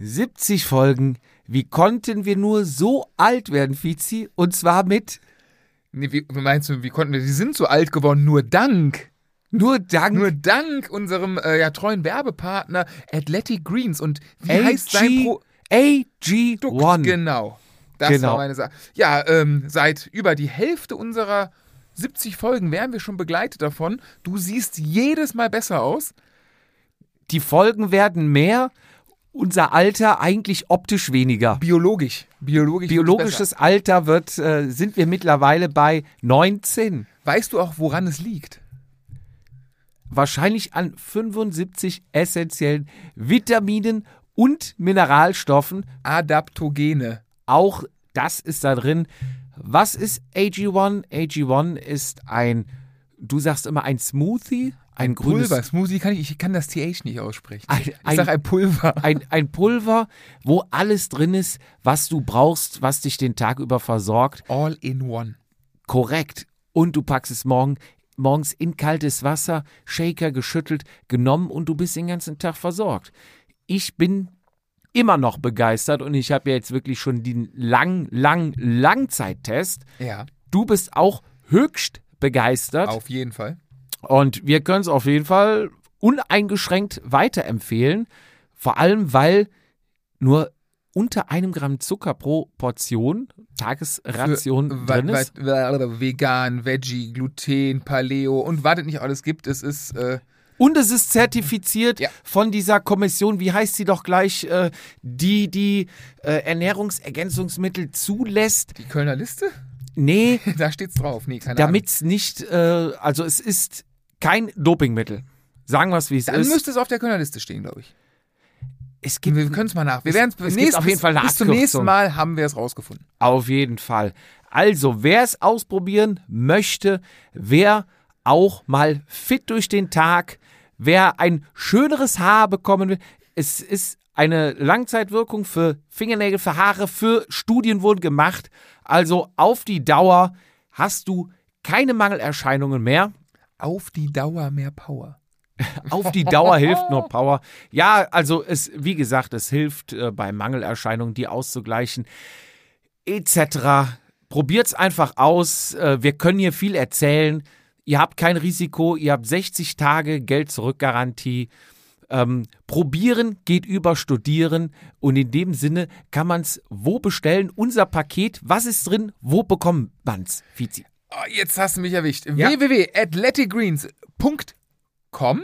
70 Folgen. Wie konnten wir nur so alt werden, Fizi? Und zwar mit Nee, wie, meinst du, wie konnten wir, die sind so alt geworden, nur dank. nur dank Nur dank unserem äh, ja, treuen Werbepartner Athletic Greens. Und wie AG, heißt sein Produkt? AG1. Genau. Das Genau. war meine Sache. Ja, ähm, seit über die Hälfte unserer 70 Folgen werden wir schon begleitet davon. Du siehst jedes Mal besser aus. Die Folgen werden mehr, unser Alter eigentlich optisch weniger. Biologisch. Biologisch. Biologisches Alter wird, äh, sind wir mittlerweile bei 19. besser. Weißt du auch, woran es liegt? Wahrscheinlich an 75 essentiellen Vitaminen und Mineralstoffen. Adaptogene. Auch das ist da drin. Was ist AG1? AG1 ist ein, du sagst immer ein Smoothie, ein grünes Pulver. Smoothie kann ich, ich kann das TH nicht aussprechen. Ein- ich ein- sag ein Pulver. ein, ein Pulver, wo alles drin ist, was du brauchst, was dich den Tag über versorgt. All in one. Korrekt. Und du packst es morgen, morgens in kaltes Wasser, Shaker geschüttelt, genommen und du bist den ganzen Tag versorgt. Ich bin immer noch begeistert und ich habe ja jetzt wirklich schon den lang, lang, Langzeittest. Ja, Du bist auch höchst begeistert auf jeden Fall. Und wir können es auf jeden Fall uneingeschränkt weiterempfehlen. Vor allem, weil nur unter einem Gramm Zucker pro Portion Tagesration Wa- drin ist. Vegan, Veggie, Gluten, Paleo und was es nicht alles gibt. Es ist äh, Und es ist zertifiziert Ja. von dieser Kommission, wie heißt sie doch gleich, äh, die die äh, Ernährungsergänzungsmittel zulässt. die Kölner Liste. Nee, Da steht's drauf. Nee, keine Ahnung. damit es nicht, äh, also es ist kein Dopingmittel. Sagen wir es, wie es Dann ist. müsste es auf der Kölner Liste stehen, glaube ich. Es gibt Wir können es mal nach. Wir werden es gibt auf jeden Fall bis zum nächsten. Mal haben wir es rausgefunden. Auf jeden Fall. Also, wer es ausprobieren möchte, wer auch mal fit durch den Tag, wer ein schöneres Haar bekommen will, es ist eine Langzeitwirkung für Fingernägel, für Haare, für Studien wurden gemacht. Also auf die Dauer hast du keine Mangelerscheinungen mehr. Auf die Dauer mehr Power. Auf die Dauer hilft nur Power. Ja, also es, wie gesagt, es hilft äh, bei Mangelerscheinungen, die auszugleichen, etc. Probiert's einfach aus. Äh, wir können hier viel erzählen. Ihr habt kein Risiko, ihr habt 60 Tage Geld-Zurück-Garantie. Ähm, probieren geht über studieren und in dem Sinne kann man's wo bestellen? Unser Paket, was ist drin? Wo bekommt man's? Fizi. Oh, jetzt hast du mich erwischt. Ja. www.athleticgreens.com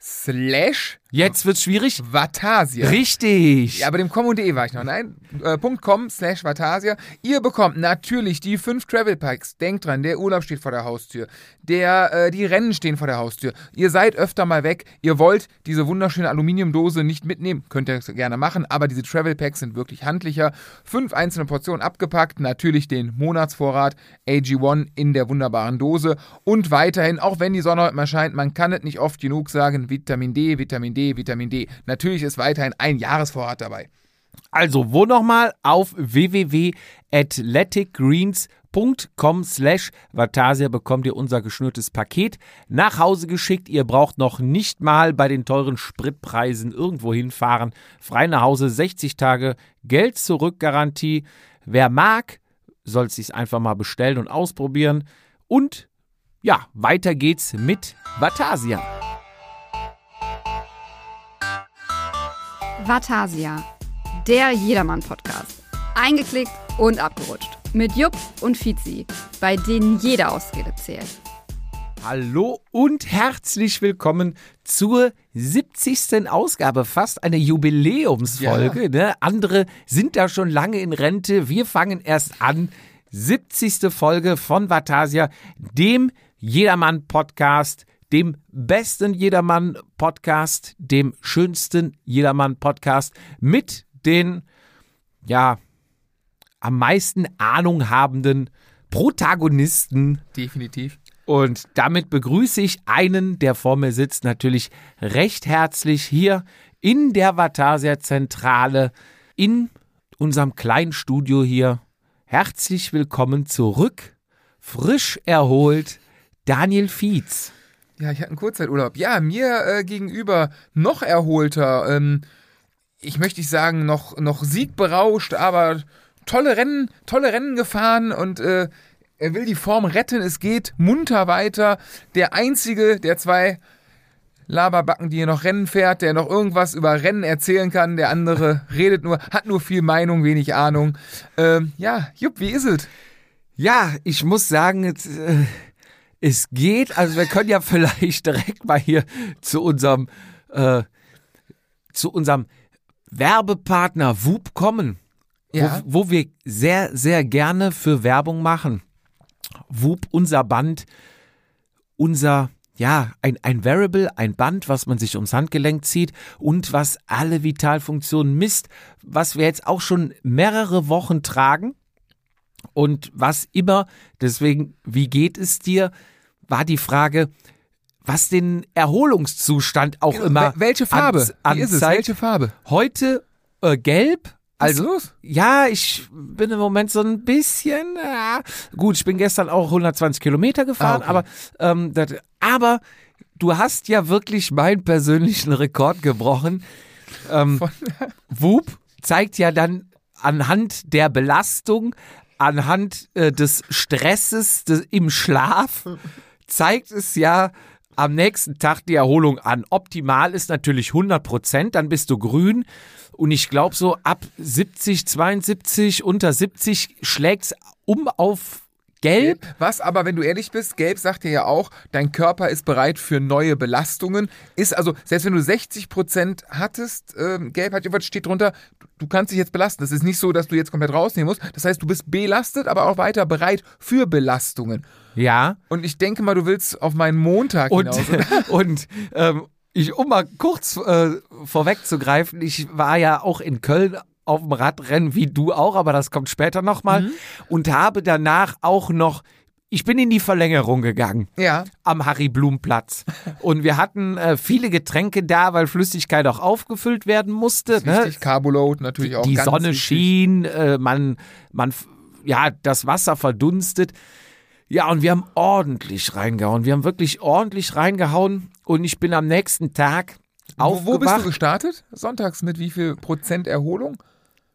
slash Jetzt wird's schwierig. Vatasia. Richtig. Ja, aber dem com.de war ich noch. Nein, äh, .com slash Vatasia. Ihr bekommt natürlich die fünf Travel Packs. Denkt dran, der Urlaub steht vor der Haustür. Der, äh, die Rennen stehen vor der Haustür. Ihr seid öfter mal weg. Ihr wollt diese wunderschöne Aluminiumdose nicht mitnehmen. Könnt ihr gerne machen, aber diese Travel Packs sind wirklich handlicher. Fünf einzelne Portionen abgepackt. Natürlich den Monatsvorrat AG1 in der wunderbaren Dose. Und weiterhin, auch wenn die Sonne heute mal scheint, man kann es nicht oft genug sagen, Vitamin D, Vitamin D, Vitamin D. Natürlich ist weiterhin ein Jahresvorrat dabei. Also, wo nochmal? Auf www.athleticgreens.com slash Vatasia bekommt ihr unser geschnürtes Paket nach Hause geschickt. Ihr braucht noch nicht mal bei den teuren Spritpreisen irgendwo hinfahren. Frei nach Hause, 60 Tage Geld zurück Garantie. Wer mag, soll es sich einfach mal bestellen und ausprobieren. Und ja, weiter geht's mit Vatasia. Vatasia, der Jedermann-Podcast. Eingeklickt und abgerutscht. Mit Jupp und Fizi, bei denen jede Ausrede zählt. Hallo und herzlich willkommen zur 70. Ausgabe, fast eine Jubiläumsfolge. Ne? Andere sind da schon lange in Rente. Wir fangen erst an. 70. Folge von Vatasia, dem Jedermann-Podcast, dem besten Jedermann-Podcast, dem schönsten Jedermann-Podcast mit den, ja, am meisten Ahnung habenden Protagonisten Definitiv. und damit begrüße ich einen, der vor mir sitzt, natürlich recht herzlich hier in der Vatasia Zentrale, in unserem kleinen Studio hier. Herzlich willkommen zurück, frisch erholt, Daniel Fietz. Ja, ich hatte einen Kurzzeiturlaub. Ja, mir äh, gegenüber noch erholter. Ähm, ich möchte nicht sagen, noch, noch siegberauscht, aber tolle Rennen, tolle Rennen gefahren und äh, er will die Form retten. Es geht munter weiter. Der einzige der zwei Laberbacken, die hier noch Rennen fährt, der noch irgendwas über Rennen erzählen kann. Der andere redet nur, hat nur viel Meinung, wenig Ahnung. Ähm, ja, Jupp, wie ist es? Ja, ich muss sagen, jetzt, äh, es geht. Also wir können ja vielleicht direkt mal hier zu unserem äh, zu unserem Werbepartner Whoop kommen, Ja. wo, wo wir sehr, sehr gerne für Werbung machen. Whoop, unser Band, unser, ja, ein, ein Variable, ein Band, was man sich ums Handgelenk zieht und was alle Vitalfunktionen misst, was wir jetzt auch schon mehrere Wochen tragen und was immer, deswegen, wie geht es dir, war die Frage, was den Erholungszustand auch immer Wel- Welche Farbe? ans- wie ist es? Welche Farbe? Heute äh, gelb. Was ist Also los? ja, ich bin im Moment so ein bisschen äh, gut. Ich bin gestern auch 120 Kilometer gefahren, Ah, okay. aber ähm, das, aber du hast ja wirklich meinen persönlichen Rekord gebrochen. Ähm, Whoop zeigt ja dann anhand der Belastung, anhand äh, des Stresses des, im Schlaf, zeigt es ja am nächsten Tag die Erholung an. Optimal ist natürlich 100 Prozent, dann bist du grün. Und ich glaube, so ab 70, 72, unter 70 schlägt's um auf gelb. Was aber, wenn du ehrlich bist, Gelb sagt dir ja auch, dein Körper ist bereit für neue Belastungen. Ist also, selbst wenn du 60% hattest, ähm, Gelb hat was steht drunter, du, du kannst dich jetzt belasten. Das ist nicht so, dass du jetzt komplett rausnehmen musst. Das heißt, du bist belastet, aber auch weiter bereit für Belastungen. Ja. Und ich denke mal, du willst auf meinen Montag Und, hinaus. und ähm, ich, um mal kurz äh, vorwegzugreifen, ich war ja auch in Köln auf dem Radrennen, wie du auch, aber das kommt später nochmal. Und habe danach auch noch, ich bin in die Verlängerung gegangen Ja, am Harry-Blum-Platz. Und wir hatten äh, viele Getränke da, weil Flüssigkeit auch aufgefüllt werden musste. Ne? richtig. Carboload natürlich auch die Sonne wichtig. schien, äh, man, man, ja, das Wasser verdunstet. Ja, und wir haben ordentlich reingehauen. Wir haben wirklich ordentlich reingehauen. Und ich bin am nächsten Tag Wo, aufgewacht. wo bist du gestartet? Sonntags mit wie viel Prozent Erholung?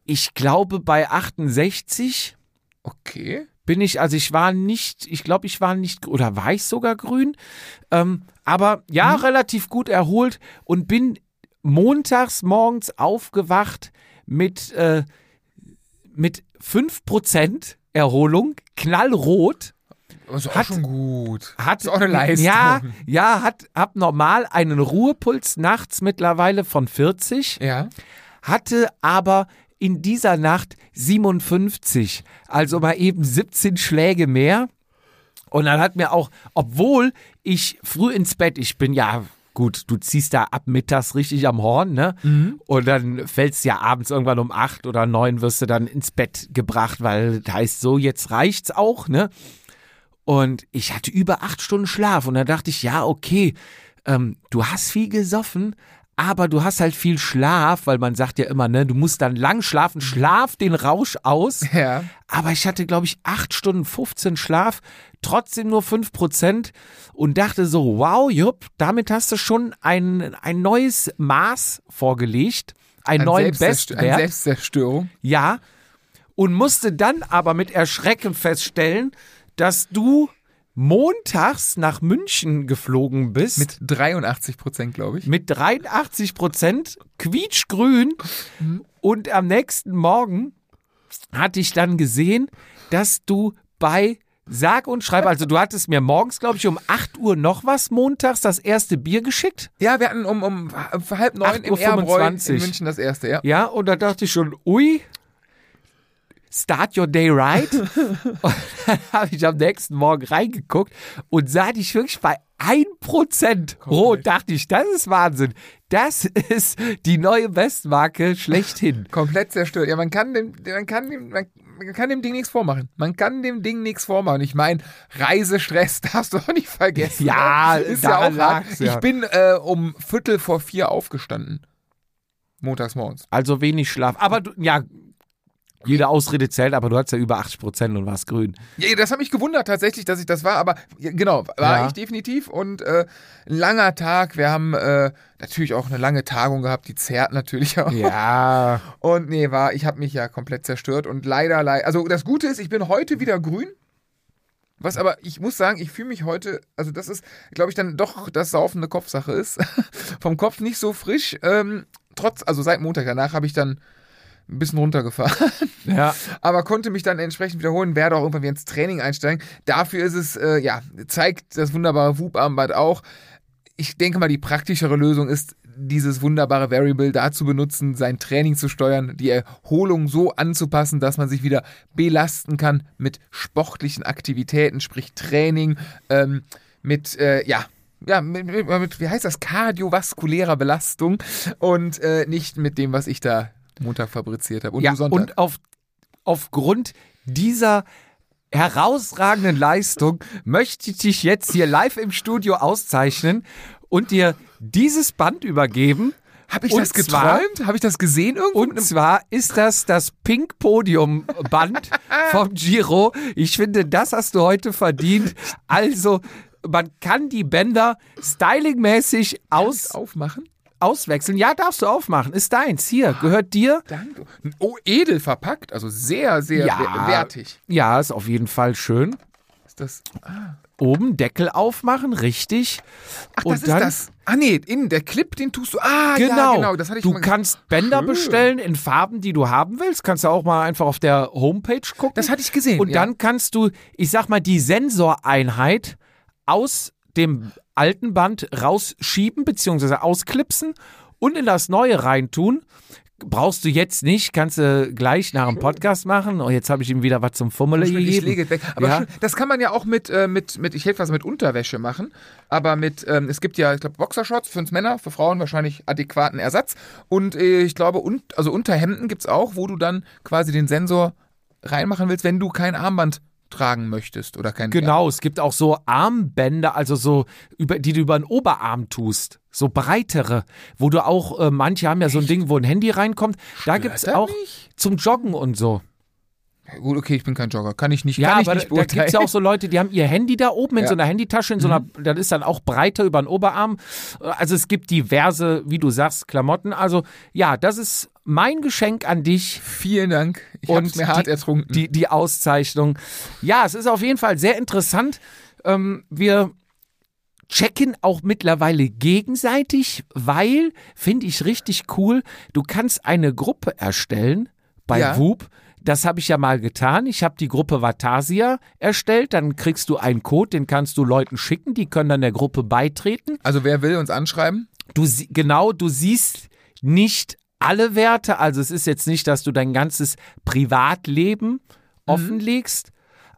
Ich glaube, bei 68 Okay. bin ich, also ich war nicht, ich glaube, ich war nicht, oder war ich sogar grün. Ähm, aber ja, relativ gut erholt und bin montags morgens aufgewacht mit, äh, mit 5% Erholung, knallrot. Das ist auch Hat- schon gut. Hat, ist auch eine Leistung. Ja, ja, hat, hab normal einen Ruhepuls nachts mittlerweile von 40 Ja. hatte aber in dieser Nacht 57, also mal eben 17 Schläge mehr. Und dann hat mir auch, obwohl ich früh ins Bett, ich bin ja gut, du ziehst da ab mittags richtig am Horn, ne? Und dann fällst ja abends irgendwann um acht oder neun wirst du dann ins Bett gebracht, weil das heißt so, jetzt reicht's auch, ne? Und ich hatte über acht Stunden Schlaf und da dachte ich, ja, okay, ähm, du hast viel gesoffen, aber du hast halt viel Schlaf, weil man sagt ja immer, ne, du musst dann lang schlafen, schlaf den Rausch aus. Ja. Aber ich hatte, glaube ich, acht Stunden 15 Schlaf, trotzdem nur fünf Prozent und dachte so, wow, Jupp, damit hast du schon ein, ein neues Maß vorgelegt, einen Ein neuen Selbstzerst- Eine Bestwert. Selbstzerstörung. Ja. Und musste dann aber mit Erschrecken feststellen, dass du montags nach München geflogen bist. Mit 83 Prozent, glaube ich. mit 83 Prozent, quietschgrün. Und am nächsten Morgen hatte ich dann gesehen, dass du bei Sag und Schreib, also du hattest mir morgens, glaube ich, um 8 Uhr noch was montags das erste Bier geschickt. Ja, wir hatten um, um halb neun im 8.25 Erbräu in München das erste, ja. Ja, und da dachte ich schon, ui, start your day right. und dann habe ich am nächsten Morgen reingeguckt und sah dich wirklich bei 1% rot. Dachte ich, das ist Wahnsinn. Das ist die neue Bestmarke schlechthin. Komplett zerstört. Ja, man kann dem, man kann dem, man, man kann dem Ding nichts vormachen. Man kann dem Ding nichts vormachen. Ich meine, Reisestress darfst du auch nicht vergessen. Ja, ist ja auch hart. ja. Ich bin äh, um Viertel vor vier aufgestanden. Montags morgens. Also wenig Schlaf. Aber du, ja, Jede Ausrede zählt, aber du hattest ja über 80 Prozent und warst grün. Ja, das hat mich gewundert tatsächlich, dass ich das war, aber genau, war Ja. ich definitiv und äh, ein langer Tag. Wir haben äh, natürlich auch eine lange Tagung gehabt, die zerrt natürlich auch. Ja. Und nee, war, ich habe mich ja komplett zerstört und leider, leider, also das Gute ist, ich bin heute wieder grün. Was aber, ich muss sagen, ich fühle mich heute, also das ist, glaube ich, dann doch das saufende Kopfsache ist. Vom Kopf nicht so frisch. Ähm, trotz, also seit Montag danach habe ich dann ein bisschen runtergefahren, Ja. aber konnte mich dann entsprechend wiederholen, werde auch irgendwann wieder ins Training einsteigen. Dafür ist es, äh, ja, zeigt das wunderbare Whoop-Armband auch. Ich denke mal, die praktischere Lösung ist, dieses wunderbare Variable dazu benutzen, sein Training zu steuern, die Erholung so anzupassen, dass man sich wieder belasten kann mit sportlichen Aktivitäten, sprich Training, ähm, mit, äh, ja, ja, mit, mit, mit, wie heißt das, kardiovaskulärer Belastung und äh, nicht mit dem, was ich da Montag fabriziert habe und ja, Sonntag. und auf, aufgrund dieser herausragenden Leistung möchte ich dich jetzt hier live im Studio auszeichnen und dir dieses Band übergeben. Habe ich und das geträumt? Habe ich das gesehen irgendwo? Und zwar ist das das Pink Podium Band vom Giro. Ich finde, das hast du heute verdient. Also, man kann die Bänder stylingmäßig aus, aufmachen? Auswechseln. Ja, darfst du aufmachen. Ist deins. Hier, gehört dir. Danke. Oh, edel verpackt, also sehr, sehr Ja. wer- wertig. Ja, ist auf jeden Fall schön. Ist das? Oben Deckel aufmachen, richtig. Ach, Und das dann- ist das. Ah nee, innen der Clip, den tust du. Ah, Genau. ja, genau. Das hatte ich du kannst Bänder Schön. bestellen in Farben, die du haben willst. Kannst du auch mal einfach auf der Homepage gucken. Das hatte ich gesehen. Und ja. dann kannst du, ich sag mal, die Sensoreinheit aus dem alten Band rausschieben bzw. ausklipsen und in das neue reintun. Brauchst du jetzt nicht, kannst du gleich nach dem Podcast machen. Oh, jetzt habe ich ihm wieder was zum Fummele ich gegeben. lege es weg. Aber Ja. das kann man ja auch mit, äh, mit, mit ich helfe was mit Unterwäsche machen. Aber mit, ähm, es gibt ja, ich glaube, Boxershorts für uns Männer, für Frauen wahrscheinlich adäquaten Ersatz. Und äh, ich glaube, und, also Unterhemden gibt es auch, wo du dann quasi den Sensor reinmachen willst, wenn du kein Armband tragen möchtest oder kein Genau, es gibt auch so Armbänder, also so, über, die du über den Oberarm tust. So breitere, wo du auch, äh, manche haben ja so ein Ding, wo ein Handy reinkommt. Da gibt es auch mich? zum Joggen und so. Ja, Gut, okay, ich bin kein Jogger. Kann ich nicht, Ja, kann ich aber nicht da, da gibt beurteilen. es ja auch so Leute, die haben ihr Handy da oben in Ja. Mhm. so einer Handytasche, in so einer, das ist dann auch breiter über den Oberarm. Also es gibt diverse, wie du sagst, Klamotten. Also ja, das ist mein Geschenk an dich. Vielen Dank. Ich habe mir hart die, ertrunken. Die, die Auszeichnung. Ja, es ist auf jeden Fall sehr interessant. Ähm, wir checken auch mittlerweile gegenseitig, weil, finde ich richtig cool, du kannst eine Gruppe erstellen bei Ja. Whoop. Das habe ich ja mal getan. Ich habe die Gruppe Vatasia erstellt. Dann kriegst du einen Code, den kannst du Leuten schicken. Die können dann der Gruppe beitreten. also wer will uns anschreiben? Du genau, du siehst nicht alle Werte. Also es ist jetzt nicht, dass du dein ganzes Privatleben offenlegst,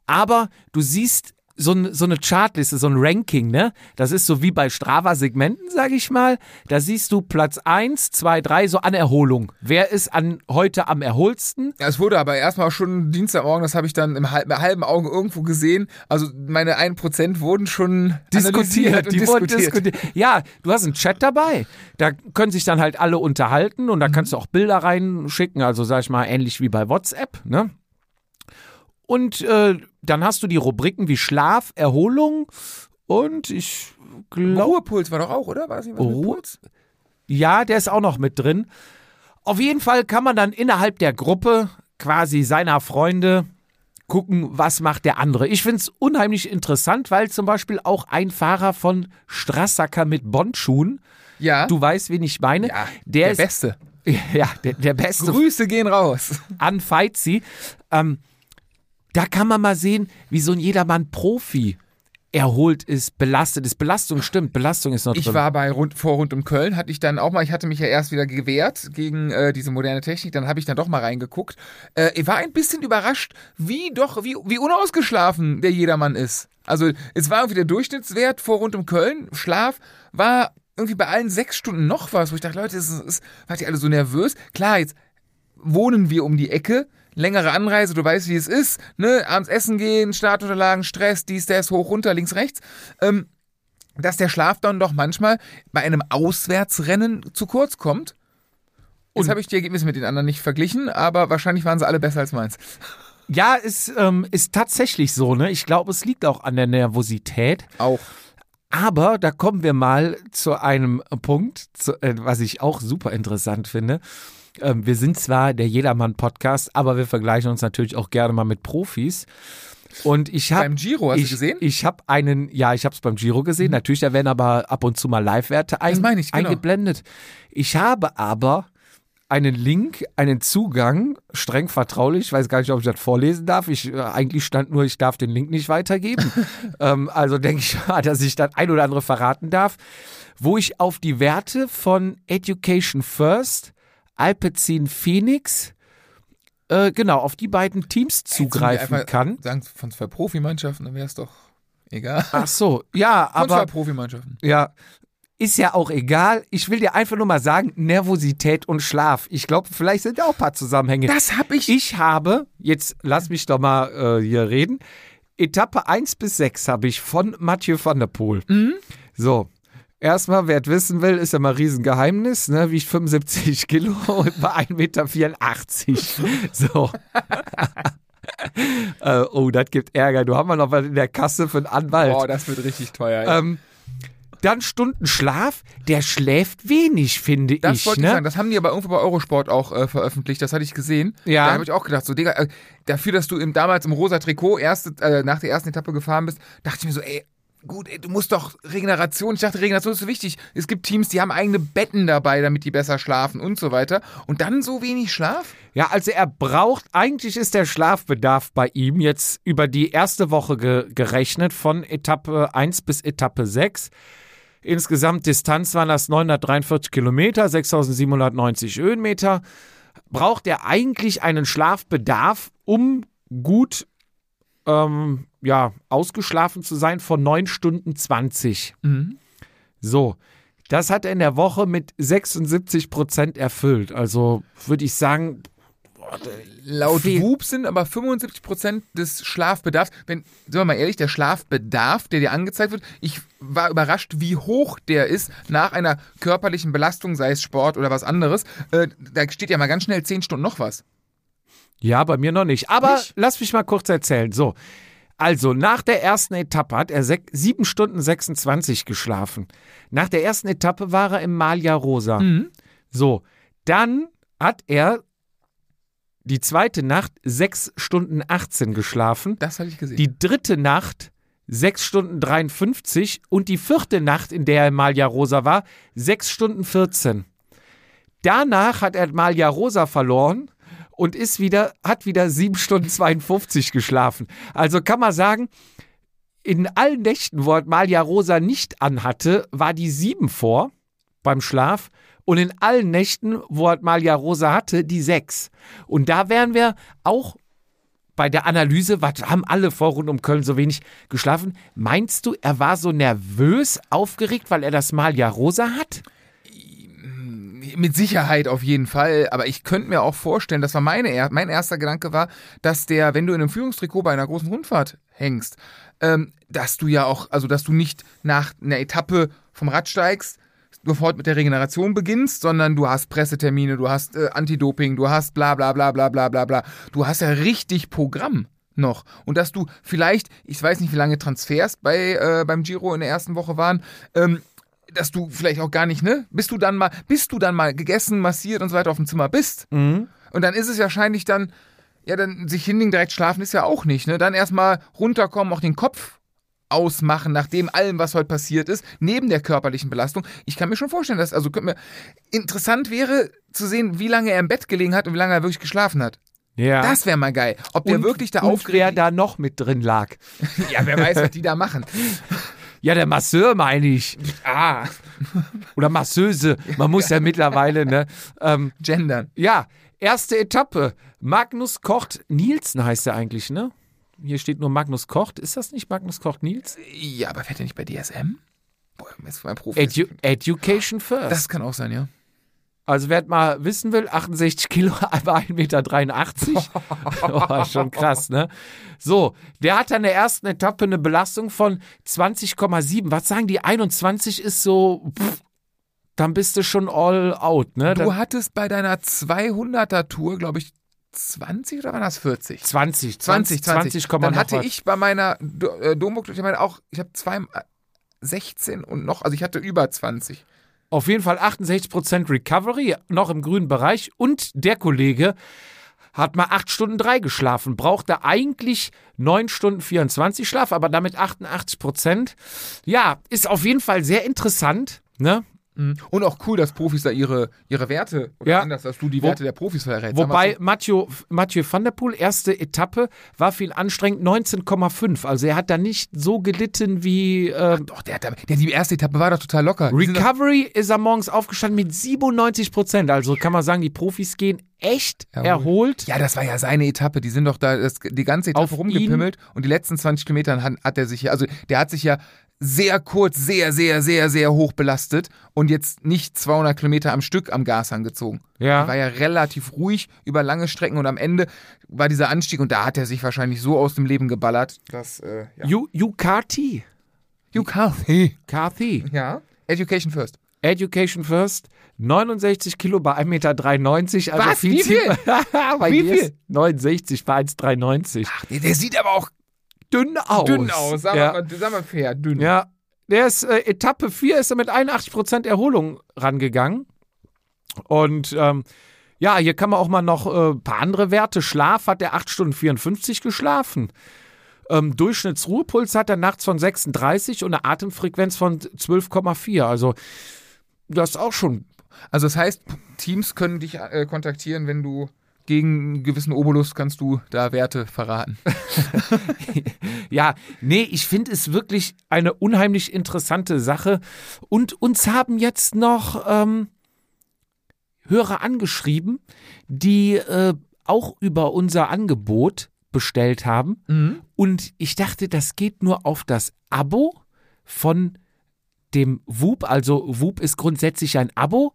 aber du siehst so, ein, so eine Chartliste, so ein Ranking, ne? Das ist so wie bei Strava-Segmenten, sag ich mal. Da siehst du Platz 1, 2, 3, so an Erholung. Wer ist an heute am erholsten? Ja, es wurde aber erstmal schon Dienstagmorgen, das habe ich dann im halben, halben Auge irgendwo gesehen. Also meine 1% wurden schon und die wurden diskutiert. diskutiert. Ja, du hast einen Chat dabei. Da können sich dann halt alle unterhalten und da kannst du auch Bilder reinschicken, also sag ich mal ähnlich wie bei WhatsApp, ne? Und äh, dann hast du die Rubriken wie Schlaf, Erholung und ich glaube, Ruhepuls war doch auch, oder? War das nicht was mit Ruhe- Puls? ja, der ist auch noch mit drin. Auf jeden Fall kann man dann innerhalb der Gruppe quasi seiner Freunde gucken, was macht der andere. Ich finde es unheimlich interessant, weil zum Beispiel auch ein Fahrer von Strassacker mit Bondschuhen, Ja. du weißt, wen ich meine, ja, der, der ist Beste. ja der, der beste Grüße gehen raus. an Feizi. Ähm, da kann man mal sehen, wie so ein jedermann Profi erholt ist, belastet ist. Belastung stimmt, Belastung ist noch Ich drin. war bei rund, vor rund um Köln, hatte ich dann auch mal, ich hatte mich ja erst wieder gewehrt gegen äh, diese moderne Technik, dann habe ich dann doch mal reingeguckt. Äh, ich war ein bisschen überrascht, wie doch, wie, wie unausgeschlafen der Jedermann ist. Also es war irgendwie der Durchschnittswert vor rund um Köln, Schlaf war irgendwie bei allen sechs Stunden noch was, wo ich dachte, Leute, es ist, ist, wart ihr alle so nervös? Klar, jetzt wohnen wir um die Ecke, längere Anreise, du weißt, wie es ist, ne, abends essen gehen, Startunterlagen, Stress, dies, das, hoch, runter, links, rechts. Ähm, dass der Schlaf dann doch manchmal bei einem Auswärtsrennen zu kurz kommt. Jetzt habe ich die Ergebnisse mit den anderen nicht verglichen, aber wahrscheinlich waren sie alle besser als meins. Ja, ist, ähm, ist tatsächlich so, ne? Ich glaube, es liegt auch an der Nervosität. Auch. Aber da kommen wir mal zu einem Punkt, zu, äh, was ich auch super interessant finde. Ähm, wir sind zwar der Jedermann-Podcast, aber wir vergleichen uns natürlich auch gerne mal mit Profis. Und ich habe Beim Giro, hast ich, du gesehen? Ich habe einen, ja, ich habe es beim Giro gesehen. Natürlich, da werden aber ab und zu mal Live-Werte ein, Das meine ich, genau. eingeblendet. Ich habe aber einen Link, einen Zugang, streng vertraulich, ich weiß gar nicht, ob ich das vorlesen darf. Ich, äh, eigentlich stand nur, ich darf den Link nicht weitergeben. ähm, also denke ich, dass ich das ein oder andere verraten darf, wo ich auf die Werte von Education First, Alpecin Phoenix, äh, genau, auf die beiden Teams zugreifen Einfach kann. Sagen von zwei Profimannschaften, dann wäre es doch egal. Ach so, ja, Von zwei aber Profimannschaften. ja, ist ja auch egal. Ich will dir einfach nur mal sagen, Nervosität und Schlaf. Ich glaube, vielleicht sind da auch ein paar Zusammenhänge. Das habe ich. Ich habe, jetzt lass mich doch mal äh, hier reden, Etappe 1 bis 6 habe ich von Mathieu van der Poel. So, erstmal, wer es wissen will, ist ja mal ein Riesengeheimnis, ne? wiegt 75 Kilo und bei 1,84 Meter. So. äh, oh, das gibt Ärger. Du haben wir noch was in der Kasse für einen Anwalt. Boah, das wird richtig teuer. Ähm, dann Stunden Schlaf, der schläft wenig, finde Das ich. wollte ne? ich sagen, das haben die aber irgendwo bei Eurosport auch äh, veröffentlicht, das hatte ich gesehen. Ja. Da habe ich auch gedacht, so Digga, äh, dafür, dass du im, damals im rosa Trikot erste, äh, nach der ersten Etappe gefahren bist, dachte ich mir so, ey, gut, du musst doch Regeneration, ich dachte, Regeneration ist so wichtig. Es gibt Teams, die haben eigene Betten dabei, damit die besser schlafen und so weiter. Und dann so wenig Schlaf? Ja, also er braucht, eigentlich ist der Schlafbedarf bei ihm jetzt über die erste Woche ge gerechnet von Etappe 1 bis Etappe 6. Insgesamt Distanz waren das 943 Kilometer, 6790 Höhenmeter. Braucht er eigentlich einen Schlafbedarf, um gut ähm, ja, ausgeschlafen zu sein von 9 Stunden 20. So, das hat er in der Woche mit 76 Prozent erfüllt. Also würde ich sagen, Laut Viel. WUP sind aber 75% des Schlafbedarfs, wenn, sagen wir mal ehrlich, der Schlafbedarf, der dir angezeigt wird, ich war überrascht, wie hoch der ist nach einer körperlichen Belastung, sei es Sport oder was anderes. Äh, da steht ja mal ganz schnell 10 Stunden noch was. Ja, bei mir noch nicht. Aber Nicht? lass mich mal kurz erzählen. So. Also, nach der ersten Etappe hat er sek- 7 Stunden 26 geschlafen. Nach der ersten Etappe war er im Malia Rosa. So. Dann hat er die zweite Nacht 6 Stunden 18 geschlafen. Das hatte ich gesehen. Die dritte Nacht 6 Stunden 53 und die vierte Nacht, in der er im Malia Rosa war, 6 Stunden 14. Danach hat er Malia Rosa verloren und ist wieder, hat wieder 7 Stunden 52 geschlafen. Also kann man sagen, in allen Nächten, wo Malia Rosa nicht anhatte, war die 7 vor beim Schlaf. Und in allen Nächten, wo Malia Rosa hatte, die 6. Und da wären wir auch bei der Analyse, was haben alle vor rund um Köln so wenig geschlafen? Meinst du, er war so nervös, aufgeregt, weil er das Malia Rosa hat? Mit Sicherheit auf jeden Fall, aber ich könnte mir auch vorstellen, das war meine, mein erster Gedanke war, dass der, wenn du in einem Führungstrikot bei einer großen Rundfahrt hängst, ähm, dass du ja auch, also dass du nicht nach einer Etappe vom Rad steigst, sofort mit der Regeneration beginnst, sondern du hast Pressetermine, du hast äh, Anti-Doping, du hast bla bla bla bla bla bla bla. Du hast ja richtig Programm noch. Und dass du vielleicht, ich weiß nicht, wie lange Transfers bei, äh, beim Giro in der ersten Woche waren, ähm, dass du vielleicht auch gar nicht, ne? Bis du dann mal, bis du dann mal gegessen, massiert und so weiter auf dem Zimmer bist. Und dann ist es wahrscheinlich dann, ja, dann sich hinlegen, direkt schlafen ist ja auch nicht, ne? Dann erstmal runterkommen, auch den Kopf ausmachen, nach dem allem, was heute passiert ist, neben der körperlichen Belastung. Ich kann mir schon vorstellen, dass, also könnte mir, interessant wäre zu sehen, wie lange er im Bett gelegen hat und wie lange er wirklich geschlafen hat. Ja. Das wäre mal geil. Ob der und, wirklich da und wer aufgeregt da noch mit drin lag. Ja, wer weiß, was die da machen. Ja, der Masseur meine ich. Ah, Oder Masseuse. Man muss ja mittlerweile, ne? Ähm, gendern. ja, erste Etappe. Magnus Kocht Nielsen heißt er eigentlich, ne? Hier steht nur Magnus Kocht. Ist das nicht Magnus Kocht Nielsen? Ja, aber fährt er nicht bei DSM? Boah, jetzt mein Profi. Edu Education First. das kann auch sein, ja. Also wer mal wissen will, 68 Kilo, aber 1,83 Meter. oh, schon krass, ne? So, der hat an der ersten Etappe eine Belastung von 20,7. Was sagen die? 21 ist so pff, dann bist du schon all out. Ne? Du Dann, hattest bei deiner 200er Tour, glaube ich, 20 oder waren das 40? 20, 20, 20. 20, Komma Dann noch hatte ich bei meiner äh, Domburg, ich meine auch, ich habe zwei, äh, 16 und noch, also ich hatte über 20. Auf jeden Fall 68% Recovery, noch im grünen Bereich. Und der Kollege hat mal 8 Stunden 3 geschlafen, brauchte eigentlich 9 Stunden 24 Schlaf, aber damit 88%. Ja, ist auf jeden Fall sehr interessant. Ne? Und auch cool, dass Profis da ihre, ihre Werte, oder Ja. anders, dass du die Wo- Werte der Profis verrätst. Wobei Mathieu, Mathieu van der Poel, erste Etappe, war viel anstrengend, 19,5. Also er hat da nicht so gelitten wie äh. Doch, der, hat, da- der, die erste Etappe war doch total locker. Recovery ist er morgens aufgestanden mit 97 Prozent. Also kann man sagen, die Profis gehen echt Jawohl. erholt. Ja, das war ja seine Etappe. Die sind doch da das, die ganze Etappe Auf rumgepimmelt und die letzten 20 Kilometer hat, hat er sich ja, also der hat sich ja sehr kurz, sehr, sehr, sehr, sehr hoch belastet und jetzt nicht 200 Kilometer am Stück am Gas angezogen. Ja. Er war ja relativ ruhig über lange Strecken und am Ende war dieser Anstieg und da hat er sich wahrscheinlich so aus dem Leben geballert, dass, äh, ja. You, you Carty. Hugh Carthy. Carthy. Ja. Education first. Education First. 69 Kilo bei 1,93 Meter. Also Was? Wie viel? Bei Wie viel? ist 69 bei 1,93. Ach, der, der sieht aber auch Dünn aus. dünn aus. Sag, ja. mal, sag mal fair, dünn. Ja, der ist äh, Etappe 4 ist er mit 81% Erholung rangegangen. Und ähm, ja, hier kann man auch mal noch ein äh, paar andere Werte. Schlaf hat er 8 Stunden 54 geschlafen. Ähm, Durchschnittsruhepuls hat er nachts von 36 und eine Atemfrequenz von 12,4. Also das ist auch schon. Also das heißt, Teams können dich äh, kontaktieren, wenn du gegen einen gewissen Obolus kannst du da Werte verraten. Ja, nee, ich finde es wirklich eine unheimlich interessante Sache. Und uns haben jetzt noch ähm, Hörer angeschrieben, die äh, auch über unser Angebot bestellt haben. Und ich dachte, das geht nur auf das Abo von dem Whoop. Also Whoop ist grundsätzlich ein Abo.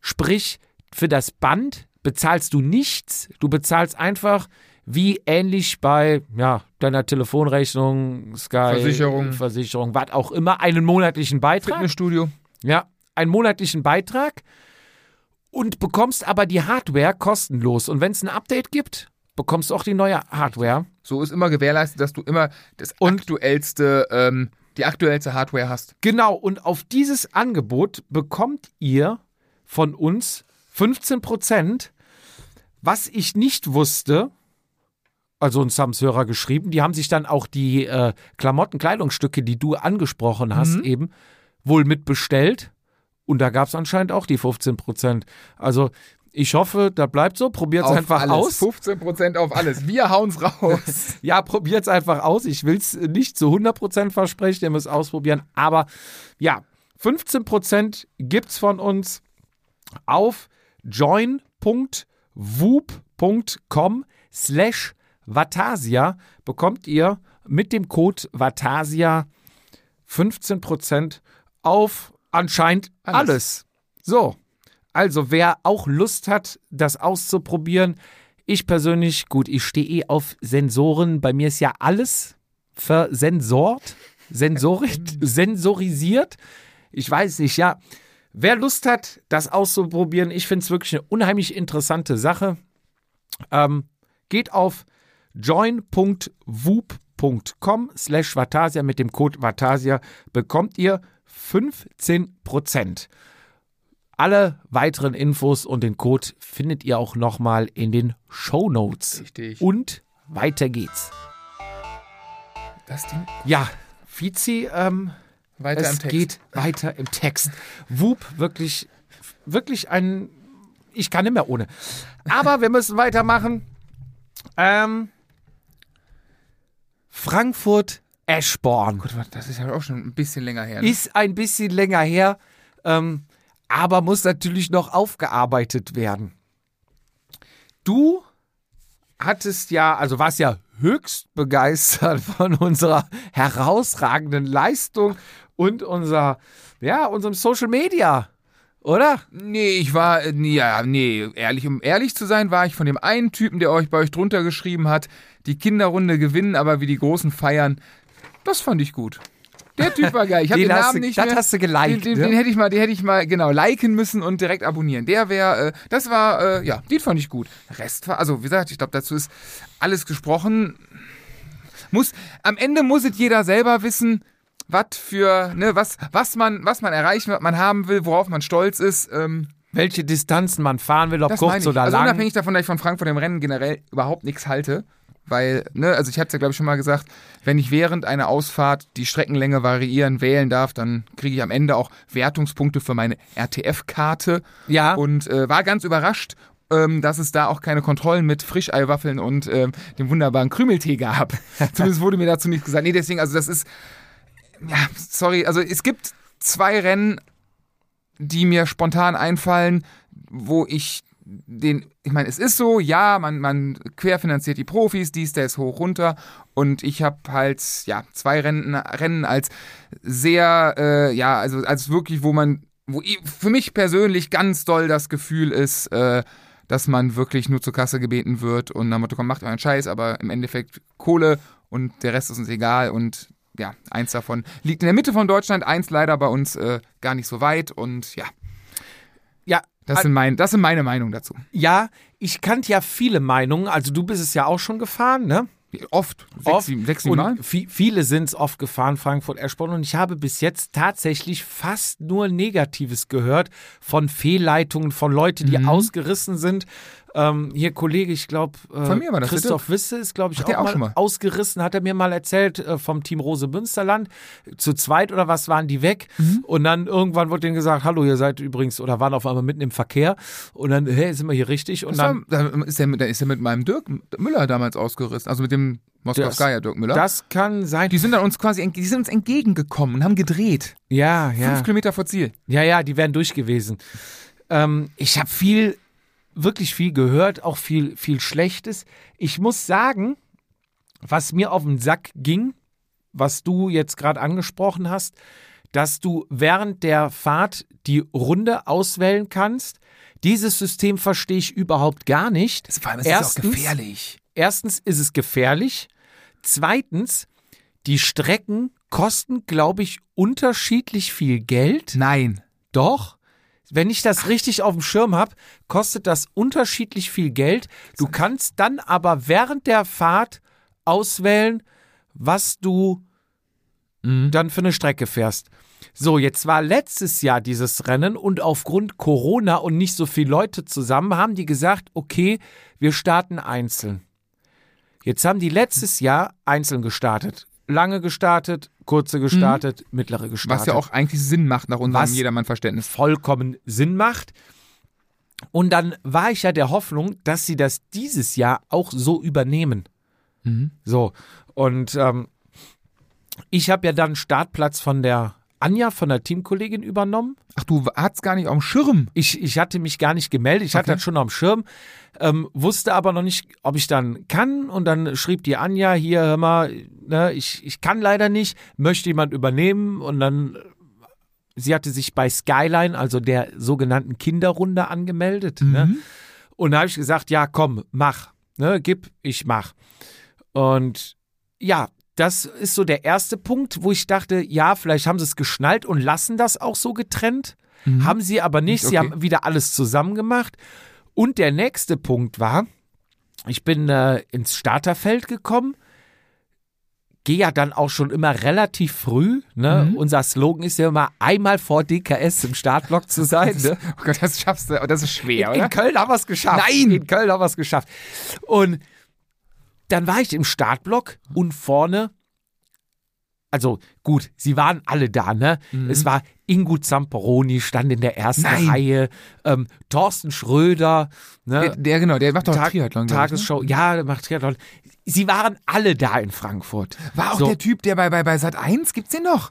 Sprich, für das Band bezahlst du nichts. Du bezahlst einfach wie ähnlich bei ja, deiner Telefonrechnung, Sky, Versicherung. Versicherung, was auch immer, einen monatlichen Beitrag. Fitnessstudio. Ja, einen monatlichen Beitrag und bekommst aber die Hardware kostenlos. Und wenn es ein Update gibt, bekommst du auch die neue Hardware. So ist immer gewährleistet, dass du immer das Und- aktuellste, ähm, die aktuellste Hardware hast. Genau, und auf dieses Angebot bekommt ihr von uns 15 Prozent. Was ich nicht wusste, also uns haben es Hörer geschrieben, die haben sich dann auch die äh, Klamotten, Kleidungsstücke, die du angesprochen hast, eben wohl mitbestellt. Und da gab es anscheinend auch die 15 Prozent. Also ich hoffe, das bleibt so. Probiert es einfach alles. aus. 15% auf alles. Wir hauen's raus. Ja, probiert es einfach aus. Ich will es nicht zu 100% versprechen, ihr müsst ausprobieren. Aber ja, 15% gibt's von uns auf join.woop.com slash Vatasia bekommt ihr mit dem Code Vatasia 15% auf anscheinend alles. Alles. So, also wer auch Lust hat, das auszuprobieren, ich persönlich, gut, ich stehe eh auf Sensoren. Bei mir ist ja alles versensort, sensorit, sensorisiert. Ich weiß nicht, ja. Wer Lust hat, das auszuprobieren, ich finde es wirklich eine unheimlich interessante Sache. Ähm, geht auf join.woop.com slash Vatasia mit dem Code Vatasia bekommt ihr 15%. Alle weiteren Infos und den Code findet ihr auch nochmal in den Show Notes. Richtig. Und weiter geht's. Das Ding Ja, Fizi, ähm, weiter es im Text. geht weiter im Text. Whoop, wirklich, wirklich ein. Ich kann nicht mehr ohne. Aber wir müssen weitermachen. Ähm, Frankfurt Eschborn Gut, das ist ja auch schon ein bisschen länger her. Ne? ist ein bisschen länger her, ähm, aber muss natürlich noch aufgearbeitet werden. Du hattest ja, also warst ja höchst begeistert von unserer herausragenden Leistung und unser, ja, unserem Social Media, oder? Nee, ich war, äh, nee, ja, nee, ehrlich, um ehrlich zu sein, war ich von dem einen Typen, der euch bei euch drunter geschrieben hat, die Kinderrunde gewinnen, aber wie die Großen feiern. Das fand ich gut. Der Typ war geil. Ich habe den, Den Namen du- nicht das mehr. hast du geliked, Den, den, ne? den hätte ich mal, den hätte ich mal genau liken müssen und direkt abonnieren. Der wäre, äh, das war, äh, ja, den fand ich gut. Rest war, also wie gesagt, ich glaube, dazu ist alles gesprochen. Muss, am Ende muss es jeder selber wissen, was für, ne, was, was man, was man erreichen, was man haben will, worauf man stolz ist. Ähm, Welche Distanzen man fahren will, ob kurz oder Also lang. unabhängig davon, dass ich von Frankfurt im Rennen generell überhaupt nichts halte. Weil, ne, also ich hatte es ja, glaube ich, schon mal gesagt, wenn ich während einer Ausfahrt die Streckenlänge variieren, wählen darf, dann kriege ich am Ende auch Wertungspunkte für meine RTF-Karte. Ja. Und äh, war ganz überrascht, ähm, dass es da auch keine Kontrollen mit Frischeiwaffeln und ähm, dem wunderbaren Krümeltee gab. Zumindest wurde mir dazu nichts gesagt. Nee, deswegen, also das ist, ja, sorry, also es gibt zwei Rennen, die mir spontan einfallen, wo ich den, ich meine, es ist so, ja, man, man querfinanziert die Profis, dies, der ist hoch runter. Und ich habe halt, ja, zwei Rennen, Rennen als sehr, äh, ja, also als wirklich, wo man, wo ich, für mich persönlich ganz doll das Gefühl ist, äh, dass man wirklich nur zur Kasse gebeten wird und dann Motto, komm, macht euren Scheiß, aber im Endeffekt Kohle und der Rest ist uns egal und ja, eins davon liegt in der Mitte von Deutschland, eins leider bei uns äh, gar nicht so weit und ja, ja, das sind, mein, das sind meine Meinungen dazu. ja, ich kannte ja viele Meinungen. Also du bist es ja auch schon gefahren, ne? Oft, sechs, Oft. sieben, sechs, sieben Mal. Viele sind es oft gefahren, Frankfurt Eschborn. Und ich habe bis jetzt tatsächlich fast nur Negatives gehört von Fehlleitungen, von Leuten, Mhm. die ausgerissen sind. Ähm, hier Kollege, ich glaube, äh, Christoph Wisse ist, glaube ich, auch, auch mal schon mal. ausgerissen, hat er mir mal erzählt, äh, vom Team Rose Münsterland. Zu zweit oder was waren die weg? Mhm. Und dann irgendwann wurde denen gesagt, hallo, ihr seid übrigens, oder waren auf einmal mitten im Verkehr. Und dann, hey, sind wir hier richtig? Und dann, war, da ist er, mit, da ist er mit meinem Dirk Müller damals ausgerissen, also mit dem Moskowskaja Dirk Müller. das kann sein. die sind dann uns quasi, die sind uns entgegengekommen und haben gedreht. ja, ja. Fünf Kilometer vor Ziel. Ja, ja, die wären durch gewesen. Ähm, ich habe viel, wirklich viel gehört, auch viel, viel Schlechtes. Ich muss sagen, was mir auf den Sack ging, was du jetzt gerade angesprochen hast, dass du während der Fahrt die Runde auswählen kannst. Dieses System verstehe ich überhaupt gar nicht. Das, vor allem, es Erstens- ist auch gefährlich. Erstens ist es gefährlich. Zweitens, die Strecken kosten, glaube ich, unterschiedlich viel Geld. Nein. Doch. Wenn ich das richtig auf dem Schirm habe, kostet das unterschiedlich viel Geld. Du kannst dann aber während der Fahrt auswählen, was du dann für eine Strecke fährst. So, jetzt war letztes Jahr dieses Rennen und aufgrund Corona und nicht so viele Leute zusammen haben die gesagt, okay, wir starten einzeln. Jetzt haben die letztes Jahr einzeln gestartet. Lange gestartet, kurze gestartet, mittlere gestartet Was ja auch eigentlich Sinn macht nach unserem Was- Jedermann-Verständnis. vollkommen Sinn macht. Und dann war ich ja der Hoffnung, dass sie das dieses Jahr auch so übernehmen. So, und ähm, ich habe ja dann Startplatz von der Anja, von der Teamkollegin übernommen. Ach, du hattest gar nicht dem Schirm. Ich, ich hatte mich gar nicht gemeldet, ich hatte Okay. das schon am Schirm, ähm, wusste aber noch nicht, ob ich dann kann. Und dann schrieb die Anja, hier, hör mal, ne, ich, ich kann leider nicht, möchte jemand übernehmen? Und dann, äh, sie hatte sich bei Skyline, also der sogenannten Kinderrunde, angemeldet. Ne? Und da habe ich gesagt, ja, komm, mach, ne, gib, ich mach. Und ja, das ist so der erste Punkt, wo ich dachte, ja, vielleicht haben sie es geschnallt und lassen das auch so getrennt. Haben sie aber nicht. Sie Okay. haben wieder alles zusammen gemacht. Und der nächste Punkt war, ich bin äh, ins Starterfeld gekommen, gehe ja dann auch schon immer relativ früh. Ne? Mhm. Unser Slogan ist ja immer, einmal vor DKS im Startblock zu sein. Ne? Oh Gott, das schaffst du. Das ist schwer, In oder? Köln haben wir es geschafft. Nein! In Köln haben wir es geschafft. Und dann war ich im Startblock und vorne, also gut, sie waren alle da, ne? Es war Ingo Zamperoni, stand in der ersten Nein. Reihe, ähm, Thorsten Schröder, ne? Der, der, genau, der macht doch Tag- Triathlon. glaub ich, ne? Tagesschau, ja, der macht Triathlon. Sie waren alle da in Frankfurt. War auch So. der Typ, der bei, bei, bei Sat 1, gibt's den noch?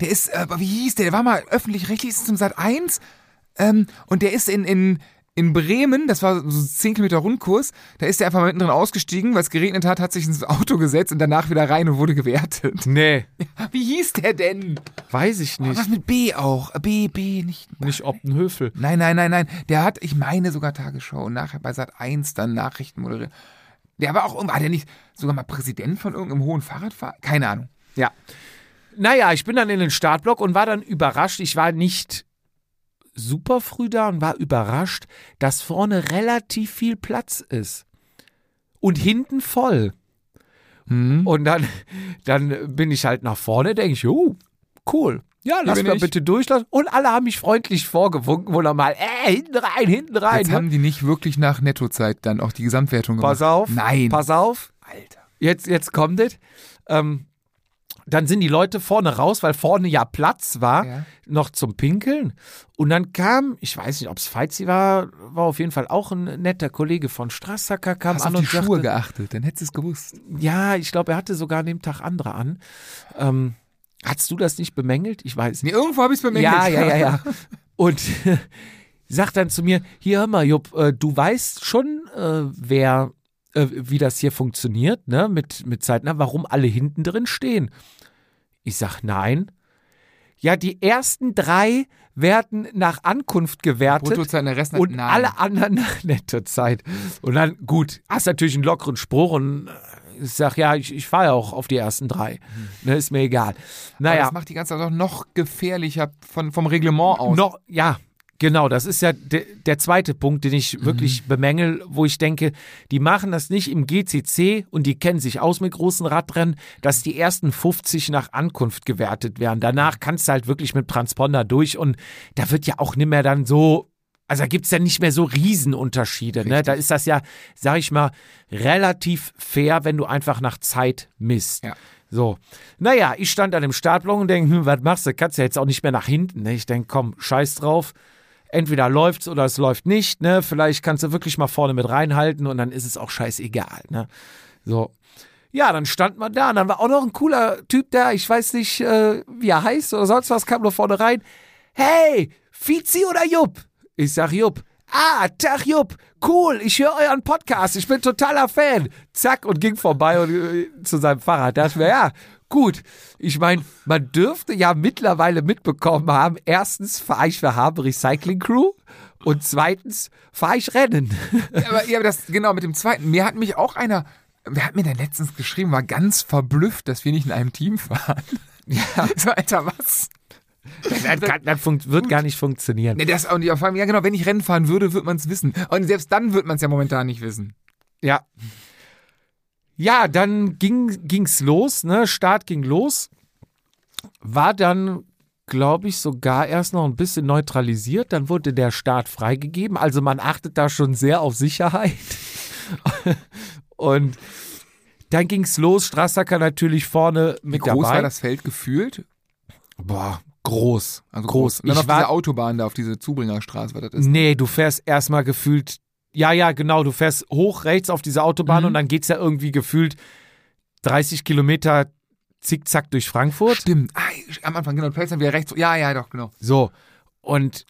Der ist, äh, wie hieß der? Der war mal öffentlich-rechtlich ist zum Sat 1 ähm, und der ist in, in, in Bremen, das war so 10 Kilometer Rundkurs, da ist der einfach mal mittendrin ausgestiegen, weil es geregnet hat, hat sich ins Auto gesetzt und danach wieder rein und wurde gewertet. Nee, Wie hieß der denn? weiß ich nicht. Was mit B auch? B, B, nicht. Nicht Optenhöfel. Nein, nein, nein, nein. Der hat, ich meine sogar Tagesschau und nachher bei Sat 1 dann Nachrichten moderiert. Der war auch, irgend- war der nicht sogar mal Präsident von irgendeinem hohen Fahrradfahrer? Keine Ahnung. Ja. naja, ich bin dann in den Startblock und war dann überrascht. Ich war nicht super früh da und war überrascht, dass vorne relativ viel Platz ist. Und hinten voll. Mhm. Und dann, dann bin ich halt nach vorne, denke ich, oh, cool. Ja, lass mal ich. bitte durchlassen. Und alle haben mich freundlich vorgewunken, wohl nochmal, äh, hinten rein, hinten rein. Jetzt ne? haben die nicht wirklich nach Nettozeit dann auch die Gesamtwertung gemacht. Pass auf. Nein. Pass auf. Alter. Jetzt, jetzt kommt es. Ähm, dann sind die Leute vorne raus, weil vorne ja Platz war, Ja. noch zum Pinkeln. Und dann kam, ich weiß nicht, ob es Feizi war, war auf jeden Fall auch ein netter Kollege von Strassacker, kam Hast an auf die und Schuhe geachtet, dann hättest du es gewusst. ja, ich glaube, er hatte sogar an dem Tag andere an. Ähm, hast du das nicht bemängelt? Ich weiß nicht. Nee, irgendwo habe ich es bemängelt. Ja, ja, ja, ja. Und sagt dann zu mir, hier hör mal, Jupp, äh, du weißt schon, äh, wer, äh, wie das hier funktioniert, ne, mit, mit Zeitnah, warum alle hinten drin stehen. Ich sag, nein. Ja, die ersten drei werden nach Ankunft gewertet Bruttozeit, der Rest und nein. alle anderen nach Nettozeit. Und dann, gut, hast natürlich einen lockeren Spruch und äh, ich sag, ja, ich, ich fahre ja auch auf die ersten drei. Ne, ist mir egal. Aber Naja, das macht die ganze Sache doch noch gefährlicher von, vom Reglement aus. noch, ja, genau, das ist ja de, der zweite Punkt, den ich wirklich bemängel, wo ich denke, die machen das nicht im GCC und die kennen sich aus mit großen Radrennen, dass die ersten 50 nach Ankunft gewertet werden. Danach kannst du halt wirklich mit Transponder durch und da wird ja auch nicht mehr dann so. Also da gibt's ja nicht mehr so Riesenunterschiede. Ne? Da ist das ja, sag ich mal, relativ fair, wenn du einfach nach Zeit misst. Ja. So. Naja, ich stand an dem Startblock und denke, hm, was machst du? Kannst ja jetzt auch nicht mehr nach hinten. Ne? Ich denke, komm, scheiß drauf. Entweder läuft's oder es läuft nicht. Ne? Vielleicht kannst du wirklich mal vorne mit reinhalten und dann ist es auch scheißegal. Ne? So. Ja, dann stand man da und dann war auch noch ein cooler Typ da. Ich weiß nicht, äh, wie er heißt oder sonst was, kam nur vorne rein. Hey, Fizi oder Jupp? Ich sag Jupp. Ah, Tag Jupp, cool, ich höre euren Podcast, ich bin totaler Fan. Zack, und ging vorbei und, äh, zu seinem Fahrrad. Da dachte ich mir, ja, gut. Ich meine, man dürfte ja mittlerweile mitbekommen haben, erstens fahre ich für Habe Recycling Crew und zweitens fahre ich Rennen. Ja, aber, ja, aber das, genau, mit dem zweiten. Mir hat mich auch einer, wer hat mir denn letztens geschrieben, war ganz verblüfft, dass wir nicht in einem Team fahren. Ja. So, Alter, was? Das, kann, das wird gar nicht funktionieren. Nee, das auch nicht. Vor allem, ja, genau, wenn ich Rennen fahren würde, würde man es wissen. Und selbst dann wird man es ja momentan nicht wissen. Ja. Ja, dann ging, ging's los, ne? Start ging los. War dann, glaube ich, sogar erst noch ein bisschen neutralisiert. Dann wurde der Start freigegeben. Also man achtet da schon sehr auf Sicherheit. Und dann ging's los. Strassacker natürlich vorne Wie mit groß dabei. war das Feld gefühlt? Boah, groß. Also groß. Und dann Ich auf war- dieser Autobahn da, auf diese Zubringerstraße, was das ist. Nee, du fährst erstmal gefühlt, ja, ja, genau, du fährst hoch rechts auf diese Autobahn Mhm. und dann geht's ja irgendwie gefühlt 30 Kilometer zickzack durch Frankfurt. Stimmt. Ah, am Anfang, genau. Du fällst dann wieder rechts. Ja, ja, doch, genau. So. Und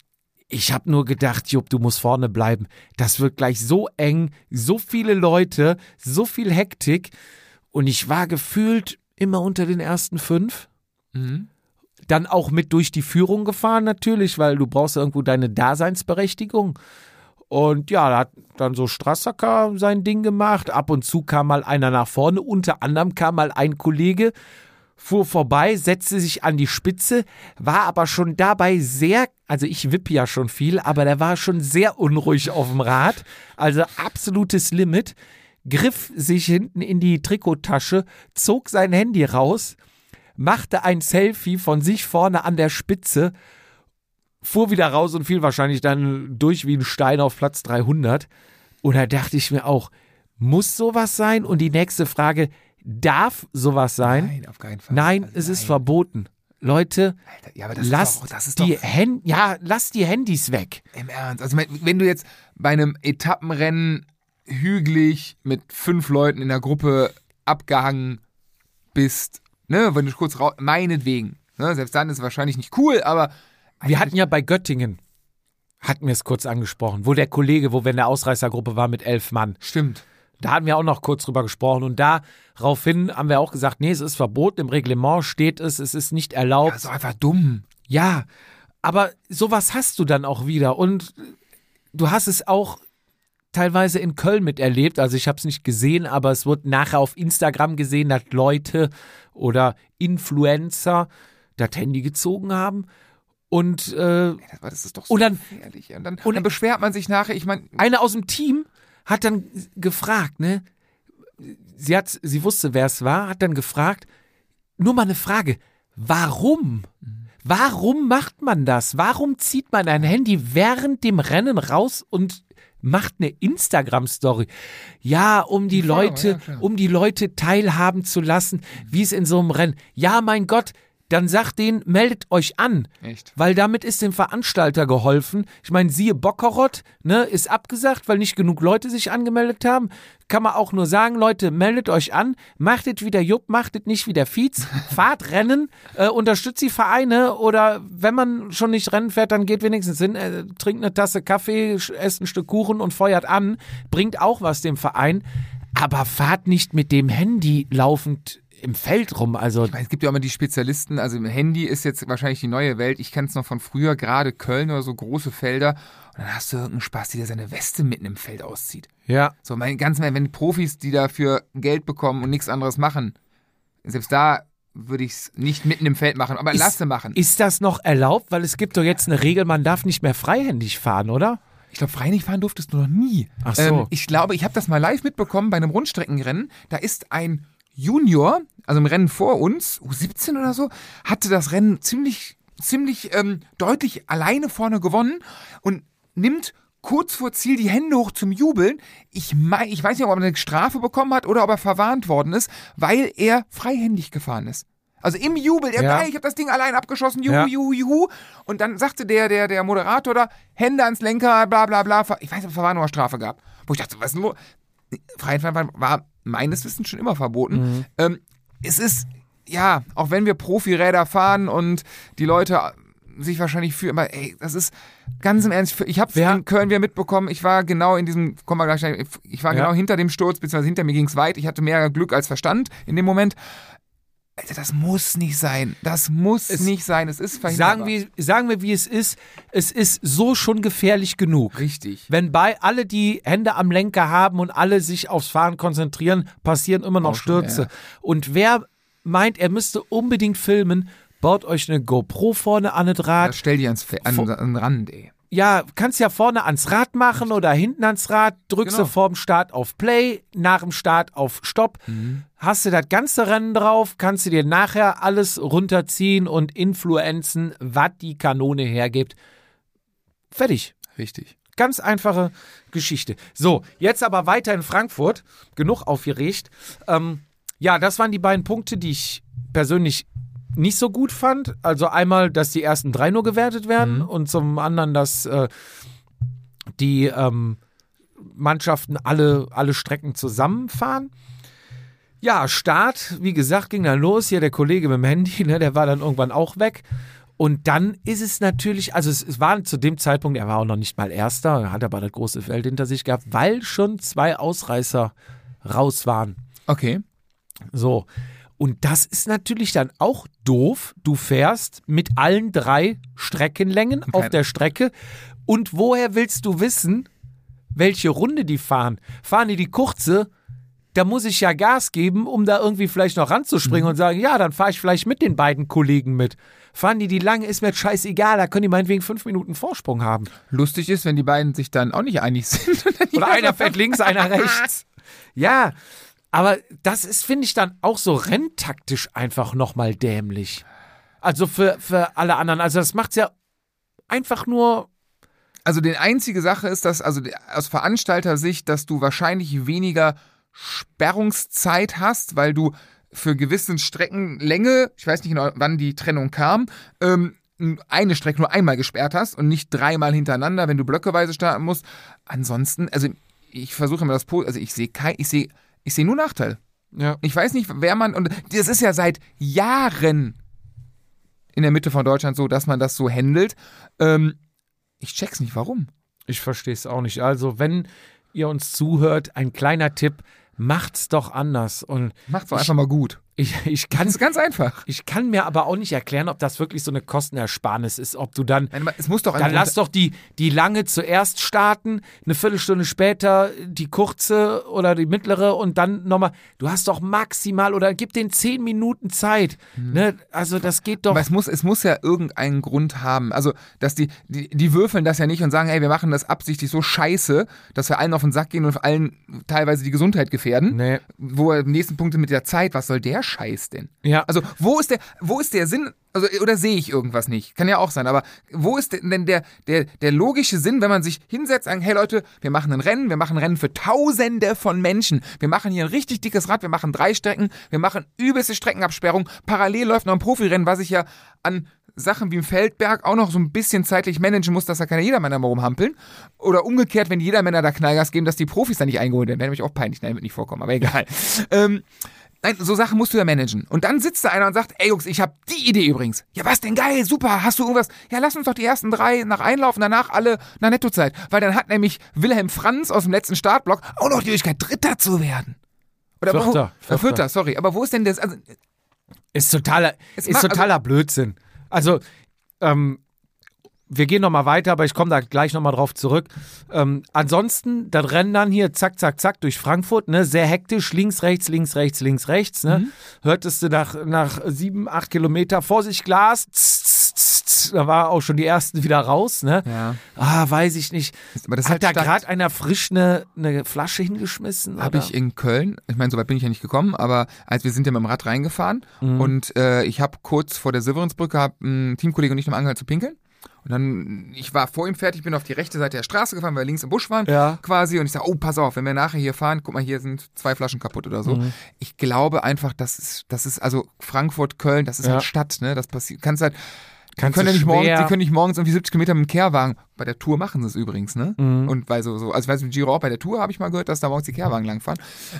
ich habe nur gedacht, Jupp, du musst vorne bleiben. Das wird gleich so eng, so viele Leute, so viel Hektik. Und ich war gefühlt immer unter den ersten fünf. Mhm. dann auch mit durch die Führung gefahren natürlich, weil du brauchst ja irgendwo deine Daseinsberechtigung. Und ja, da hat dann so Strassacker sein Ding gemacht. Ab und zu kam mal einer nach vorne. Unter anderem kam mal ein Kollege, fuhr vorbei, setzte sich an die Spitze, war aber schon dabei sehr, also ich wippe ja schon viel, aber der war schon sehr unruhig auf dem Rad. Also absolutes Limit. Griff sich hinten in die Trikottasche, zog sein Handy raus, machte ein Selfie von sich vorne an der Spitze, fuhr wieder raus und fiel wahrscheinlich dann durch wie ein Stein auf Platz 300. Und da dachte ich mir auch, muss sowas sein? Und die nächste Frage, darf sowas sein? Nein, auf keinen Fall. Nein, Also es ist nein. verboten. Leute, Alter, ja, lasst ist doch, ist die doch Hand, ja, lasst die Handys weg. im Ernst. Also wenn- wenn du jetzt bei einem Etappenrennen hügelig mit fünf Leuten in der Gruppe abgehangen bist, ne, wenn du kurz raus, meinetwegen, ne, selbst dann ist es wahrscheinlich nicht cool, aber Wir hatten ja bei Göttingen, hatten wir es kurz angesprochen, wo der Kollege, wo wir in der Ausreißergruppe waren mit elf Mann, stimmt. Da hatten wir auch noch kurz drüber gesprochen und daraufhin haben wir auch gesagt, nee, es ist verboten, im Reglement steht es, es ist nicht erlaubt. Das ist einfach dumm. Ja, aber sowas hast du dann auch wieder und du hast es auch teilweise in Köln miterlebt. Also ich habe es nicht gesehen, aber es wurde nachher auf Instagram gesehen, dass Leute oder Influencer das Handy gezogen haben und äh, das ist doch so Und dann- gefährlich. Und dann, und- dann beschwert man sich nachher, ich meine, einer aus dem Team hat dann gefragt, ne? Sie hat, sie wusste, wer es war, hat dann gefragt, nur mal eine Frage, warum? Warum macht man das? Warum zieht man ein Handy während dem Rennen raus und macht eine Instagram-Story? Ja, um die Leute, ja, um die Leute teilhaben zu lassen, wie es in so einem Rennen. Ja, mein Gott, dann sagt denen, meldet euch an. Echt? Weil damit ist dem Veranstalter geholfen. Ich meine, siehe Bockerott, ne, ist abgesagt, weil nicht genug Leute sich angemeldet haben. Kann man auch nur sagen, Leute, meldet euch an, machtet wie der Jupp, machtet nicht wie der Fietz, fahrt Rennen, äh, unterstützt die Vereine oder wenn man schon nicht Rennen fährt, dann geht wenigstens hin, äh, trinkt eine Tasse Kaffee, esst ein Stück Kuchen und feuert an, bringt auch was dem Verein. Aber fahrt nicht mit dem Handy laufend im Feld rum. Also Ich meine, es gibt ja auch immer die Spezialisten, also im Handy ist jetzt wahrscheinlich die neue Welt. Ich kenne es noch von früher, gerade Köln oder so große Felder. Und dann hast du irgendeinen Spaß, der seine Weste mitten im Feld auszieht. ja, So, mein ganz wenn Profis, die dafür Geld bekommen und nichts anderes machen, selbst da würde ich es nicht mitten im Feld machen, aber Ist- lasse machen. Ist das noch erlaubt? Weil es gibt doch jetzt eine Regel, man darf nicht mehr freihändig fahren, oder? Ich glaube, Freinig fahren durftest du noch nie. Ach so. Ähm, ich glaube, ich habe das mal live mitbekommen bei einem Rundstreckenrennen. Da ist ein Junior, also im Rennen vor uns, U17 oder so, hatte das Rennen ziemlich, ziemlich ähm, deutlich alleine vorne gewonnen und nimmt kurz vor Ziel die Hände hoch zum Jubeln. Ich, mein, ich weiß nicht, ob er eine Strafe bekommen hat oder ob er verwarnt worden ist, weil er freihändig gefahren ist. Also im Jubel, der Ja. geil, ich habe das Ding allein abgeschossen, juhu, Ja. juhu, juhu. Und dann sagte der, der, der Moderator da, Hände ans Lenker, bla bla bla. Ich weiß nicht, ob es Verwarnung oder Strafe gab. Wo ich dachte, was ist denn los? Freifahren war meines Wissens schon immer verboten. Ähm, es ist, ja, auch wenn wir Profiräder fahren und die Leute sich wahrscheinlich fühlen, aber ey, das ist ganz im Ernst, ich habe Wer- in Köln wieder mitbekommen, ich war genau in diesem, kommen wir gleich, ich war Ja. genau hinter dem Sturz, beziehungsweise hinter mir ging es weit, ich hatte mehr Glück als Verstand in dem Moment. Alter, das muss nicht sein. Das muss Es- nicht sein. Es ist verhinderbar. Sagen wir, sagen wir, wie es ist. Es ist so schon gefährlich genug. Richtig. Wenn bei alle die Hände am Lenker haben und alle sich aufs Fahren konzentrieren, passieren immer noch Auch schon, Stürze. ja. Und wer meint, er müsste unbedingt filmen, baut euch eine GoPro vorne an das Das Rad. stell dir ans an, an den Rand, ey. Ja, kannst ja vorne ans Rad machen oder hinten ans Rad, drückst Genau. du vorm Start auf Play, nach dem Start auf Stopp, Mhm. hast du das ganze Rennen drauf, kannst du dir nachher alles runterziehen und influenzen, was die Kanone hergibt. Fertig. Richtig. Ganz einfache Geschichte. So, jetzt aber weiter in Frankfurt. Genug aufgeregt. Ähm, ja, das waren die beiden Punkte, die ich persönlich nicht so gut fand. Also einmal, dass die ersten drei nur gewertet werden und zum anderen, dass äh, die ähm, Mannschaften alle, alle Strecken zusammenfahren. Ja, Start, wie gesagt, ging dann los. Hier der Kollege mit dem Handy, ne, der war dann irgendwann auch weg. Und dann ist es natürlich, also es, es war zu dem Zeitpunkt, er war auch noch nicht mal Erster, er hat aber das große Feld hinter sich gehabt, weil schon zwei Ausreißer raus waren. Okay. So. Und das ist natürlich dann auch doof. Du fährst mit allen drei Streckenlängen auf Kein- der Strecke. Und woher willst du wissen, welche Runde die fahren? Fahren die die kurze? Da muss ich ja Gas geben, um da irgendwie vielleicht noch ranzuspringen und sagen, ja, dann fahre ich vielleicht mit den beiden Kollegen mit. Fahren die die lange, ist mir scheißegal, da können die meinetwegen fünf Minuten Vorsprung haben. Lustig ist, wenn die beiden sich dann auch nicht einig sind. Oder einer fährt links, einer rechts. Ja, aber das ist, finde ich, dann auch so renntaktisch einfach nochmal dämlich. Also für, für alle anderen. Also das macht's ja einfach nur. Also die einzige Sache ist, dass, also aus Veranstalter-Sicht, dass du wahrscheinlich weniger Sperrungszeit hast, weil du für gewissen Streckenlänge, ich weiß nicht genau, wann die Trennung kam, ähm, eine Strecke nur einmal gesperrt hast und nicht dreimal hintereinander, wenn du blöckeweise starten musst. Ansonsten, also ich versuche immer das, also ich sehe kein, ich sehe, ich sehe nur Nachteil. Ja. Ich weiß nicht, wer man, und das ist ja seit Jahren in der Mitte von Deutschland so, dass man das so handelt. Ähm, ich check's nicht, warum. Ich verstehe es auch nicht. Also, wenn ihr uns zuhört, ein kleiner Tipp, macht's doch anders. Und Macht's doch Ich- einfach mal gut. Ich, ich, kann, Das ist ganz einfach. ich kann mir aber auch nicht erklären, ob das wirklich so eine Kostenersparnis ist. Ob du dann. Nein, Es muss doch Dann lass doch die, die lange zuerst starten, eine Viertelstunde später die kurze oder die mittlere und dann nochmal. Du hast doch maximal oder gib den zehn Minuten Zeit. Ne? Also das geht doch. Aber es muss, es muss ja irgendeinen Grund haben. Also, dass die, die, die würfeln das ja nicht und sagen, hey, wir machen das absichtlich so scheiße, dass wir allen auf den Sack gehen und allen teilweise die Gesundheit gefährden. Nee. Wo er nächsten Punkt mit der Zeit, was soll der Scheiß denn? Ja. Also, wo ist der, wo ist der Sinn? Also, oder sehe ich irgendwas nicht? Kann ja auch sein, aber wo ist denn der, der, der logische Sinn, wenn man sich hinsetzt, sagen, hey Leute, wir machen ein Rennen, wir machen ein Rennen für Tausende von Menschen. Wir machen hier ein richtig dickes Rad, wir machen drei Strecken, wir machen übelste Streckenabsperrung. Parallel läuft noch ein Profirennen, was ich ja an Sachen wie im Feldberg auch noch so ein bisschen zeitlich managen muss, dass da keine Jedermänner mal rumhampeln. Oder umgekehrt, wenn die Jedermänner da Knallgas geben, dass die Profis da nicht eingeholt werden. Wäre nämlich auch peinlich. Nein, wird nicht vorkommen, aber egal. ähm, Nein, so Sachen musst du ja managen. Und dann sitzt da einer und sagt, ey Jungs, ich habe die Idee übrigens. Ja, was denn geil, super, hast du irgendwas? Ja, lass uns doch die ersten drei nach Einlaufen, danach alle nach Nettozeit. Weil dann hat nämlich Wilhelm Franz aus dem letzten Startblock auch noch die Möglichkeit, Dritter zu werden. Oder Vierter, wo, Vierter. Vierter. Vierter, sorry. Aber wo ist denn das? Also, Ist totaler, ist macht- totaler Blödsinn. Also, ähm, wir gehen nochmal weiter, aber ich komme da gleich nochmal drauf zurück. Ähm, ansonsten, das Rennen dann hier zack, zack, zack durch Frankfurt, ne, sehr hektisch, links, rechts, links, rechts, links, rechts, ne. Mhm. Hörtest du nach, nach sieben, acht Kilometer, Vorsicht, Glas, tss, tss, tss, tss, da war auch schon die ersten wieder raus, ne. ja. Ah, weiß ich nicht. Aber das Hat halt da gerade einer frisch eine, eine Flasche hingeschmissen? Habe ich in Köln, ich meine, soweit bin ich ja nicht gekommen, aber als wir sind ja mit dem Rad reingefahren Mhm. und äh, ich habe kurz vor der Silverinsbrücke, hab ein Teamkollege und ich noch angehalten zu pinkeln. Und dann, ich war vor ihm fertig, bin auf die rechte Seite der Straße gefahren, weil wir links im Busch waren Ja. quasi. Und ich sage, oh, pass auf, wenn wir nachher hier fahren, guck mal, hier sind zwei Flaschen kaputt oder so. Mhm. Ich glaube einfach, das ist, das ist also Frankfurt, Köln, das ist Ja. halt Stadt, ne? Das passiert, kannst halt, Kannst können, nicht morgens, die können nicht morgens irgendwie 70 Kilometer mit dem Kehrwagen. Bei der Tour machen sie es übrigens, ne? Mhm. Und bei so, so, also ich weiß mit Giro auch bei der Tour habe ich mal gehört, dass da morgens die Kehrwagen langfahren.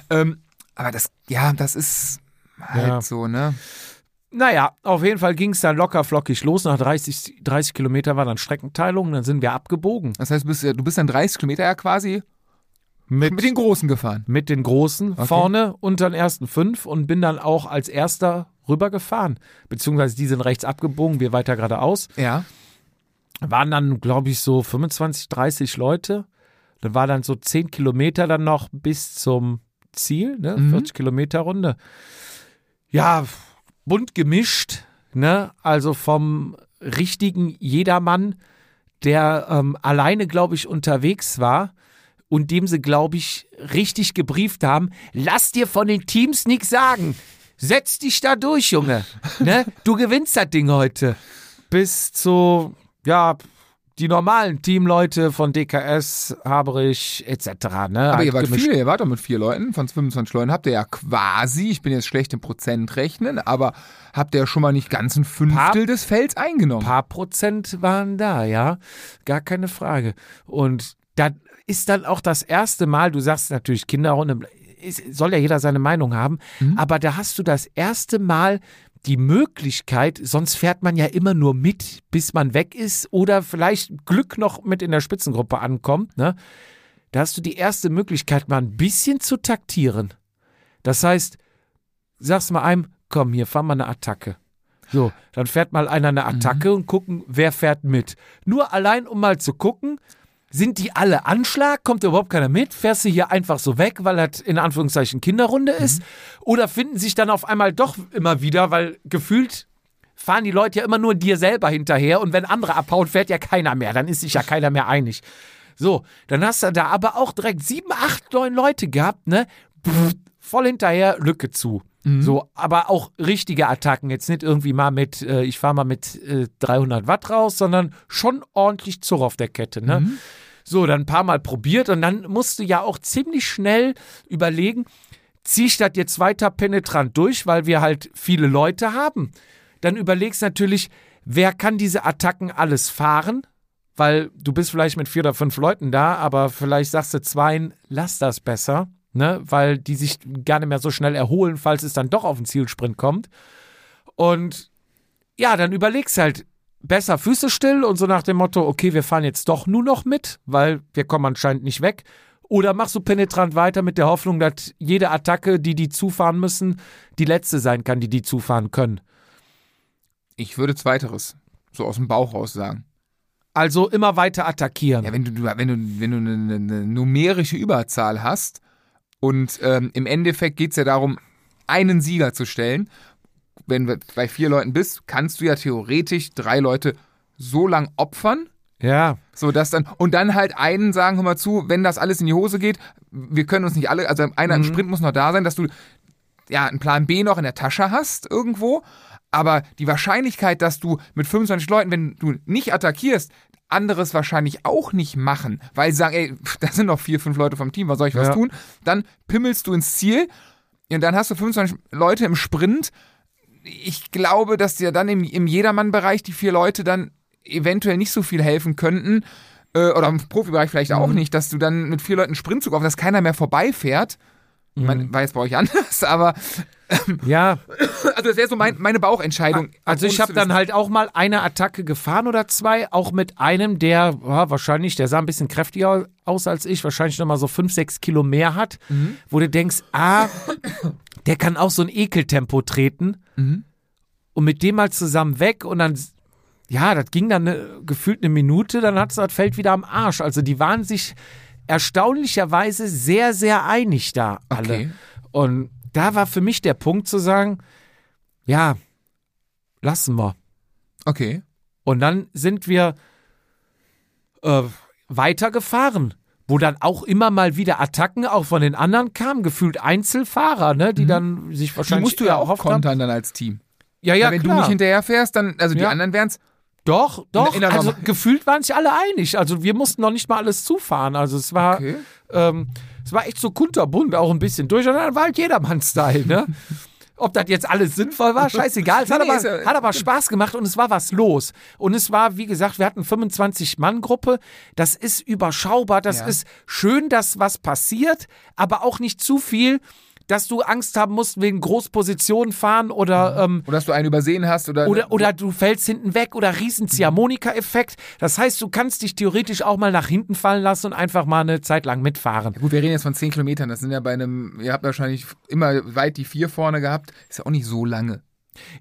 Ähm, aber das, ja, das ist halt Ja. so, ne? Naja, auf jeden Fall ging es dann locker flockig los. Nach 30, 30 Kilometer war dann Streckenteilung. Dann sind wir abgebogen. Das heißt, du bist, du bist dann 30 Kilometer ja quasi Mit, mit den Großen gefahren. mit den Großen Okay. vorne unter den ersten fünf und bin dann auch als erster rübergefahren. Beziehungsweise die sind rechts abgebogen, wir weiter geradeaus. Ja. Waren dann, glaube ich, so 25, 30 Leute. Dann war dann so 10 Kilometer dann noch bis zum Ziel, ne? Mhm. 40 Kilometer Runde. Ja, bunt gemischt, ne? Also vom richtigen Jedermann, der ähm, alleine, glaube ich, unterwegs war und dem sie, glaube ich, richtig gebrieft haben, lass dir von den Teams nichts sagen. Setz dich da durch, Junge. Ne? Du gewinnst das Ding heute. Bis zu, ja, die normalen Teamleute von DKS, Haberich, etc. Ne? Aber ihr wart gemischt. viele, ihr wart doch mit vier Leuten, von 25 Leuten habt ihr ja quasi, ich bin jetzt schlecht im Prozent rechnen, aber habt ihr ja schon mal nicht ganz ein Fünftel des Felds eingenommen. paar Prozent waren da, ja. Gar keine Frage. Und da ist dann auch das erste Mal, du sagst natürlich Kinderrunde, soll ja jeder seine Meinung haben, aber da hast du das erste Mal die Möglichkeit, sonst fährt man ja immer nur mit, bis man weg ist oder vielleicht Glück noch mit in der Spitzengruppe ankommt, ne? Da hast du die erste Möglichkeit, mal ein bisschen zu taktieren. Das heißt, sagst mal einem, komm, hier, fahr mal eine Attacke. So, dann fährt mal einer eine Attacke und gucken, wer fährt mit. Nur allein, um mal zu gucken, sind die alle Anschlag? Kommt da überhaupt keiner mit? Fährst du hier einfach so weg, weil das in Anführungszeichen Kinderrunde ist? Oder finden sich dann auf einmal doch immer wieder, weil gefühlt fahren die Leute ja immer nur dir selber hinterher und wenn andere abhauen, fährt ja keiner mehr. Dann ist sich ja keiner mehr einig. So, dann hast du da aber auch direkt sieben, acht, neun Leute gehabt, ne? Pff, voll hinterher, Lücke zu. So, aber auch richtige Attacken. Jetzt nicht irgendwie mal mit, äh, ich fahre mal mit äh, 300 Watt raus, sondern schon ordentlich Zug auf der Kette, ne? So, dann ein paar Mal probiert und dann musst du ja auch ziemlich schnell überlegen, ziehe ich das jetzt weiter penetrant durch, weil wir halt viele Leute haben. Dann überlegst natürlich, wer kann diese Attacken alles fahren? Weil du bist vielleicht mit vier oder fünf Leuten da, aber vielleicht sagst du zweien, lass das besser, ne? Weil die sich gar nicht mehr so schnell erholen, falls es dann doch auf den Zielsprint kommt. Und ja, dann überlegst halt, besser Füße still und so nach dem Motto, okay, wir fahren jetzt doch nur noch mit, weil wir kommen anscheinend nicht weg. Oder machst du penetrant weiter mit der Hoffnung, dass jede Attacke, die die zufahren müssen, die letzte sein kann, die die zufahren können? Ich würde zweiteres, so aus dem Bauch raus sagen. Also immer weiter attackieren. Ja, wenn du, wenn du, wenn du eine, eine numerische Überzahl hast und ähm, im Endeffekt geht es ja darum, einen Sieger zu stellen. Wenn du bei vier Leuten bist, kannst du ja theoretisch drei Leute so lang opfern, ja. so dass dann und dann halt einen sagen, hör mal zu, wenn das alles in die Hose geht, wir können uns nicht alle, also einer im Mhm. Sprint muss noch da sein, dass du ja einen Plan B noch in der Tasche hast irgendwo, aber die Wahrscheinlichkeit, dass du mit 25 Leuten, wenn du nicht attackierst, anderes wahrscheinlich auch nicht machen, weil sie sagen, ey, da sind noch vier, fünf Leute vom Team, was soll ich was Ja. tun? Dann pimmelst du ins Ziel und dann hast du 25 Leute im Sprint. Ich glaube, dass dir dann im, im Jedermann-Bereich die vier Leute dann eventuell nicht so viel helfen könnten. Äh, oder im Profibereich vielleicht auch nicht, dass du dann mit vier Leuten Sprintzug auf, dass keiner mehr vorbeifährt. Ich meine, war jetzt bei euch anders, aber Ja, also das wäre so mein, meine Bauchentscheidung. also ich habe dann halt auch mal eine Attacke gefahren oder zwei, auch mit einem, der ja, wahrscheinlich, der sah ein bisschen kräftiger aus als ich, wahrscheinlich nochmal so fünf, sechs Kilo mehr hat, Mhm. wo du denkst, ah, der kann auch so ein Ekeltempo treten Mhm. und mit dem mal zusammen weg und dann, ja, das ging dann eine, gefühlt eine Minute, dann hat das Feld wieder am Arsch. Also die waren sich erstaunlicherweise sehr, sehr einig da alle. Okay. Und da war für mich der Punkt zu sagen, ja, lassen wir. Okay. Und dann sind wir äh, weitergefahren, wo dann auch immer mal wieder Attacken auch von den anderen kamen, gefühlt Einzelfahrer, ne, die dann sich Die wahrscheinlich musst du ja auch kontern dann als Team. Ja, ja, Weil wenn klar. du nicht hinterher fährst, dann, also die Ja. anderen wären es. doch, doch. in der also gefühlt waren sich alle einig. Also wir mussten noch nicht mal alles zufahren. Also es war, Okay. ähm, es war echt so kunterbunt, auch ein bisschen durch. Und dann war halt jedermann-Style, ne? Ob das jetzt alles sinnvoll war, scheißegal. Es hat, aber, hat aber Spaß gemacht und es war was los. Und es war, wie gesagt, wir hatten 25-Mann-Gruppe. Das ist überschaubar. Das Ja. ist schön, dass was passiert, aber auch nicht zu viel, dass du Angst haben musst wegen Großpositionen fahren oder, ähm, Oder dass du einen übersehen hast oder. oder, oder du fällst hinten weg oder riesen Ziehharmonika-Effekt. Das heißt, du kannst dich theoretisch auch mal nach hinten fallen lassen und einfach mal eine Zeit lang mitfahren. Gut, wir reden jetzt von 10 Kilometern. Das sind ja bei einem, ihr habt wahrscheinlich immer weit die vier vorne gehabt. Ist ja auch nicht so lange.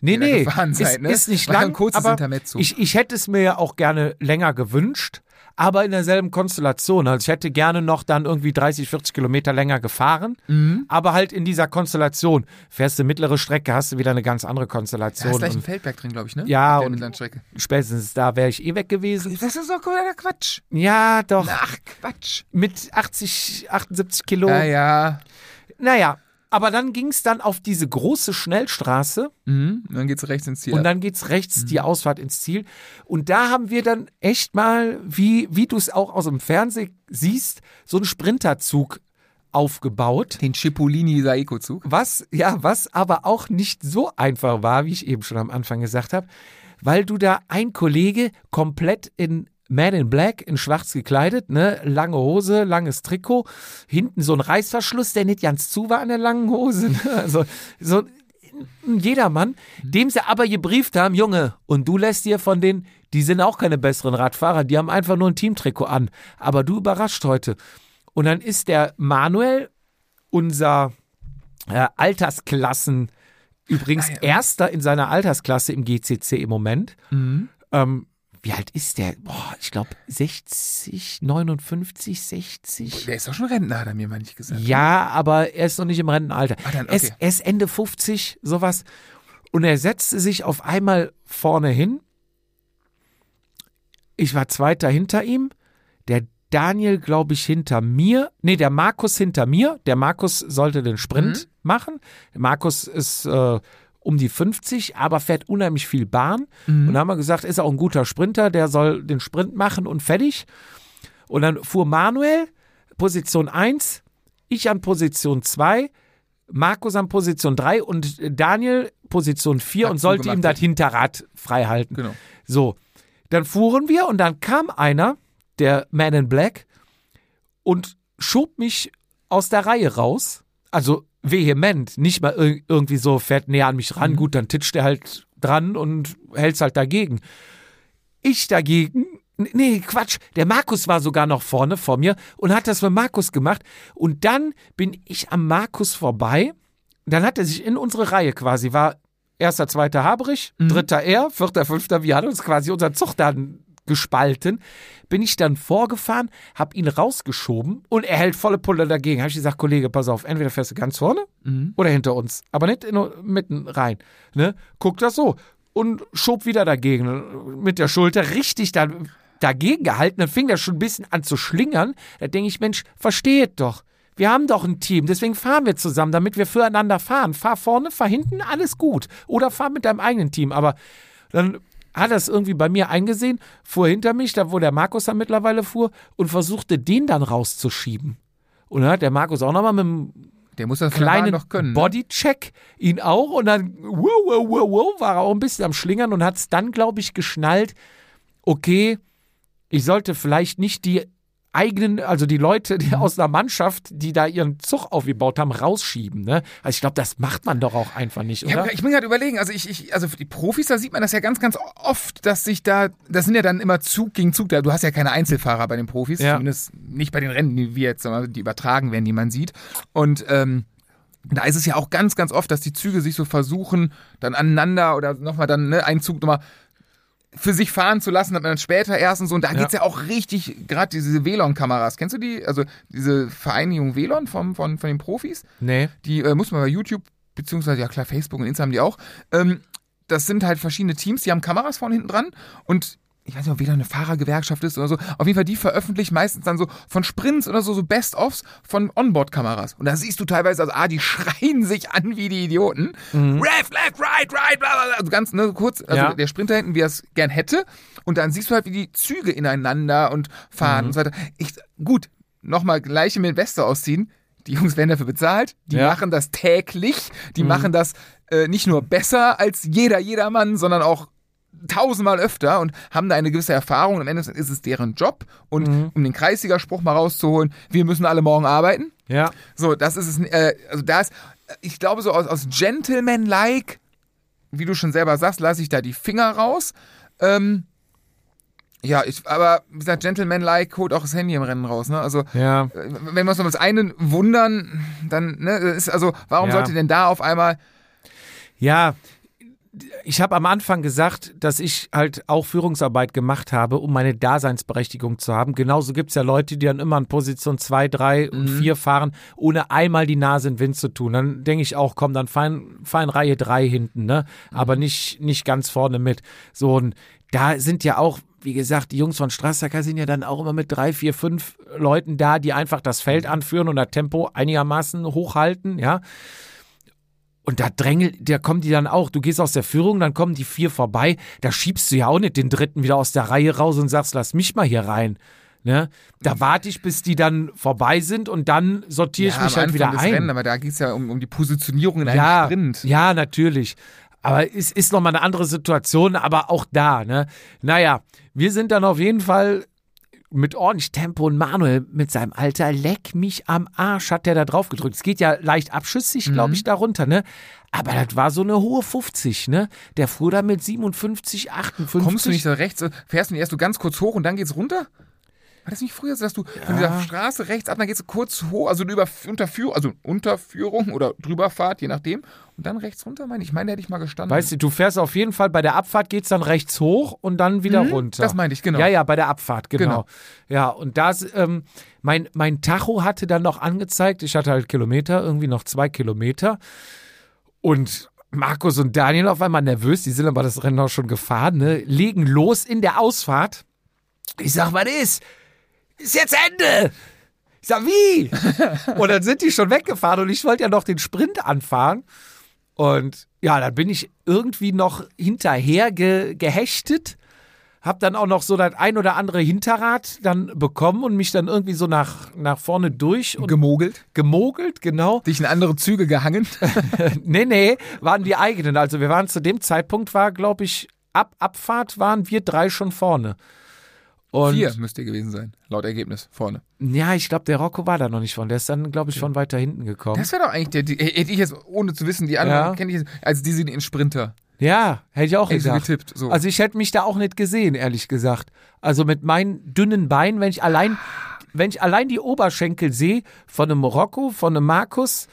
Nee, nee, ist, ne? ist nicht War ja lang, ein kurzes aber Intermezzo. ich, ich hätte es mir ja auch gerne länger gewünscht, aber in derselben Konstellation. Also ich hätte gerne noch dann irgendwie 30, 40 Kilometer länger gefahren, Mhm. aber halt in dieser Konstellation. Fährst du mittlere Strecke, hast du wieder eine ganz andere Da Konstellation. ist gleich ein Feldberg drin, glaube ich, ne? Ja, und- spätestens da wäre ich eh weg gewesen. Das ist doch Quatsch. Ja, doch. Ach, Quatsch. Mit 80, 78 Kilo. Ja, ja. Naja, aber dann ging es dann auf diese große Schnellstraße Mhm. Und dann geht's rechts ins Ziel. und dann geht's rechts die Ausfahrt ins Ziel. Und da haben wir dann echt mal, wie, wie du es auch aus dem Fernsehen siehst, so einen Sprinterzug aufgebaut. den Cipollini Saeco-Zug. Was, ja, was aber auch nicht so einfach war, wie ich eben schon am Anfang gesagt habe, weil du da ein Kollege komplett in Man in Black, in schwarz gekleidet, ne, lange Hose, langes Trikot, hinten so ein Reißverschluss, der nicht ganz zu war an der langen Hose, ne? also so ein Jedermann, dem sie aber gebrieft haben, Junge, und du lässt dir von denen, die sind auch keine besseren Radfahrer, die haben einfach nur ein Teamtrikot an, aber du überrascht heute. Und dann ist der Manuel, unser äh, Altersklassen, übrigens Ah, ja. erster in seiner Altersklasse im GCC im Moment. Mhm. Ähm, wie alt ist der? Boah, ich glaube 60, 59, 60. Der ist doch schon Rentner, hat er mir mal nicht gesagt. Ja, aber er ist noch nicht im Rentenalter. Ah, dann, er, ist, okay. er ist Ende 50, sowas. Und er setzte sich auf einmal vorne hin. Ich war Zweiter hinter ihm. Der Daniel, glaube ich, hinter mir. Nee, der Markus hinter mir. Der Markus sollte den Sprint machen. Der Markus ist äh, um die 50, aber fährt unheimlich viel Bahn. Und da haben wir gesagt, ist auch ein guter Sprinter, der soll den Sprint machen und fertig. Und dann fuhr Manuel, Position 1, ich an Position 2, Markus an Position 3 und Daniel Position 4 Hat und sollte ihm das Hinterrad frei halten. Genau. So, dann fuhren wir und dann kam einer, der Man in Black, und schob mich aus der Reihe raus. Also vehement, nicht mal ir irgendwie so, fährt näher an mich ran, gut, dann titscht er halt dran und hält's halt dagegen. Ich dagegen Nee, Quatsch. Der Markus war sogar noch vorne vor mir und hat das mit Markus gemacht. Und dann bin ich am Markus vorbei. Dann hat er sich in unsere Reihe quasi, war erster, zweiter Haberich, dritter er, vierter, fünfter, wir hatten uns quasi unseren Zug dann gespalten. Bin ich dann vorgefahren, hab ihn rausgeschoben und er hält volle Pulle dagegen. Habe ich gesagt, Kollege, pass auf, entweder fährst du ganz vorne oder hinter uns, aber nicht in, mitten rein. Ne? Guck das so und schob wieder dagegen mit der Schulter richtig dann dagegen gehalten. Dann fing das schon ein bisschen an zu schlingern. Da denke ich, Mensch, versteht doch. Wir haben doch ein Team, deswegen fahren wir zusammen, damit wir füreinander fahren. Fahr vorne, fahr hinten, alles gut. Oder fahr mit deinem eigenen Team. Aber dann hat es irgendwie bei mir eingesehen, fuhr hinter mich, da wo der Markus dann mittlerweile fuhr, und versuchte den dann rauszuschieben. Und dann hat der Markus auch nochmal mit einem Der muss das kleinen noch können. ne? Bodycheck ihn auch und dann wow, wow, wow, wow, war er auch ein bisschen am Schlingern und hat es dann, glaube ich, geschnallt, okay, ich sollte vielleicht nicht die eigenen, also die Leute Mhm. die aus einer Mannschaft, die da ihren Zug aufgebaut haben, rausschieben. Ne? Also ich glaube, das macht man doch auch einfach nicht, Ich, oder? hab, ich bin gerade überlegen, also ich, ich, also für die Profis, da sieht man das ja ganz, ganz oft, dass sich da, das sind ja dann immer Zug gegen Zug, da, du hast ja keine Einzelfahrer bei den Profis, Ja. zumindest nicht bei den Rennen, die wir jetzt, wir, die übertragen werden, die man sieht. Und ähm, da ist es ja auch ganz, ganz oft, dass die Züge sich so versuchen, dann aneinander oder nochmal dann ne, einen Zug nochmal für sich fahren zu lassen, damit man dann später erst und so. Und da Ja. geht's ja auch richtig, gerade diese Velon-Kameras. Kennst du die? Also diese Vereinigung Velon vom, von, von den Profis? nee. Die äh, muss man bei YouTube, beziehungsweise ja klar, Facebook und Insta haben die auch. Ähm, das sind halt verschiedene Teams, die haben Kameras vorne hinten dran und ich weiß nicht, ob wieder eine Fahrergewerkschaft ist oder so. Auf jeden Fall, die veröffentlichen meistens dann so von Sprints oder so, so Best-ofs von Onboard-Kameras. Und da siehst du teilweise, also ah, die schreien sich an wie die Idioten. Left, left, right, right, bla, bla, bla. Also ganz ne, kurz, also Ja. der Sprinter hinten, wie er es gern hätte. Und dann siehst du halt, wie die Züge ineinander und fahren und so weiter. Ich, gut, nochmal gleiche mit Weste ausziehen. Die Jungs werden dafür bezahlt. Die Ja. machen das täglich. Die machen das äh, nicht nur besser als jeder, jedermann, sondern auch tausendmal öfter und haben da eine gewisse Erfahrung. Und am Ende ist es deren Job. Und um den Kreissiegerspruch mal rauszuholen, wir müssen alle morgen arbeiten. Ja. So, das ist es. Äh, also da ist, ich glaube, so aus, aus Gentleman-like, wie du schon selber sagst, lasse ich da die Finger raus. Ähm, ja, ich, aber wie gesagt, Gentleman-like holt auch das Handy im Rennen raus. Ne? Also, Ja. äh, wenn wir uns um das eine wundern, dann, ne, ist also, warum Ja. sollte denn da auf einmal, Ja, ich habe am Anfang gesagt, dass ich halt auch Führungsarbeit gemacht habe, um meine Daseinsberechtigung zu haben. Genauso gibt es ja Leute, die dann immer in Position 2, 3 und 4 fahren, ohne einmal die Nase in den Wind zu tun. Dann denke ich auch, komm, dann fahren, fahren Reihe 3 hinten, ne? Aber nicht, nicht ganz vorne mit. So, und da sind ja auch, wie gesagt, die Jungs von Strassacker sind ja dann auch immer mit drei, vier, fünf Leuten da, die einfach das Feld anführen und das Tempo einigermaßen hochhalten, ja. Und da drängelt, da kommen die dann auch. Du gehst aus der Führung, dann kommen die vier vorbei. Da schiebst du ja auch nicht den dritten wieder aus der Reihe raus und sagst, lass mich mal hier rein. Ne? Da warte ich, bis die dann vorbei sind und dann sortiere ich ja, mich am halt wieder ein. Rennen, aber da geht es ja um, um die Positionierung in einem ja, Sprint. ja, natürlich. Aber es ist nochmal eine andere Situation, aber auch da, ne? Naja, wir sind dann auf jeden Fall mit ordentlich Tempo und Manuel mit seinem Alter, leck mich am Arsch, hat der da drauf gedrückt. Es geht ja leicht abschüssig, glaube ich, darunter, ne? Aber das war so eine hohe 50, ne? Der fuhr da mit 57, 58. Kommst du nicht so rechts, fährst du nicht erst so ganz kurz hoch und dann geht's runter? War das nicht früher, so, dass du von dieser Straße rechts ab, dann geht's so kurz hoch, also über Unterführung, also Unterführung oder drüberfahrt, je nachdem, und dann rechts runter, meine ich. Ich meine, da hätte ich mal gestanden. Weißt du, du fährst auf jeden Fall bei der Abfahrt geht's dann rechts hoch und dann wieder runter. das meinte ich, genau. Ja, ja, bei der Abfahrt, genau. Genau. Ja, und das, ähm, mein, mein Tacho hatte dann noch angezeigt, ich hatte halt Kilometer, irgendwie noch zwei Kilometer. Und Markus und Daniel auf einmal nervös, die sind aber das Rennen auch schon gefahren, ne, legen los in der Ausfahrt. Ich sag, was ist? Ist jetzt Ende! Ich sag, wie? und dann sind die schon weggefahren und ich wollte ja noch den Sprint anfahren. Und ja, dann bin ich irgendwie noch hinterher ge gehechtet. Hab dann auch noch so das ein oder andere Hinterrad dann bekommen und mich dann irgendwie so nach, nach vorne durch und gemogelt, gemogelt, genau. dich in andere Züge gehangen. nee, nee, waren die eigenen. Also wir waren zu dem Zeitpunkt, war, glaube ich, ab Abfahrt waren wir drei schon vorne. Und Vier müsste gewesen sein, laut Ergebnis, vorne. ja, ich glaube, der Rocco war da noch nicht von. Der ist dann, glaube ich, von weiter hinten gekommen. Das wäre doch eigentlich der, die, hätte ich jetzt, ohne zu wissen, die anderen Ja. kenne ich jetzt, als die sind in Sprinter. Ja, hätte ich auch Hätte gedacht. getippt. So. Also ich hätte mich da auch nicht gesehen, ehrlich gesagt. Also mit meinen dünnen Beinen, wenn ich allein, wenn ich allein die Oberschenkel sehe von einem Rocco, von einem Markus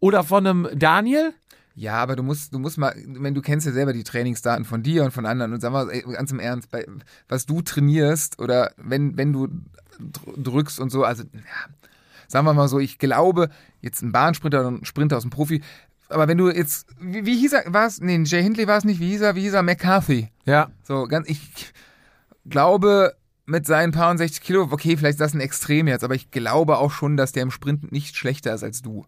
oder von einem Daniel, Ja, aber du musst, du musst mal, wenn du kennst ja selber die Trainingsdaten von dir und von anderen und sag mal, ganz im Ernst, bei, was du trainierst oder wenn, wenn du dr- drückst und so, also, ja, sagen wir mal so, ich glaube, jetzt ein Bahnsprinter oder ein Sprinter aus dem Profi, aber wenn du jetzt, wie, wie hieß er, war es, nee, Jay Hindley war es nicht, wie hieß er, wie hieß er, McCarthy. ja, So, ganz, ich glaube, mit seinen paar und 60 Kilo, okay, vielleicht ist das ein Extrem jetzt, aber ich glaube auch schon, dass der im Sprint nicht schlechter ist als du.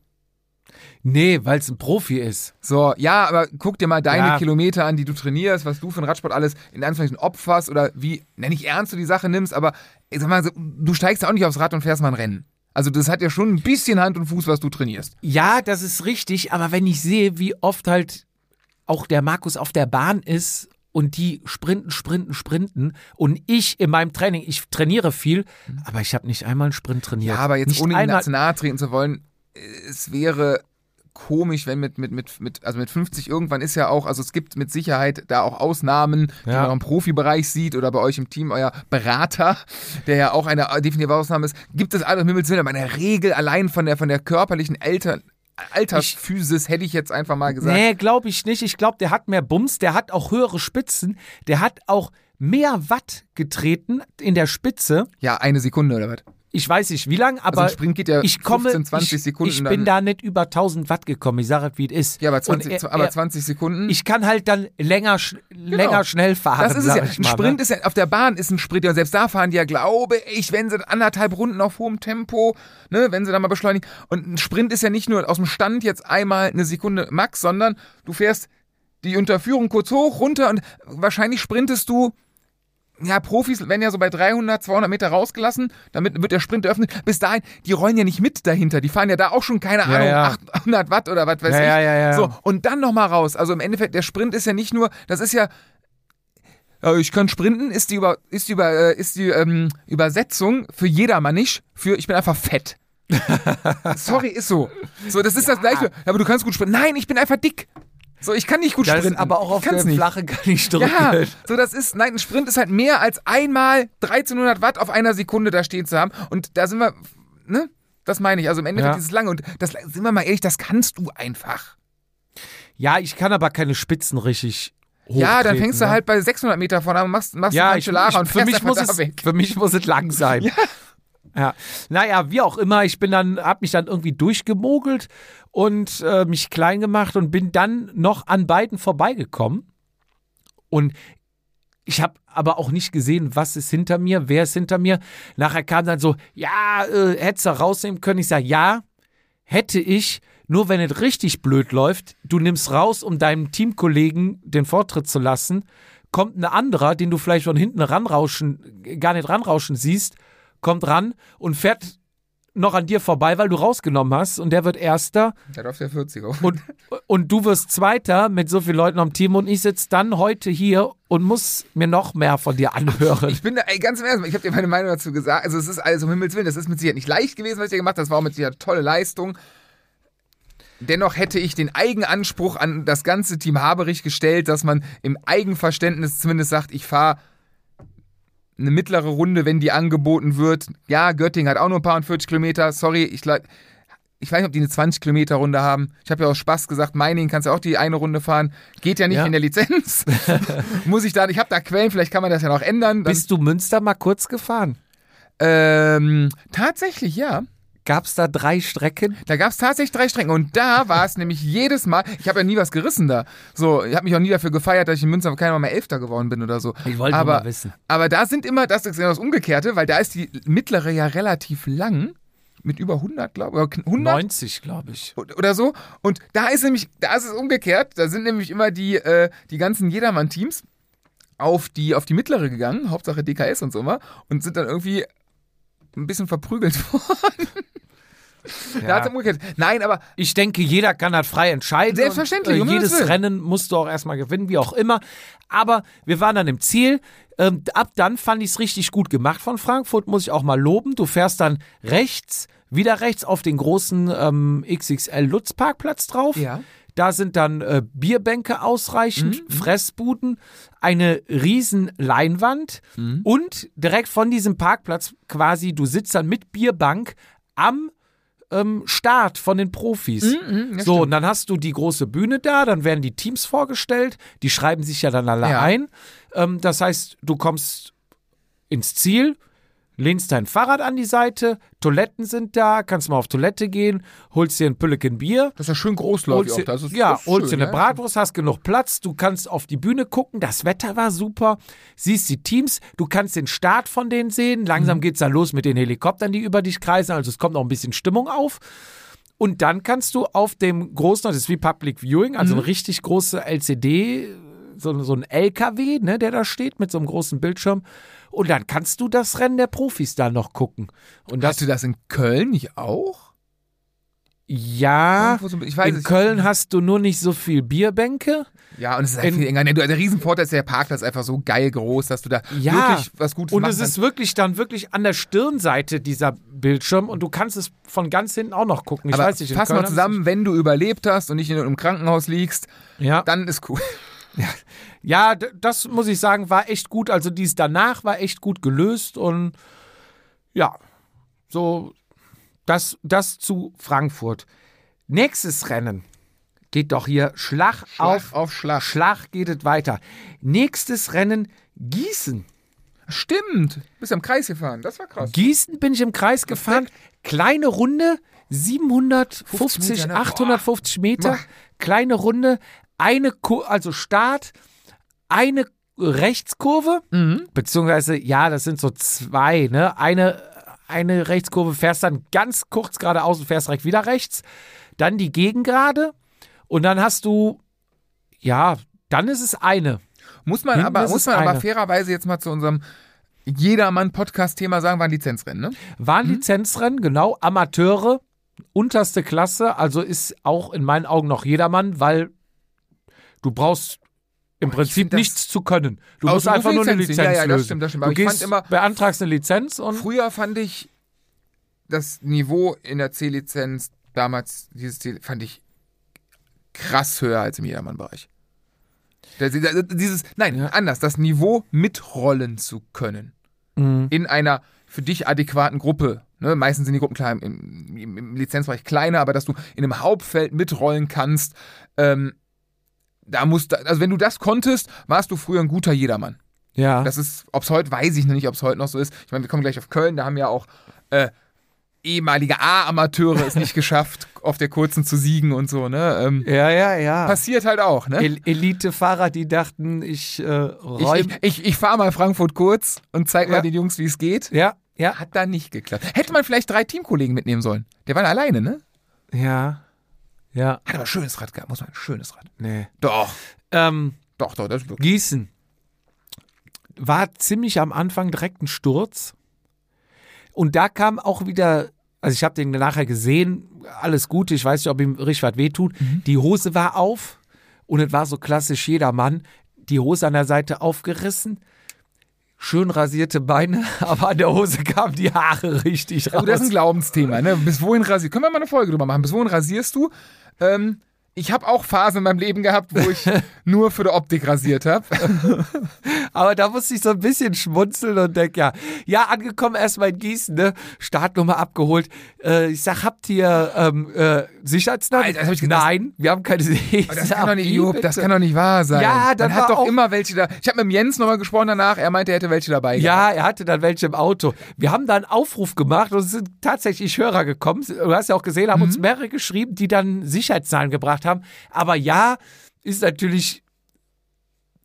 Nee, weil es ein Profi ist. So, ja, aber guck dir mal deine Ja. Kilometer an, die du trainierst, was du für einen Radsport alles in Anführungszeichen opferst oder wie, nenn nicht ernst du die Sache nimmst, aber ich sag mal, du steigst ja auch nicht aufs Rad und fährst mal ein Rennen. Also das hat ja schon ein bisschen Hand und Fuß, was du trainierst. Ja, das ist richtig, aber wenn ich sehe, wie oft halt auch der Markus auf der Bahn ist und die sprinten, sprinten, sprinten und ich in meinem Training, ich trainiere viel, aber ich habe nicht einmal einen Sprint trainiert. Ja, aber jetzt nicht ohne zu nahe treten zu wollen, äh, es wäre komisch, wenn mit, mit, mit, mit, also mit 50 irgendwann ist ja auch, also es gibt mit Sicherheit da auch Ausnahmen, die Ja. man auch im Profibereich sieht oder bei euch im Team, euer Berater, der ja auch eine definitive Ausnahme ist, gibt es alles Himmels Willen, aber in der Regel allein von der, von der körperlichen Eltern, Altersphysis hätte ich jetzt einfach mal gesagt. Nee, glaube ich nicht. Ich glaube, der hat mehr Bums, der hat auch höhere Spitzen, der hat auch mehr Watt getreten in der Spitze. Ja, eine Sekunde oder was? Ich weiß nicht wie lang, aber ein Sprint geht ja ich komme, 15, 20 ich, Sekunden Ich bin da nicht über 1000 Watt gekommen. Ich sage, wie es ist. Ja, aber Und 20, er- aber er- 20 Sekunden. Ich kann halt dann länger, sch länger schnell fahren. Das ist es ja. Ein mal, Sprint ne? ist ja, auf der Bahn ist ein Sprint, ja, und selbst da fahren die ja, glaube ich, wenn sie anderthalb Runden auf hohem Tempo, ne, wenn sie da mal beschleunigen. Und ein Sprint ist ja nicht nur aus dem Stand jetzt einmal eine Sekunde max, sondern du fährst die Unterführung kurz hoch, runter und wahrscheinlich sprintest du, ja, Profis werden ja so bei 300, 200 Meter rausgelassen, damit wird der Sprint eröffnet. Bis dahin, die rollen ja nicht mit dahinter, die fahren ja da auch schon, keine Ja, Ahnung, ja. 800 Watt oder was weiß Ja, ich. ja, ja, ja. So, und dann nochmal raus. Also im Endeffekt, der Sprint ist ja nicht nur, das ist ja, ich kann sprinten, ist die, über, ist die, über, äh, ist die ähm, Übersetzung für jedermann nicht, für ich bin einfach fett. Sorry, ist so. So, das ist das gleiche. Ja, aber du kannst gut sprinten. Nein, ich bin einfach dick. So, ich kann nicht gut Das sprinten. ist aber auch auf ich der nicht. Flache gar nicht drücken. Ja, so das ist, nein, ein Sprint ist halt mehr als einmal 1300 Watt auf einer Sekunde da stehen zu haben. Und da sind wir, ne? Das meine ich. Also im Endeffekt Ja. dieses lange. Und das, sind wir mal ehrlich, das kannst du einfach. Ja, ich kann aber keine Spitzen richtig Ja, dann fängst du ne? halt bei 600 Meter vorne an und machst, machst ja, eine ich, Cancellara und ich, für, mich muss es, für mich muss es lang sein. Ja. Ja. Naja, wie auch immer, ich bin dann, hab mich dann irgendwie durchgemogelt und äh, mich klein gemacht und bin dann noch an beiden vorbeigekommen. Und ich habe aber auch nicht gesehen, was ist hinter mir, wer ist hinter mir. Nachher kam dann so, ja, äh, hättest du rausnehmen können. Ich sage, ja, hätte ich, nur wenn es richtig blöd läuft, du nimmst raus, um deinem Teamkollegen den Vortritt zu lassen, kommt ein anderer, den du vielleicht von hinten ranrauschen, gar nicht ranrauschen siehst, kommt ran und fährt noch an dir vorbei, weil du rausgenommen hast und der wird Erster Der auf der 40er. und, und du wirst Zweiter mit so vielen Leuten am Team und ich sitze dann heute hier und muss mir noch mehr von dir anhören. Ich bin da, ey, ganz im Ernst, ich habe dir meine Meinung dazu gesagt. Also es ist alles um Himmels Willen, das ist mit Sicherheit nicht leicht gewesen, was ich dir gemacht habe. Das war auch mit Sicherheit tolle Leistung. Dennoch hätte ich den Eigenanspruch an das ganze Team Haberich gestellt, dass man im Eigenverständnis zumindest sagt, ich fahre eine mittlere Runde, wenn die angeboten wird. Ja, Göttingen hat auch nur ein paar und 40 Kilometer. Sorry, ich, ich weiß nicht, ob die eine 20 Kilometer Runde haben. Ich habe ja aus Spaß gesagt, Meiningen kannst du auch die eine Runde fahren. Geht ja nicht Ja. in der Lizenz. Muss ich da, ich habe da Quellen, vielleicht kann man das ja noch ändern. Dann, Bist du Münster mal kurz gefahren? ähm, tatsächlich, ja. Gab es da drei Strecken? Da gab es tatsächlich drei Strecken und da war es nämlich jedes Mal, ich habe ja nie was gerissen da. So, ich habe mich auch nie dafür gefeiert, dass ich in Münster keiner mal Elfter geworden bin oder so. Ich wollte aber, mal wissen. Aber da sind immer, das ist genau das Umgekehrte, weil da ist die mittlere ja relativ lang, mit über 100, glaube ich, 100 90, glaube ich. oder so. Und da ist nämlich, da ist es umgekehrt. Da sind nämlich immer die, äh, die ganzen Jedermann-Teams auf die, auf die mittlere gegangen, Hauptsache DKS und so immer, und sind dann irgendwie ein bisschen verprügelt worden. Ja. Nein, aber Ich denke, jeder kann das frei entscheiden. Selbstverständlich, Und, äh, jedes. Rennen musst du auch erstmal gewinnen, wie auch immer. Aber wir waren dann im Ziel. Ähm, ab dann fand ich es richtig gut gemacht von Frankfurt, muss ich auch mal loben. Du fährst dann rechts, wieder rechts auf den großen ähm, XXL Lutz Parkplatz drauf. Ja. Da sind dann äh, Bierbänke ausreichend, Mhm. Fressbuden, eine riesen Leinwand Mhm. und direkt von diesem Parkplatz quasi, du sitzt dann mit Bierbank am ähm, Start von den Profis. Mhm, ja, so, stimmt. und dann hast du die große Bühne da, dann werden die Teams vorgestellt, die schreiben sich ja dann alle Ja. ein. Ähm, das heißt, du kommst ins Ziel, lehnst dein Fahrrad an die Seite, Toiletten sind da, kannst mal auf Toilette gehen, holst dir ein Pülleken Bier, Das ist ja schön großläufig holst auch. dir, Das ist, ja, das ist holst dir schön, eine ja. Bratwurst, hast genug Platz, du kannst auf die Bühne gucken, das Wetter war super, siehst die Teams, du kannst den Start von denen sehen, Mhm. langsam geht's dann los mit den Helikoptern, die über dich kreisen, also es kommt noch ein bisschen Stimmung auf. Und dann kannst du auf dem großen, das ist wie Public Viewing, also Mhm. eine richtig große LCD, so, so ein LKW, ne, der da steht mit so einem großen Bildschirm. Und dann kannst du das Rennen der Profis da noch gucken. Und das, Hast du das in Köln nicht auch? ja, so- weiß in Köln hast du nur nicht so viel Bierbänke. Ja, und es ist halt In- viel enger. Der Riesenvorteil ist, der Parkplatz ist einfach so geil groß, dass du da Ja. wirklich was Gutes Und machen es ist wirklich dann wirklich an der Stirnseite dieser Bildschirm und du kannst es von ganz hinten auch noch gucken. Ich Aber weiß nicht, fass mal zusammen, wenn du überlebt hast und nicht in einem Krankenhaus liegst, Ja. dann ist cool. Ja, das muss ich sagen, war echt gut. Also dies danach war echt gut gelöst und ja, so das, das zu Frankfurt. Nächstes Rennen geht doch hier Schlag, auf auf Schlag. Schlag geht es weiter. Nächstes Rennen Gießen. Stimmt. Bist am Kreis gefahren. Das war krass. Gießen bin ich im Kreis gefahren. Kleine Runde, 750, 50 Meter, ne? 850 Meter. Boah. Kleine Runde, eine, Ku also Start, eine Rechtskurve, Mhm. beziehungsweise, ja, das sind so zwei, ne? Eine, eine Rechtskurve, fährst dann ganz kurz geradeaus und fährst direkt wieder rechts. Dann die Gegengrade und dann hast du, ja, dann ist es eine. Muss man, Hinten aber, muss man aber fairerweise jetzt mal zu unserem Jedermann-Podcast-Thema sagen, war ein Lizenzrennen, ne? War ein Lizenzrennen, genau, Amateure, unterste Klasse, also ist auch in meinen Augen noch jedermann, weil du brauchst im Prinzip find das- nichts zu können. Du musst einfach nur eine. Lizenz Ja, ja, das stimmt, das stimmt. Du Aber ich gehst, immer- beantragst eine Lizenz und Früher fand ich das Niveau in der C-Lizenz damals, dieses C fand ich krass höher als im Jedermann-Bereich. Dieses, nein, anders, das Niveau mitrollen zu können. Mhm. In einer für dich adäquaten Gruppe. Ne? Meistens sind die Gruppen klein, im, im, im Lizenzbereich kleiner, aber dass du in einem Hauptfeld mitrollen kannst, ähm, da musst du, also wenn du das konntest, warst du früher ein guter Jedermann. ja. Das ist, ob es heute, weiß ich noch nicht, ob es heute noch so ist. Ich meine, wir kommen gleich auf Köln, da haben ja auch äh, ehemalige A-Amateure es nicht geschafft, auf der kurzen zu siegen und so, ne? Ähm, ja, ja, ja. passiert halt auch, ne? El Elite-Fahrer, die dachten, ich äh, Ich, räum. ich, ich, ich fahre mal Frankfurt kurz und zeig mal Ja. den Jungs, wie es geht. ja, ja, Hat da nicht geklappt. Hätte man vielleicht drei Teamkollegen mitnehmen sollen. Der war alleine, ne? ja, ja. Hat aber ein schönes Rad gehabt, muss man ein schönes Rad. Nee. Doch, Ähm, doch, doch, das ist wirklich. Gießen war ziemlich am Anfang direkt ein Sturz. Und da kam auch wieder, also ich habe den nachher gesehen, alles gut, ich weiß nicht, ob ihm richtig was wehtut. Die Hose war auf und es war so klassisch jedermann. Die Hose an der Seite aufgerissen, schön rasierte Beine, aber an der Hose kamen die Haare richtig raus. Also das ist ein Glaubensthema, ne? Bis wohin rasierst Können wir mal eine Folge drüber machen? Bis wohin rasierst du? Ähm, ich habe auch Phasen in meinem Leben gehabt, wo ich nur für die Optik rasiert habe. Aber da musste ich so ein bisschen schmunzeln und denke, ja, ja, angekommen erstmal in Gießen, ne? Startnummer abgeholt. Äh, ich sag, habt ihr ähm, äh, Sicherheitsnadel? Alter, das hab ich gedacht. Nein, wir haben keine Sicherheitsnadel. Das kann doch nicht, Job, das kann doch nicht wahr sein. Ja, dann Man hat doch immer welche da. Ich habe mit Jens nochmal gesprochen danach, er meinte, er hätte welche dabei. Ja, er hatte dann welche im Auto. Wir haben da einen Aufruf gemacht und es sind tatsächlich Hörer gekommen. Du hast ja auch gesehen, haben Mhm. uns mehrere geschrieben, die dann Sicherheitszahlen gebracht haben. Aber ja, ist natürlich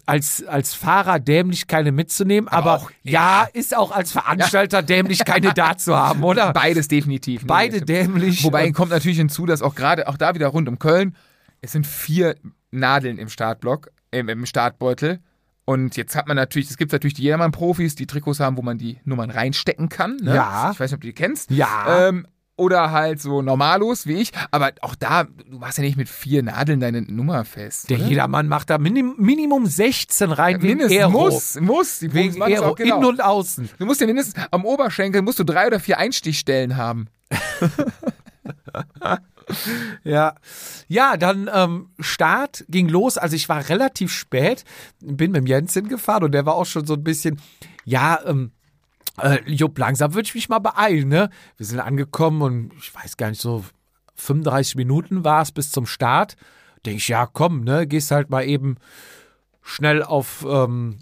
als, als Fahrer dämlich, keine mitzunehmen. Aber, auch- ja, ist auch als Veranstalter dämlich, keine da zu haben, oder? Beides definitiv. Beide dämlich. Wobei kommt natürlich hinzu, dass auch gerade, auch da wieder rund um Köln, es sind vier Nadeln im Startblock, im, im Startbeutel. Und jetzt hat man natürlich, es gibt natürlich die Jedermann-Profis, die Trikots haben, wo man die Nummern reinstecken kann. Ne? Ja. Ich weiß nicht, ob du die kennst. Ja. Ähm, oder halt so Normalos wie ich. Aber auch da, du machst ja nicht mit vier Nadeln deine Nummer fest. Der oder? Jedermann macht da Minim Minimum 16 rein wegen Mindestens Aero. muss, muss. Die Wegen Aero, genau. innen und außen. Du musst ja mindestens am Oberschenkel musst du drei oder vier Einstichstellen haben. Ja, ja, dann ähm, Start ging los. Also ich war relativ spät, bin mit dem Jens hingefahren und der war auch schon so ein bisschen, ja, ähm, äh, Jupp, langsam würde ich mich mal beeilen, ne? Wir sind angekommen und ich weiß gar nicht, so 35 Minuten war es bis zum Start. Denke ich, ja, komm, ne? Gehst halt mal eben schnell auf, ähm,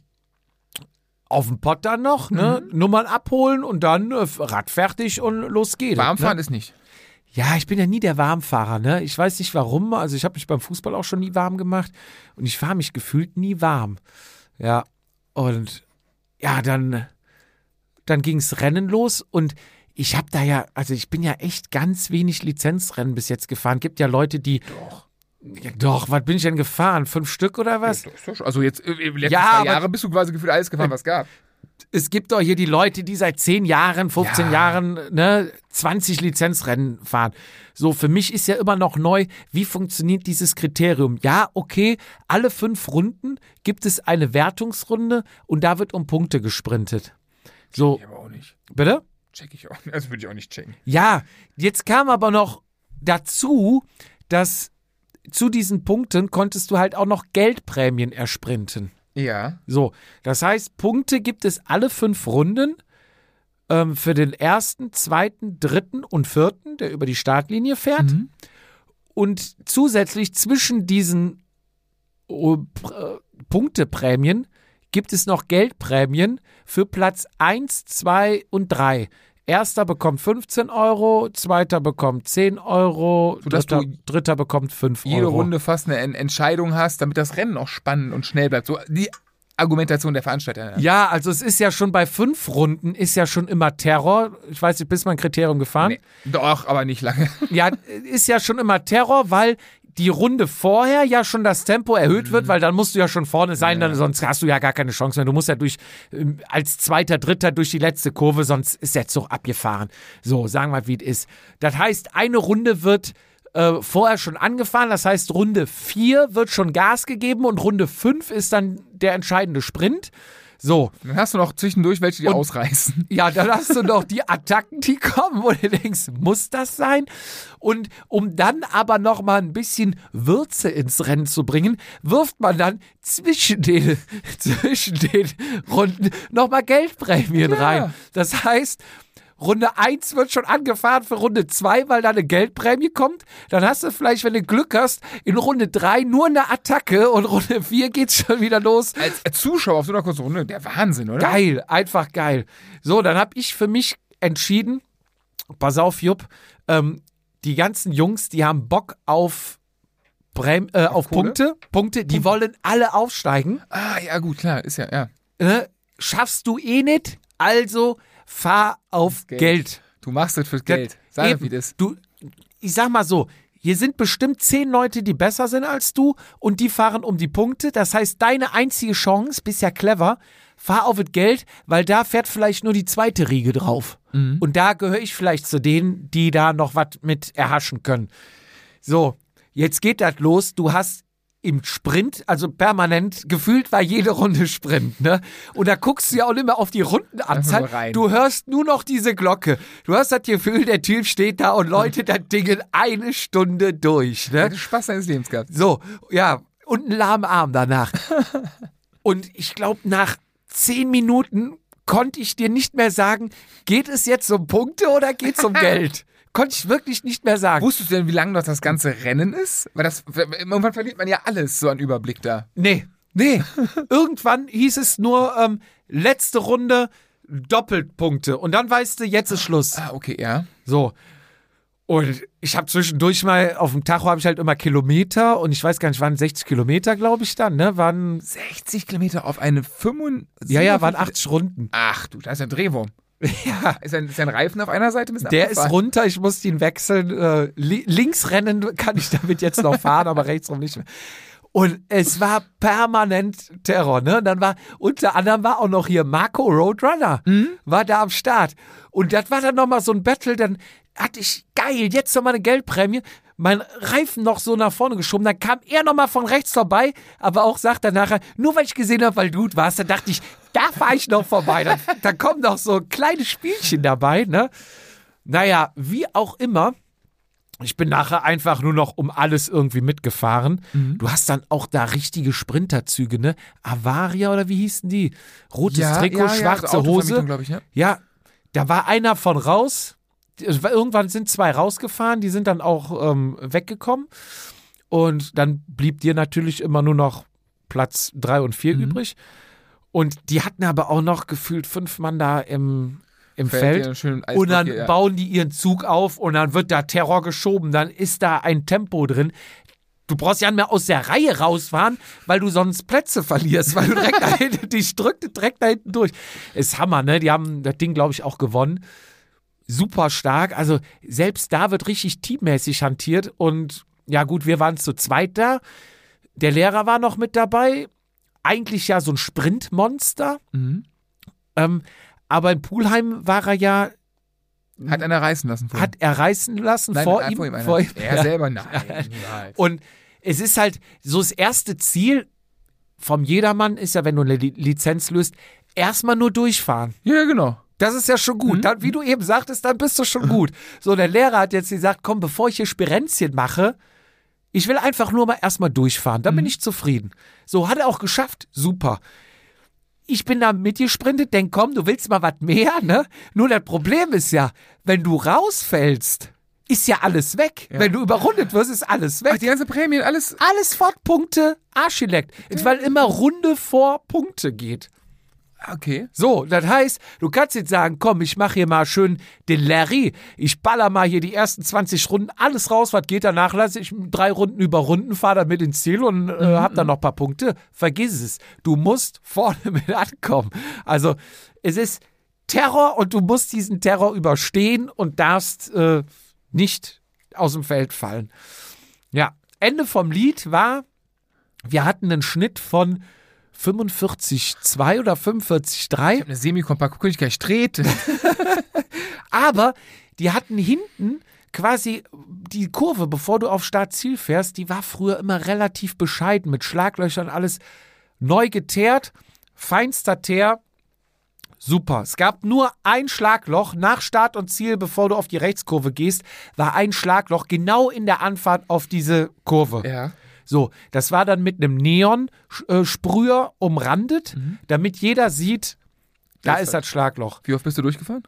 auf den Pott dann noch, ne? Nummern abholen und dann äh, Rad fertig und los geht's. Warmfahren ne? ist nicht. Ja, ich bin ja nie der Warmfahrer, ne? Ich weiß nicht warum. Also ich habe mich beim Fußball auch schon nie warm gemacht und ich fahre mich gefühlt nie warm. Ja. Und ja, dann, dann ging's Rennen los und ich habe da ja, also ich bin ja echt ganz wenig Lizenzrennen bis jetzt gefahren. Gibt ja Leute, die. Doch. Ja, doch, was bin ich denn gefahren? Fünf Stück oder was? Schon- Also jetzt, äh, in den letzten Ja, zwei aber- Jahre bist du quasi gefühlt alles gefahren, was gab. es gibt doch hier die Leute, die seit 10 Jahren, 15 Ja. Jahren, ne, 20 Lizenzrennen fahren. So, für mich ist ja immer noch neu, wie funktioniert dieses Kriterium? Ja, okay, alle fünf Runden gibt es eine Wertungsrunde und da wird um Punkte gesprintet. So, Ich aber auch nicht. bitte? Check ich auch nicht. Also würde ich auch nicht checken. Ja, jetzt kam aber noch dazu, dass zu diesen Punkten konntest du halt auch noch Geldprämien ersprinten. Ja. So, das heißt, Punkte gibt es alle fünf Runden ähm, für den ersten, zweiten, dritten und vierten, der über die Startlinie fährt. Mhm. Und zusätzlich zwischen diesen oh, äh, Punkteprämien gibt es noch Geldprämien für Platz 1, 2 und 3. Erster bekommt 15 Euro, zweiter bekommt 10 Euro, Sodass dritter, dritter bekommt 5 Euro. Jede Runde fast eine En- Entscheidung hast, damit das Rennen auch spannend und schnell bleibt. So die Argumentation der Veranstalter. Ja, also es ist ja schon bei fünf Runden ist ja schon immer Terror. Ich weiß nicht, bist du mal ein Kriterium gefahren? Nee, doch, aber nicht lange. Ja, ist ja schon immer Terror, weil die Runde vorher ja schon das Tempo erhöht wird, weil dann musst du ja schon vorne sein, dann, sonst hast du ja gar keine Chance mehr. Du musst ja durch ähm, als zweiter, dritter durch die letzte Kurve, sonst ist der Zug abgefahren. So, sagen wir, wie es ist. Das heißt, eine Runde wird äh, vorher schon angefahren, das heißt, Runde 4 wird schon Gas gegeben und Runde 5 ist dann der entscheidende Sprint. So, Dann hast du noch zwischendurch welche, die Und- ausreißen. ja, dann hast du noch die Attacken, die kommen, wo du denkst, muss das sein? Und um dann aber noch mal ein bisschen Würze ins Rennen zu bringen, wirft man dann zwischen den, zwischen den Runden noch mal Geldprämien Ja. rein. Das heißt, Runde 1 wird schon angefahren für Runde 2, weil da eine Geldprämie kommt. Dann hast du vielleicht, wenn du Glück hast, in Runde 3 nur eine Attacke und Runde 4 geht's schon wieder los. Als, Zuschauer auf so einer kurzen Runde, der Wahnsinn, oder? Geil, einfach geil. So, dann habe ich für mich entschieden, pass auf, Jupp, ähm, die ganzen Jungs, die haben Bock auf, Brem, äh, auf, Kohle? Punkte, Punkte, die wollen alle aufsteigen. Ah, ja, gut, klar, ist ja, ja. Ne? Schaffst du eh nicht, also fahr auf Geld. Geld. Du machst das fürs Geld. Sag Eben. mir, wie das. Du, ich sag mal so, hier sind bestimmt zehn Leute, die besser sind als du und die fahren um die Punkte. Das heißt, deine einzige Chance, bist ja clever, fahr auf das Geld, weil da fährt vielleicht nur die zweite Riege drauf. Und da gehöre ich vielleicht zu denen, die da noch was mit erhaschen können. So, jetzt geht das los. Du hast im Sprint, also permanent, gefühlt war jede Runde Sprint, ne? Und da guckst du ja auch nicht mehr auf die Rundenanzahl. Du hörst nur noch diese Glocke. Du hast das Gefühl, der Typ steht da und läutet das Ding in eine Stunde durch, ne? Hätte Spaß deines Lebens gehabt. So, ja, und einen lahmen Arm danach. und ich glaube, nach zehn Minuten konnte ich dir nicht mehr sagen, geht es jetzt um Punkte oder geht es um Geld? Konnte ich wirklich nicht mehr sagen. Wusstest du denn, wie lang noch das ganze Rennen ist? Weil das, irgendwann verliert man ja alles, so einen Überblick da. Nee, nee. Irgendwann hieß es nur, ähm, letzte Runde, Doppelpunkte. Und dann weißt du, jetzt ist Schluss. Ah, okay, ja. So. Und ich habe zwischendurch mal, auf dem Tacho habe ich halt immer Kilometer und ich weiß gar nicht, waren 60 Kilometer, glaube ich dann, ne? Waren, 60 Kilometer auf eine 75. ja, ja, waren 80 Runden. Ach du, da ist ein Drehwurm. Ja. Ist ein, ist ein Reifen auf einer Seite ein bisschen Der ist runter, ich muss ihn wechseln. Äh, li links rennen kann ich damit jetzt noch fahren, aber rechts rum nicht mehr. Und es war permanent Terror, ne? Und dann war, unter anderem war auch noch hier Marco Roadrunner, war da am Start. Und das war dann nochmal so ein Battle, dann hatte ich, geil, jetzt nochmal eine Geldprämie, mein Reifen noch so nach vorne geschoben, dann kam er nochmal von rechts vorbei, aber auch sagt er nachher, nur weil ich gesehen habe, weil du warst, dann dachte ich, da fahre ich noch vorbei. Dann, dann kommen noch so kleine Spielchen dabei, ne? Naja, wie auch immer, Ich bin nachher einfach nur noch um alles irgendwie mitgefahren. Mhm. Du hast dann auch da richtige Sprinterzüge, ne? Avaria oder wie hießen die? Rotes ja, Trikot, ja, ja, schwarze also Autovermietung, Hose. ich, ja. Ja, da war einer von raus. War- Irgendwann sind zwei rausgefahren, die sind dann auch ähm, weggekommen. Und dann blieb dir natürlich immer nur noch Platz drei und vier Mhm. übrig. Und die hatten aber auch noch gefühlt fünf Mann da im, im Feld. Und dann ja. bauen die ihren Zug auf und dann wird da Terror geschoben. Dann ist da ein Tempo drin. Du brauchst ja nicht mehr aus der Reihe rausfahren, weil du sonst Plätze verlierst, weil du direkt da hinten, dich drückt direkt da hinten durch. Ist Hammer, ne? Die haben das Ding, glaube ich, auch gewonnen. Super stark. Also selbst da wird richtig teammäßig hantiert. Und ja, gut, wir waren zu zweit da. Der Lehrer war noch mit dabei. Eigentlich ja so ein Sprintmonster. Mhm. Ähm, aber in Pulheim war er ja Hat einer reißen lassen vorhin. hat er reißen lassen Nein, vor, nein, ihm, vor ihm einer. vor ihm. Er Ja. selber, nein. Und es ist halt so das erste Ziel vom Jedermann ist ja, wenn du eine Li Lizenz löst, erstmal nur durchfahren. ja, genau. Das ist ja schon gut. Dann, wie du eben sagtest, dann bist du schon gut. So, der Lehrer hat jetzt gesagt, komm, bevor ich hier Spirenzchen mache, ich will einfach nur mal erstmal durchfahren. Dann bin ich zufrieden. So, hat er auch geschafft. Super. Ich bin da mitgesprintet, denk, komm, du willst mal was mehr, ne? Nur das Problem ist ja, wenn du rausfällst, ist ja alles weg. Wenn du überrundet wirst, ist alles weg. Ach, die ganze Prämie, alles. alles fort Punkte, Arschgeleckt. Weil immer Runde vor Punkte geht. Okay. So, das heißt, du kannst jetzt sagen, komm, ich mache hier mal schön den Larry. Ich baller mal hier die ersten 20 Runden, alles raus, was geht. Danach lasse ich drei Runden über Runden, fahre dann mit ins Ziel und äh, hab dann noch ein paar Punkte. Vergiss es. Du musst vorne mit ankommen. Also, es ist Terror und du musst diesen Terror überstehen und darfst äh, nicht aus dem Feld fallen. Ja, Ende vom Lied war, wir hatten einen Schnitt von 45,2 oder 45,3. Eine Semi-kompakt Königreich dreht. Aber die hatten hinten quasi die Kurve, bevor du auf Start-Ziel fährst, die war früher immer relativ bescheiden mit Schlaglöchern, alles neu geteert, feinster Teer. Super. Es gab nur ein Schlagloch nach Start und Ziel, bevor du auf die Rechtskurve gehst, war ein Schlagloch genau in der Anfahrt auf diese Kurve. ja. So, das war dann mit einem Neon-Sprüher umrandet, damit jeder sieht, da ist das Schlagloch Wie oft bist du durchgefahren?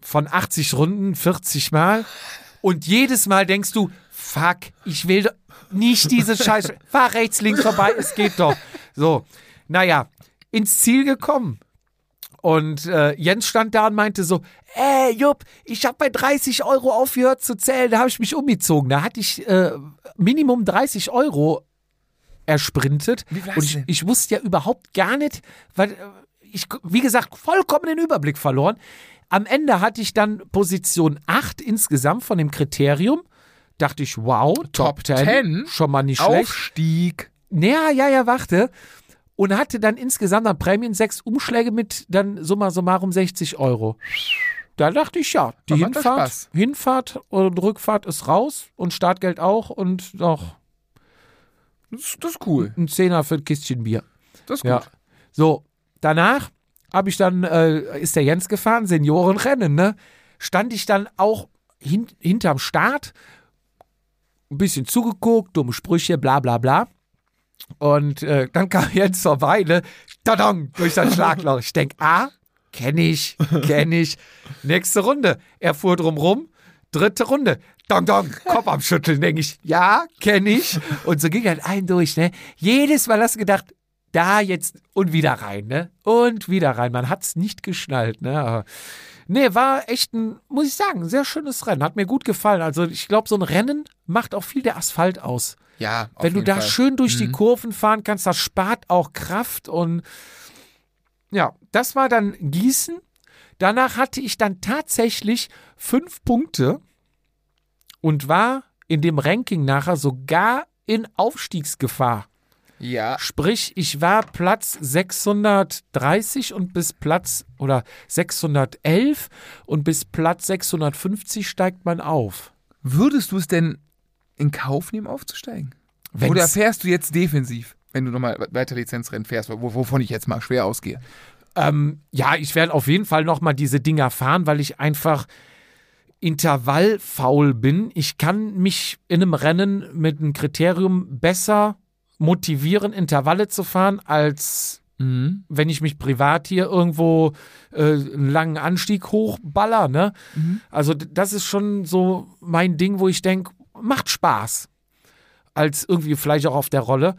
von 80 Runden 40 Mal. Und jedes Mal denkst du, fuck, ich will doch nicht diese Scheiße. Fahr rechts, links vorbei, es geht doch. So, naja, ins Ziel gekommen. Und äh, Jens stand da und meinte so, ey Jupp, ich habe bei 30 Euro aufgehört zu zählen, da habe ich mich umgezogen. Da hatte ich äh, Minimum 30 Euro ersprintet. Wie und ich, ich wusste ja überhaupt gar nicht, weil äh, ich, wie gesagt, vollkommen den Überblick verloren. Am Ende hatte ich dann Position 8 insgesamt von dem Kriterium. Dachte ich, wow, Top, Top 10, 10? schon mal nicht schlecht. Aufstieg. Ja, ja, ja, warte. Und hatte dann insgesamt an Prämien sechs Umschläge mit dann summa summarum 60 Euro. Da dachte ich, ja, die Hinfahrt. Hinfahrt und Rückfahrt ist raus und Startgeld auch und noch Das, das ist cool. ein Zehner für ein Kistchen Bier. Das ist gut. Ja. So, danach habe ich dann, äh, ist der Jens gefahren, Seniorenrennen, ne? Stand ich dann auch hin, hinterm Start, ein bisschen zugeguckt, dumme Sprüche, bla bla bla. Und äh, dann kam Jens vorbei, ne? Tadong, durch das Schlagloch. Ich denk, ah, kenne ich, kenne ich. Nächste Runde. Er fuhr drum rum. Dritte Runde. Dong, dong, Kopf am Schütteln, denke ich, ja, kenne ich. Und so ging halt ein durch, ne? Jedes Mal hast du gedacht, da jetzt und wieder rein, ne? Und wieder rein. Man hat's nicht geschnallt, ne? Aber, nee, war echt ein, muss ich sagen, sehr schönes Rennen. Hat mir gut gefallen. Also ich glaube, so ein Rennen macht auch viel der Asphalt aus. Ja, auf Wenn du da Fall. Mhm. schön durch die Kurven fahren kannst, das spart auch Kraft und ja, das war dann Gießen. Danach hatte ich dann tatsächlich fünf Punkte und war in dem Ranking nachher sogar in Aufstiegsgefahr. Ja, Sprich, ich war Platz 630 und bis Platz oder 611 und bis Platz 650 steigt man auf. würdest du es denn in Kauf nehmen, aufzusteigen? Wenn's- Oder fährst du jetzt defensiv, wenn du nochmal weiter Lizenzrennen fährst, wo- wovon ich jetzt mal schwer ausgehe? Ähm, ja, ich werde auf jeden Fall noch mal diese Dinger fahren, weil ich einfach intervallfaul bin. Ich kann mich in einem Rennen mit einem Kriterium besser motivieren, Intervalle zu fahren, als Mhm. wenn ich mich privat hier irgendwo äh, einen langen Anstieg hochballer. Ne? Also d- das ist schon so mein Ding, wo ich denke, macht Spaß. Als irgendwie vielleicht auch auf der Rolle.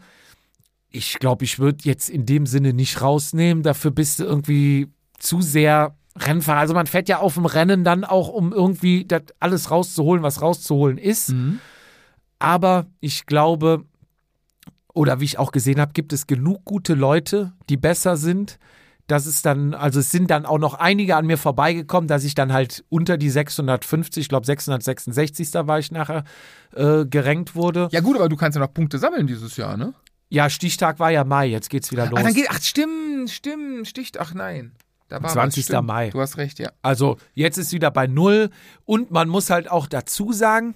Ich glaube, ich würde jetzt in dem Sinne nicht rausnehmen. Dafür bist du irgendwie zu sehr Rennfahrer. Also man fährt ja auf dem Rennen dann auch, um irgendwie das alles rauszuholen, was rauszuholen ist. Mhm. Aber ich glaube, oder wie ich auch gesehen habe, gibt es genug gute Leute, die besser sind. Das ist dann, also es sind dann auch noch einige an mir vorbeigekommen, dass ich dann halt unter die 650, ich glaube 666. Da war ich nachher, äh, gerankt wurde. Ja gut, aber du kannst ja noch Punkte sammeln dieses Jahr, ne? Ja, Stichtag war ja Mai, jetzt geht's wieder los. Ach, dann geht, ach stimmt, stimmt, sticht, ach nein. Da war 20. was. Mai. Du hast recht, ja. Also jetzt ist wieder bei Null und man muss halt auch dazu sagen,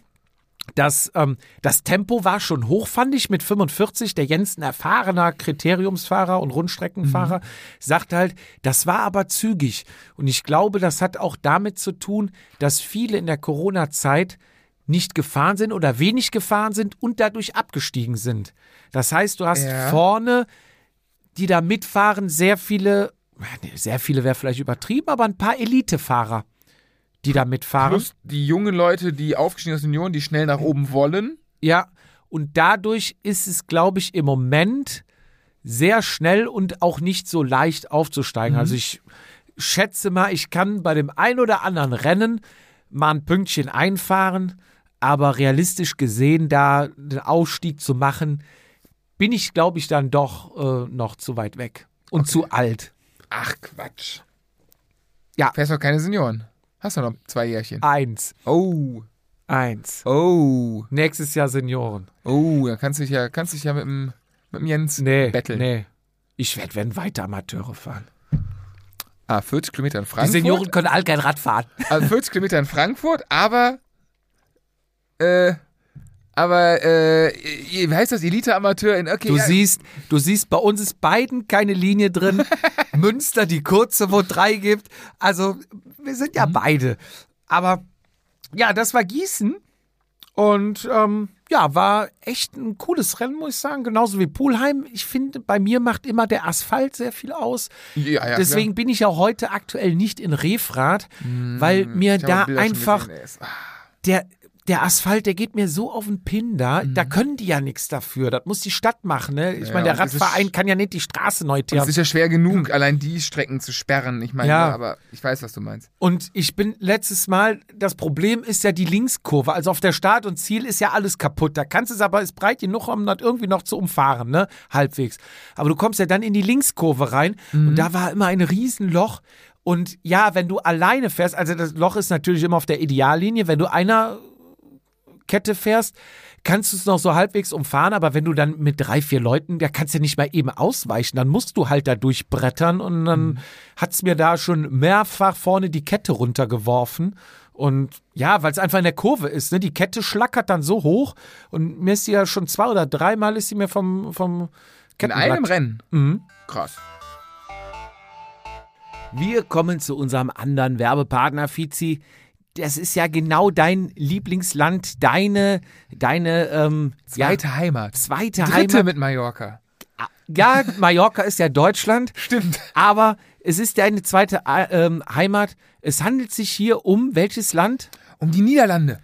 dass ähm, das Tempo war schon hoch, fand ich, mit 45. Der Jens, ein erfahrener Kriteriumsfahrer und Rundstreckenfahrer, sagt halt, das war aber zügig. Und ich glaube, das hat auch damit zu tun, dass viele in der Corona-Zeit nicht gefahren sind oder wenig gefahren sind und dadurch abgestiegen sind. Das heißt, du hast Ja. vorne, die da mitfahren, sehr viele, sehr viele wäre vielleicht übertrieben, aber ein paar Elitefahrer, die da mitfahren. Plus die jungen Leute, die aufgestiegen sind, Junioren, die schnell nach oben wollen. Ja, und dadurch ist es, glaube ich, im Moment sehr schnell und auch nicht so leicht aufzusteigen. Also ich schätze mal, ich kann bei dem ein oder anderen Rennen mal ein Pünktchen einfahren, aber realistisch gesehen, da den Ausstieg zu machen, bin ich, glaube ich, dann doch äh, noch zu weit weg und zu alt. Ach, Quatsch. Ja. Fährst doch keine Senioren. Hast du noch zwei Jährchen. Eins, Oh, eins. oh, Nächstes Jahr Senioren. oh, da kannst du dich ja, kannst dich ja mit dem, mit dem Jens Nee, betteln. nee. Ich werde, wenn weiter Amateure fahren. Ah, 40 Kilometer in Die Frankfurt. Senioren können all kein Rad fahren. Also 40 Kilometer in Frankfurt, aber äh, aber äh, wie heißt das? Elite-Amateur in okay, Du ja, siehst, du siehst, bei uns ist beiden keine Linie drin. Münster, die kurze, wo drei gibt. Also, wir sind Mhm. ja beide. Aber ja, das war Gießen. Und ähm, ja, war echt ein cooles Rennen, muss ich sagen. Genauso wie Pulheim. Ich finde, bei mir macht immer der Asphalt sehr viel aus. ja, ja, Deswegen bin ich ja heute aktuell nicht in Refrat, weil mir klar. da einfach gesehen. Es- ah, der, der Asphalt, der geht mir so auf den Pin da. Da können die ja nichts dafür. Das muss die Stadt machen. Ne? Ich Mhm. Ja, meine, der Radverein kann ja nicht die Straße neu es teeren. ist ja schwer genug, allein die Strecken zu sperren. Ich meine, Ja. aber ich weiß, was du meinst. Und ich bin letztes Mal, das Problem ist ja die Linkskurve. Also auf der Start und Ziel ist ja alles kaputt. Da kannst du es aber, ist breit genug, um das irgendwie noch zu umfahren, ne? Halbwegs. Aber du kommst ja dann in die Linkskurve rein und da war immer ein Riesenloch. Und ja, wenn du alleine fährst, also das Loch ist natürlich immer auf der Ideallinie, wenn du einer Kette fährst, kannst du es noch so halbwegs umfahren, aber wenn du dann mit drei, vier Leuten, da kannst du ja nicht mal eben ausweichen, dann musst du halt da durchbrettern und dann hat's mir da schon mehrfach vorne die Kette runtergeworfen. Und ja, weil es einfach in der Kurve ist, ne? Die Kette schlackert dann so hoch und mir ist sie ja schon zwei oder dreimal ist sie mir vom, vom In Kettenblatt. einem Rennen. Mhm. Krass. Wir kommen zu unserem anderen Werbepartner, Fizi. Das ist ja genau dein Lieblingsland, deine, deine ähm, Zweite ja, Heimat. zweite Dritte Heimat. mit Mallorca. Ja, Mallorca ist ja Deutschland, Stimmt. aber es ist deine zweite äh, ähm, Heimat. Es handelt sich hier um welches Land Um die Niederlande.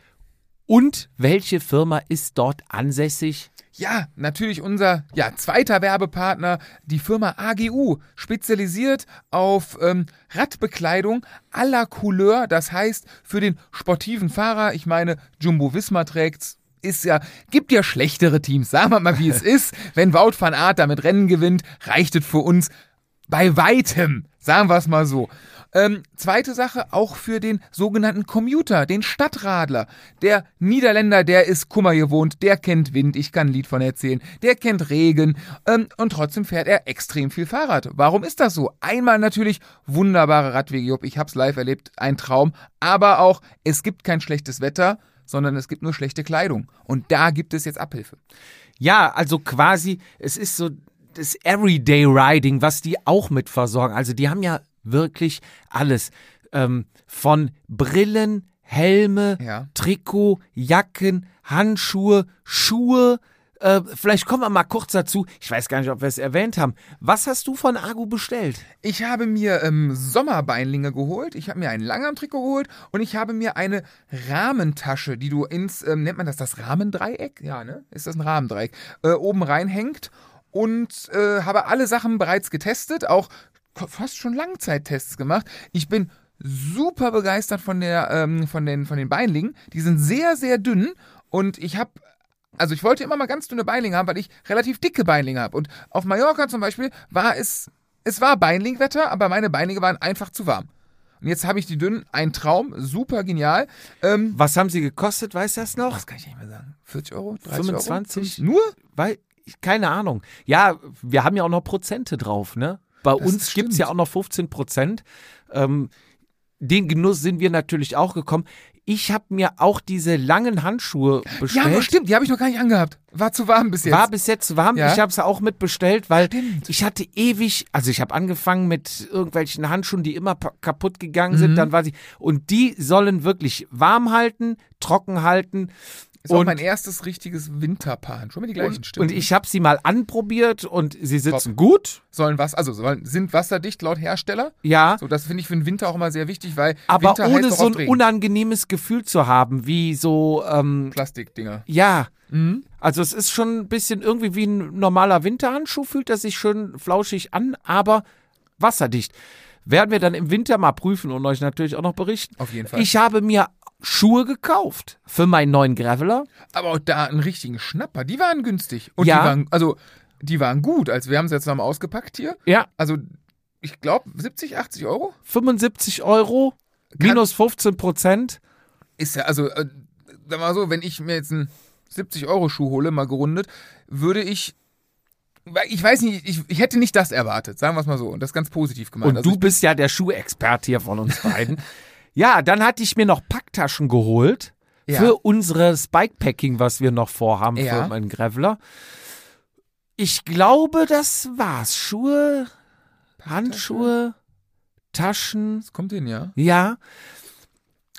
Und welche Firma ist dort ansässig? Ja, natürlich unser ja, zweiter Werbepartner, die Firma AGU, spezialisiert auf ähm, Radbekleidung à la Couleur, das heißt für den sportiven Fahrer, ich meine, Jumbo Visma trägt's, ist ja, gibt ja schlechtere Teams, sagen wir mal, wie es ist. Wenn Wout van Aert damit Rennen gewinnt, reicht es für uns bei weitem, sagen wir es mal so. Ähm, zweite Sache, auch für den sogenannten Commuter, den Stadtradler. Der Niederländer, der ist Kummer gewohnt, der kennt Wind, ich kann ein Lied von erzählen, der kennt Regen ähm, und trotzdem fährt er extrem viel Fahrrad. Warum ist das so? Einmal natürlich wunderbare Radwege, ich hab's live erlebt, ein Traum, aber auch, es gibt kein schlechtes Wetter, sondern es gibt nur schlechte Kleidung. Und da gibt es jetzt Abhilfe. Ja, also quasi, es ist so das Everyday Riding, was die auch mit versorgen. Also die haben ja wirklich alles. Ähm, von Brillen, Helme, Ja. Trikot, Jacken, Handschuhe, Schuhe. Äh, vielleicht kommen wir mal kurz dazu. Ich weiß gar nicht, ob wir es erwähnt haben. Was hast du von Agu bestellt? Ich habe mir ähm, Sommerbeinlinge geholt, ich habe mir ein Langarmtrikot geholt und ich habe mir eine Rahmentasche, die du ins, ähm, nennt man das das Rahmendreieck? Ja, ne? Ist das ein Rahmendreieck? Äh, oben reinhängt und äh, habe alle Sachen bereits getestet, auch fast schon Langzeittests gemacht. Ich bin super begeistert von, der, ähm, von, den, von den Beinlingen. Die sind sehr, sehr dünn und ich habe also ich wollte immer mal ganz dünne Beinlinge haben, weil ich relativ dicke Beinlinge habe. Und auf Mallorca zum Beispiel war es, es war Beinlingwetter, aber meine Beinlinge waren einfach zu warm. Und jetzt habe ich die dünnen, ein Traum, super genial. Ähm, Was haben sie gekostet, weißt du das noch? was kann ich nicht mehr sagen? 40 Euro? 30 25? Euro? Nur? Weil, keine Ahnung. Ja, wir haben ja auch noch Prozente drauf, ne? Bei Das uns gibt es ja auch noch 15 Prozent. Ähm, den Genuss sind wir natürlich auch gekommen. Ich habe mir auch diese langen Handschuhe Ja, bestellt. aber stimmt, die habe ich noch gar nicht angehabt. War zu warm bis jetzt. War bis jetzt warm. Ja. Ich habe es auch mitbestellt, weil Stimmt. ich hatte ewig, also ich habe angefangen mit irgendwelchen Handschuhen, die immer kaputt gegangen sind. Mhm. Dann war sie und die sollen wirklich warm halten, trocken halten. Ist auch und- mein erstes richtiges Winterpaar. Schon mal die gleichen Und, stimmt. und ich habe sie mal anprobiert und sie sitzen gut. sollen was, also sollen, sind wasserdicht laut Hersteller. Ja, So, das finde ich für den Winter auch immer sehr wichtig, weil aber Winter ohne auch so ein unangenehmes Gefühl zu haben, wie so, ähm, Plastikdinger. ja. Mhm. Also es ist schon ein bisschen irgendwie wie ein normaler Winterhandschuh, fühlt er sich schön flauschig an, aber wasserdicht. Werden wir dann im Winter mal prüfen und euch natürlich auch noch berichten. Auf jeden Fall. Ich habe mir Schuhe gekauft für meinen neuen Graveler. Aber auch da einen richtigen Schnapper. Die waren günstig. Und Ja. die waren, also, die waren gut. Also, wir haben sie jetzt nochmal ausgepackt hier. Ja, Also, ich glaube, 70, 80 Euro 75 Euro, minus 15 Prozent. ist ja, also, äh, sag mal so, wenn ich mir jetzt einen 70-Euro-Schuh hole, mal gerundet, würde ich. Ich weiß nicht, ich, ich hätte nicht das erwartet, sagen wir es mal so. Und das ganz positiv gemeint. Und Also du bist ja der Schuhexpert hier von uns beiden. ja, dann hatte ich mir noch Packtaschen geholt Ja. für unsere Spikepacking, was wir noch vorhaben Ja. für meinen Graveler. Ich glaube, das war's. Schuhe, Handschuhe, Taschen. Das kommt hin, ja. Ja.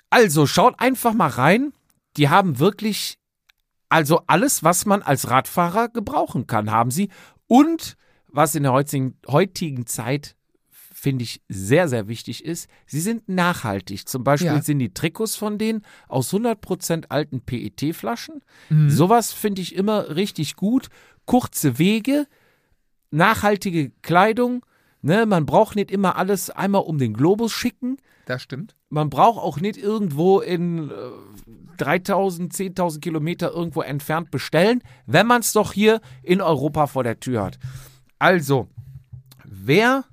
Also schaut einfach mal rein. Die haben wirklich, also alles, was man als Radfahrer gebrauchen kann, haben sie. Und was in der heutigen, heutigen Zeit finde ich sehr, sehr wichtig ist, sie sind nachhaltig. Zum Beispiel Ja. sind die Trikots von denen aus 100% alten PET-Flaschen. Mhm. Sowas finde ich immer richtig gut. Kurze Wege, nachhaltige Kleidung. Ne, man braucht nicht immer alles einmal um den Globus schicken. Das stimmt. Man braucht auch nicht irgendwo in äh, 3000, 10.000 Kilometer irgendwo entfernt bestellen, wenn man es doch hier in Europa vor der Tür hat. Also, wer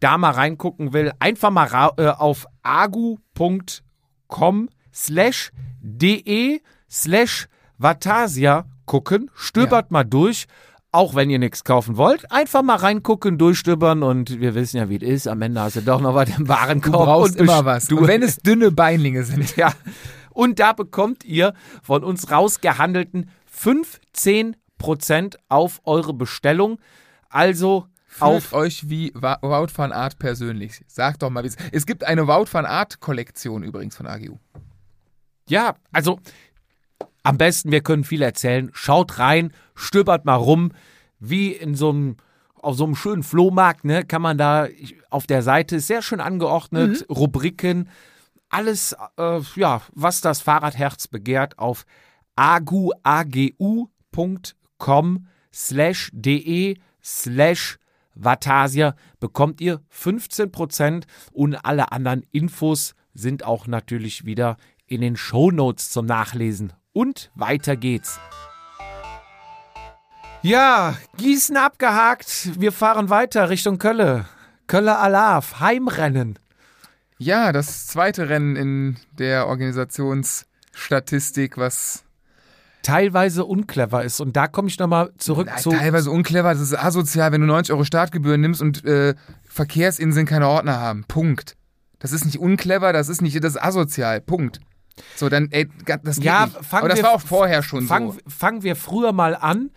da mal reingucken will, einfach mal äh, auf agu.com slash de slash Vatasia gucken, stöbert mal durch. Auch wenn ihr nichts kaufen wollt, einfach mal reingucken, durchstöbern und wir wissen ja, wie es ist. Am Ende hast du doch noch was im Warenkorb. Du brauchst immer was. Du, Und wenn es dünne Beinlinge sind. ja. Und da bekommt ihr von uns rausgehandelten 15% auf eure Bestellung. Also Fühlt auf euch wie Wout van Art persönlich. Sagt doch mal, wie es Es gibt eine Wout van Art Kollektion übrigens von AGU. Ja, also am besten, wir können viel erzählen. Schaut rein, stöbert mal rum, wie in so einem auf so einem schönen Flohmarkt, ne, kann man da auf der Seite sehr schön angeordnet, Rubriken, alles, äh, ja, was das Fahrradherz begehrt, auf agu, agu.com slash de slash Vatasia bekommt ihr 15% und alle anderen Infos sind auch natürlich wieder in den Shownotes zum Nachlesen. Und weiter geht's. Ja, Gießen abgehakt. Wir fahren weiter Richtung Kölle. Kölle Alaf, Heimrennen. Ja, das zweite Rennen in der Organisationsstatistik, was Teilweise unclever ist. Und da komme ich nochmal zurück na, zu. teilweise unclever, das ist asozial, wenn du 90 Euro Startgebühren nimmst und äh, Verkehrsinseln keine Ordner haben. Punkt. Das ist nicht unclever, das ist nicht, das ist asozial. Punkt. So, dann, ey, das geht Ja, nicht. fangen Aber das wir- war auch vorher schon Fangen, so. fangen wir früher mal an.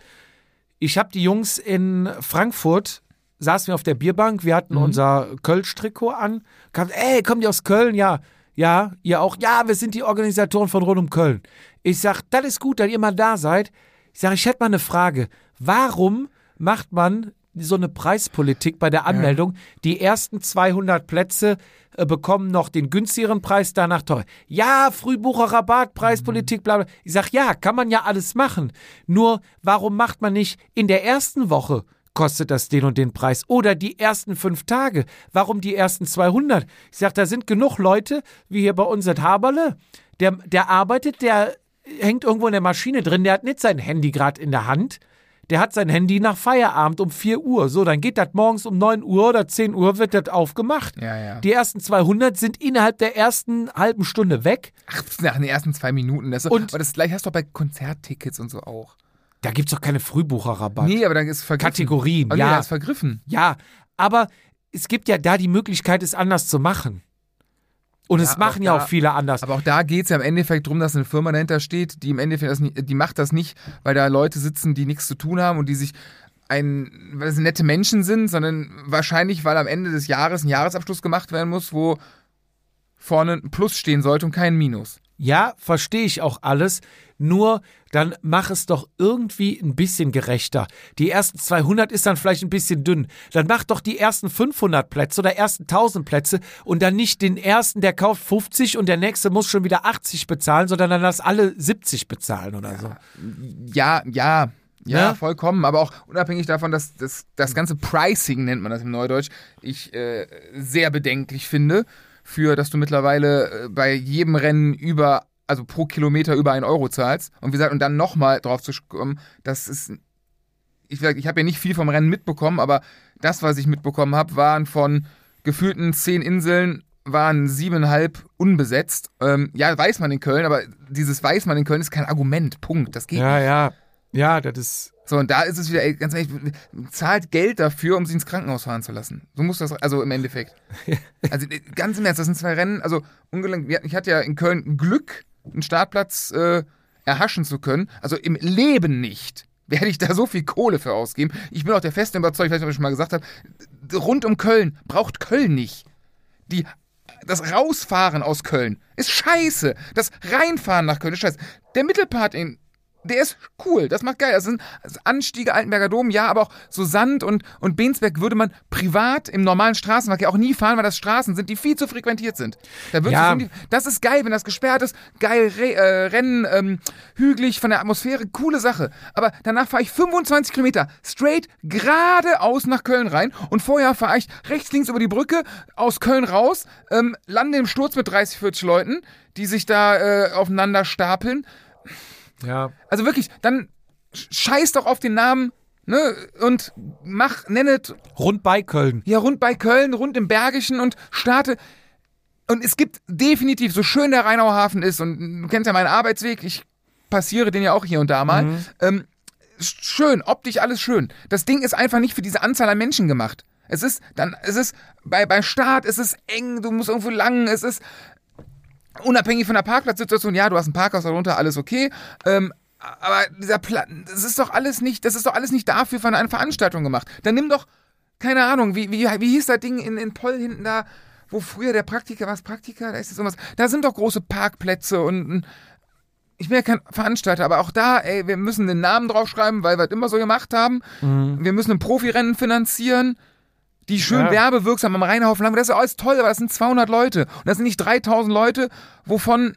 Ich habe die Jungs in Frankfurt, saßen wir auf der Bierbank, wir hatten Mhm. unser Kölsch-Trikot an. Kam, ey, kommen die aus Köln? Ja. Ja, ihr auch. Ja, wir sind die Organisatoren von Rund um Köln. Ich sag, das ist gut, dass ihr mal da seid. Ich sag, ich hätte mal eine Frage. Warum macht man so eine Preispolitik bei der Anmeldung? Die ersten 200 Plätze äh, bekommen noch den günstigeren Preis, danach teuer. Ja, Frühbucherrabatt, Preispolitik, bla bla. Ich sag, ja, kann man ja alles machen. Nur, warum macht man nicht in der ersten Woche kostet das den und den Preis. Oder die ersten fünf Tage. Warum die ersten 200? Ich sag, da sind genug Leute, wie hier bei uns in Haberle. Der, der arbeitet, der hängt irgendwo in der Maschine drin, der hat nicht sein Handy gerade in der Hand. Der hat sein Handy nach Feierabend um 4 Uhr. So, dann geht das morgens um 9 Uhr oder 10 Uhr wird das aufgemacht. Ja, ja. Die ersten 200 sind innerhalb der ersten halben Stunde weg. Ach, nach den ersten zwei Minuten. Das, Und- aber das gleiche hast du doch bei Konzerttickets und so auch. Da gibt's doch keine Frühbucherrabatt. Nee, aber dann ist vergriffen. Kategorien, oh, nee, ja. da ist vergriffen. Ja, aber es gibt ja da die Möglichkeit, es anders zu machen. Und Ja, es machen auch ja da- auch viele anders. Aber auch da geht es ja im Endeffekt darum, dass eine Firma dahinter steht, die im Endeffekt das nicht, die macht das nicht, weil da Leute sitzen, die nichts zu tun haben und die sich ein, weil das nette Menschen sind, sondern wahrscheinlich, weil am Ende des Jahres ein Jahresabschluss gemacht werden muss, wo vorne ein Plus stehen sollte und kein Minus. Ja, verstehe ich auch alles. Nur dann mach es doch irgendwie ein bisschen gerechter. Die ersten 200 ist dann vielleicht ein bisschen dünn. Dann mach doch die ersten 500 Plätze oder ersten 1000 Plätze und dann nicht den ersten, der kauft 50 und der nächste muss schon wieder 80 bezahlen, sondern dann lass alle 70 bezahlen oder so. Ja, ja, ja, Ne? vollkommen. Aber auch unabhängig davon, dass das, das ganze Pricing, nennt man das im Neudeutsch, ich äh, sehr bedenklich finde, für dass du mittlerweile äh, bei jedem Rennen über, also pro Kilometer über einen Euro zahlst. Und wie gesagt, und dann nochmal drauf zu kommen, das ist. Ich, ich habe ja nicht viel vom Rennen mitbekommen, aber das, was ich mitbekommen habe, waren von gefühlten zehn Inseln waren siebeneinhalb unbesetzt. Ähm, ja, weiß man in Köln, aber dieses weiß man in Köln ist kein Argument. Punkt. Das geht Ja, ja. Ja, das ist. so, und da ist es wieder, ey, ganz ehrlich, zahlt Geld dafür, um sie ins Krankenhaus fahren zu lassen. So muss das, also im Endeffekt. Also äh, ganz im Ernst, das sind zwei Rennen, also ungelenkt, ich hatte ja in Köln Glück, einen Startplatz äh, erhaschen zu können. Also im Leben nicht werde ich da so viel Kohle für ausgeben. Ich bin auch der festen Überzeugung, ich weiß nicht, ob ich schon mal gesagt habe, rund um Köln braucht Köln nicht. Die, das Rausfahren aus Köln ist scheiße. Das Reinfahren nach Köln ist scheiße. Der Mittelpart in der ist cool, das macht geil. Das sind Anstiege Altenberger Dom, ja, aber auch so Sand und, und Bensberg würde man privat im normalen Straßenverkehr auch nie fahren, weil das Straßen sind, die viel zu frequentiert sind. Da Ja. so das ist geil, wenn das gesperrt ist. Geil, Re, äh, Rennen, ähm, hügelig von der Atmosphäre, coole Sache. Aber danach fahre ich 25 Kilometer straight geradeaus nach Köln rein und vorher fahre ich rechts, links über die Brücke aus Köln raus, ähm, lande im Sturz mit 30, 40 Leuten, die sich da äh, aufeinander stapeln. Ja. Also wirklich, dann scheiß doch auf den Namen, ne? Und mach, nennet Rund bei Köln. ja rund bei Köln, rund im Bergischen und starte. Und es gibt definitiv, so schön der Rheinauer Hafen ist, und du kennst ja meinen Arbeitsweg, ich passiere den ja auch hier und da mal. Ähm, schön, optisch alles schön. Das Ding ist einfach nicht für diese Anzahl an Menschen gemacht. Es ist dann, es ist bei, bei Start, es ist eng, du musst irgendwo lang, es ist unabhängig von der Parkplatzsituation, ja, du hast ein Parkhaus darunter, alles okay. Ähm, aber dieser Plan, das ist doch alles nicht, das ist doch alles nicht dafür von einer Veranstaltung gemacht. Dann nimm doch, keine Ahnung, wie, wie, wie hieß das Ding in, in Poll hinten da, wo früher der Praktiker, was Praktiker, da ist das irgendwas, da sind doch große Parkplätze und, und ich bin ja kein Veranstalter, aber auch da, ey, wir müssen den Namen draufschreiben, weil wir es immer so gemacht haben. Wir müssen ein Profirennen finanzieren, die schön Ja. werbewirksam am Rheinhaufen haben. Das ist alles toll, aber das sind 200 Leute. Und das sind nicht 3000 Leute, wovon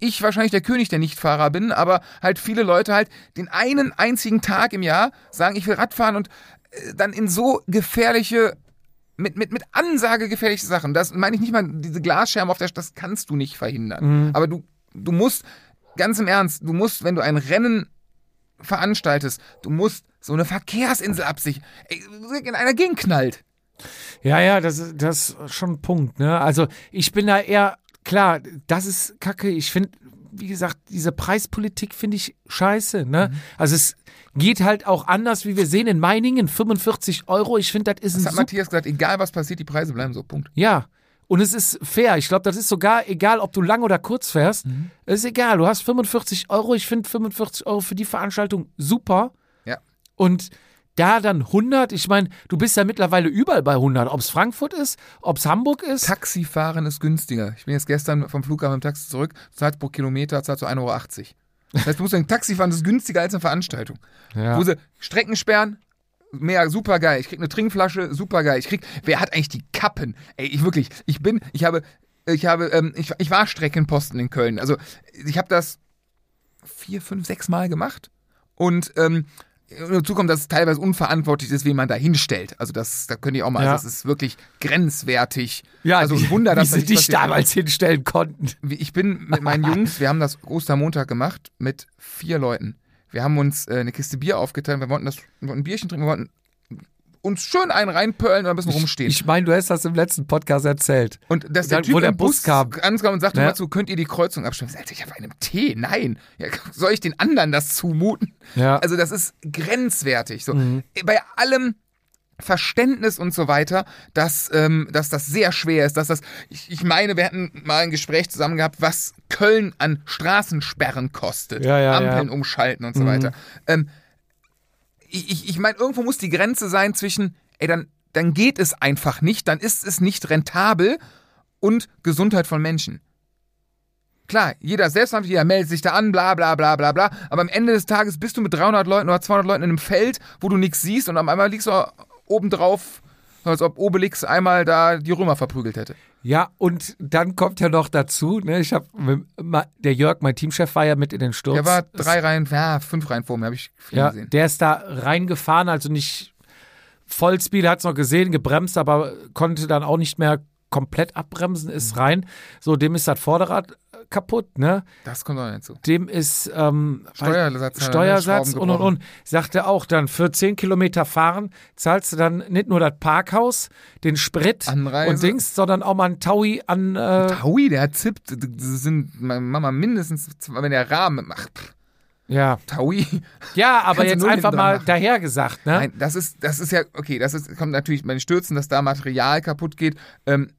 ich wahrscheinlich der König der Nichtfahrer bin, aber halt viele Leute halt den einen einzigen Tag im Jahr sagen, ich will Radfahren und äh, dann in so gefährliche mit, mit, mit Ansage gefährliche Sachen. Das meine ich nicht mal, diese Glasscherben auf der St- das kannst du nicht verhindern. Aber du, du musst, ganz im Ernst, du musst, wenn du ein Rennen veranstaltest, du musst so eine Verkehrsinsel absichern. Ey, in einer Gegend knallt. Ja, ja, das, ist- das ist schon ein Punkt. Ne? Also ich bin da eher, klar, das ist kacke. Ich finde, wie gesagt, diese Preispolitik finde ich scheiße. Ne? Mhm. Also es geht halt auch anders, wie wir sehen in Meiningen, 45 Euro. Ich finde, das ist Das ein hat super Matthias gesagt, egal was passiert, die Preise bleiben so. Punkt. Ja. Und es ist fair. Ich glaube, das ist sogar egal, ob du lang oder kurz fährst. Mhm. Es ist egal. Du hast 45 Euro. Ich finde 45 Euro für die Veranstaltung super. Und da dann 100, ich meine, du bist ja mittlerweile überall bei 100, ob es Frankfurt ist, ob es Hamburg ist. Taxifahren ist günstiger. Ich bin jetzt gestern vom Flughafen im Taxi zurück, zahlst pro Kilometer, zahlst du 1,80 Euro. Das heißt, du musst ein Taxi fahren, das ist günstiger als eine Veranstaltung. Ja. Wo sie Strecken sperren, mehr, super geil. Ich krieg eine Trinkflasche, super geil. Ich krieg, wer hat eigentlich die Kappen? Ey, ich wirklich, ich bin, ich habe, ich habe, ähm, ich, ich war Streckenposten in Köln. Also, ich habe das vier, fünf, sechs Mal gemacht und, ähm, Dazu kommt, dass es teilweise unverantwortlich ist, wen man da hinstellt. Also das, da könnt ihr auch mal, Ja. also das ist wirklich grenzwertig. ja, also ein Wunder, wie dass da sie dich damals hinstellen konnten. Wie- Ich bin mit meinen Jungs, wir haben das Ostermontag gemacht mit vier Leuten. Wir haben uns äh, eine Kiste Bier aufgeteilt, wir wollten das, wir wollten ein Bierchen trinken, wir wollten uns schön einen reinpölen und ein bisschen rumstehen. Ich meine, du hast das im letzten Podcast erzählt. und dass der dann, Typ wo der im Bus kam. ankam und sagte Ja. mal zu, könnt ihr die Kreuzung abstimmen? Ich sagte, ich habe einen Tee. Nein. Ja, soll ich den anderen das zumuten? Ja. Also das ist grenzwertig. So. Mhm. Bei allem Verständnis und so weiter, dass, ähm, dass das sehr schwer ist, dass das, ich, ich meine, wir hatten mal ein Gespräch zusammen gehabt, was Köln an Straßensperren kostet, Ja, ja, Ampeln ja. umschalten und so Mhm. weiter. Ähm, ich ich, ich meine, irgendwo muss die Grenze sein zwischen, ey, dann, dann geht es einfach nicht, dann ist es nicht rentabel und Gesundheit von Menschen. Klar, jeder selbstverständlich, jeder meldet sich da an, bla bla bla bla bla. Aber am Ende des Tages bist du mit 300 Leuten oder 200 Leuten in einem Feld, wo du nichts siehst und am einmal liegst du obendrauf, als ob Obelix einmal da die Römer verprügelt hätte. Ja, und dann kommt ja noch dazu, ne, ich habe, der Jörg, mein Teamchef, war ja mit in den Sturz. Der war drei Reihen, ja, fünf Reihen vor mir, habe ich viel Ja, gesehen. der ist da reingefahren, also nicht Vollspeed, hat es noch gesehen, gebremst, aber konnte dann auch nicht mehr komplett abbremsen, Mhm. ist rein. So, dem ist das Vorderrad kaputt, ne? Das kommt auch nicht zu. Dem ist ähm, Steuersatz, äh, Steuersatz und und und. Sagte auch dann, für 10 Kilometer fahren zahlst du dann nicht nur das Parkhaus, den Sprit Anreise. und Dings, sondern auch mal ein Taui an. Äh, Taui, der zippt, das sind Mama mindestens, wenn der Rahmen macht. ja. Taui. ja, aber jetzt einfach mal machen. daher gesagt, ne? Nein, das ist, das ist ja, okay, das ist, kommt natürlich bei den Stürzen, dass da Material kaputt geht. Ähm,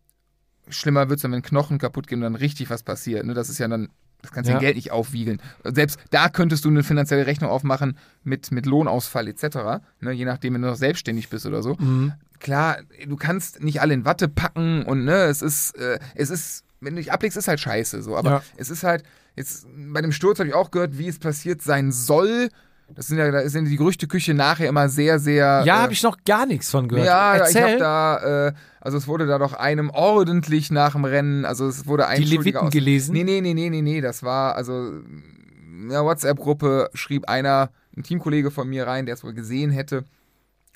schlimmer wird es dann, wenn Knochen kaputt gehen und dann richtig was passiert. Ne? Das ist ja dann, das kannst du Ja. ja. Geld nicht aufwiegeln. Selbst da könntest du eine finanzielle Rechnung aufmachen mit, mit Lohnausfall etc. Ne? Je nachdem, wenn du noch selbstständig bist oder so. Mhm. Klar, du kannst nicht alle in Watte packen und ne, es ist, äh, es ist, wenn du dich ablegst, ist halt scheiße so. Aber Ja. es ist halt, jetzt bei dem Sturz habe ich auch gehört, wie es passiert sein soll. Das sind ja, da ist die Gerüchteküche nachher immer sehr, sehr. Ja, äh, habe ich noch gar nichts von gehört. ja, ich Erzähl. habe da, äh, also es wurde da doch einem ordentlich nach dem Rennen, also es wurde ein Die Leviten aus- gelesen? Nee, nee, nee, nee, nee, nee, das war, also in der WhatsApp-Gruppe schrieb einer, ein Teamkollege von mir rein, der es wohl gesehen hätte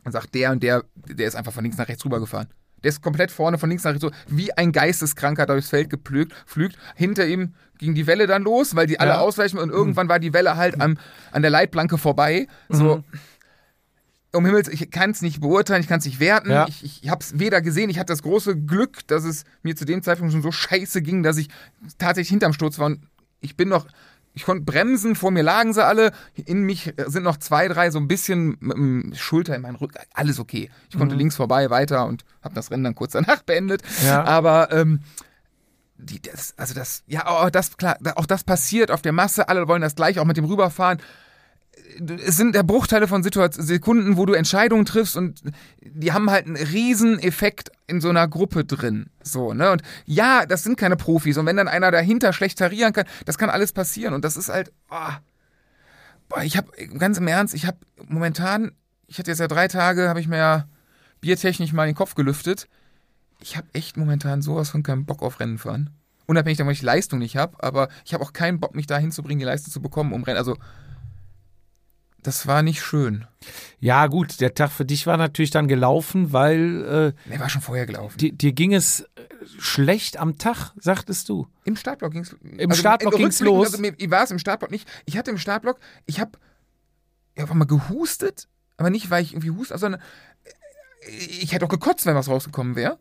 und sagt, der und der, der ist einfach von links nach rechts rübergefahren. Der ist komplett vorne von links nach rechts so wie ein Geisteskranker durchs Feld gepflügt, flügt. Hinter ihm ging die Welle dann los, weil die alle Ja. ausweichen und irgendwann war die Welle halt am, an der Leitplanke vorbei. So, Mhm. um Himmels, ich kann es nicht beurteilen, ich kann es nicht werten. Ja. Ich, ich habe es weder gesehen, ich hatte das große Glück, dass es mir zu dem Zeitpunkt schon so scheiße ging, dass ich tatsächlich hinterm Sturz war. Und ich bin noch, ich konnte bremsen, vor mir lagen sie alle, in mich sind noch zwei, drei so ein bisschen mit dem Schulter in meinen Rücken, alles okay. Ich konnte links vorbei weiter und habe das Rennen dann kurz danach beendet. Ja. Aber ähm, die, das, also das, ja, oh, das klar, auch das passiert auf der Masse. Alle wollen das gleich auch mit dem rüberfahren. Es sind der Bruchteile von Situa- Sekunden, wo du Entscheidungen triffst und die haben halt einen riesen Effekt in so einer Gruppe drin. So, ne? Und ja, das sind keine Profis. Und wenn dann einer dahinter schlecht tarieren kann, das kann alles passieren. Und das ist halt, ah. boah, ich habe ganz im Ernst, ich habe momentan, ich hatte jetzt ja drei Tage, habe ich mir ja biertechnisch mal den Kopf gelüftet. Ich habe echt momentan sowas von keinen Bock auf Rennen fahren. Unabhängig davon, dass ich Leistung nicht habe, aber ich habe auch keinen Bock, mich da hinzubringen, die Leistung zu bekommen, um Rennen. Also, das war nicht schön. Ja, gut, der Tag für dich war natürlich dann gelaufen, weil Der war schon vorher gelaufen. äh, dir, dir ging es äh, schlecht am Tag, sagtest du. Im Startblock ging's. Im Startblock ging's rückblickend, los. Also mir, ich war es im Startblock nicht. Ich hatte im Startblock, ich habe ja, einfach mal gehustet, aber nicht, weil ich irgendwie hust, sondern äh, ich hätte auch gekotzt, wenn was rausgekommen wäre.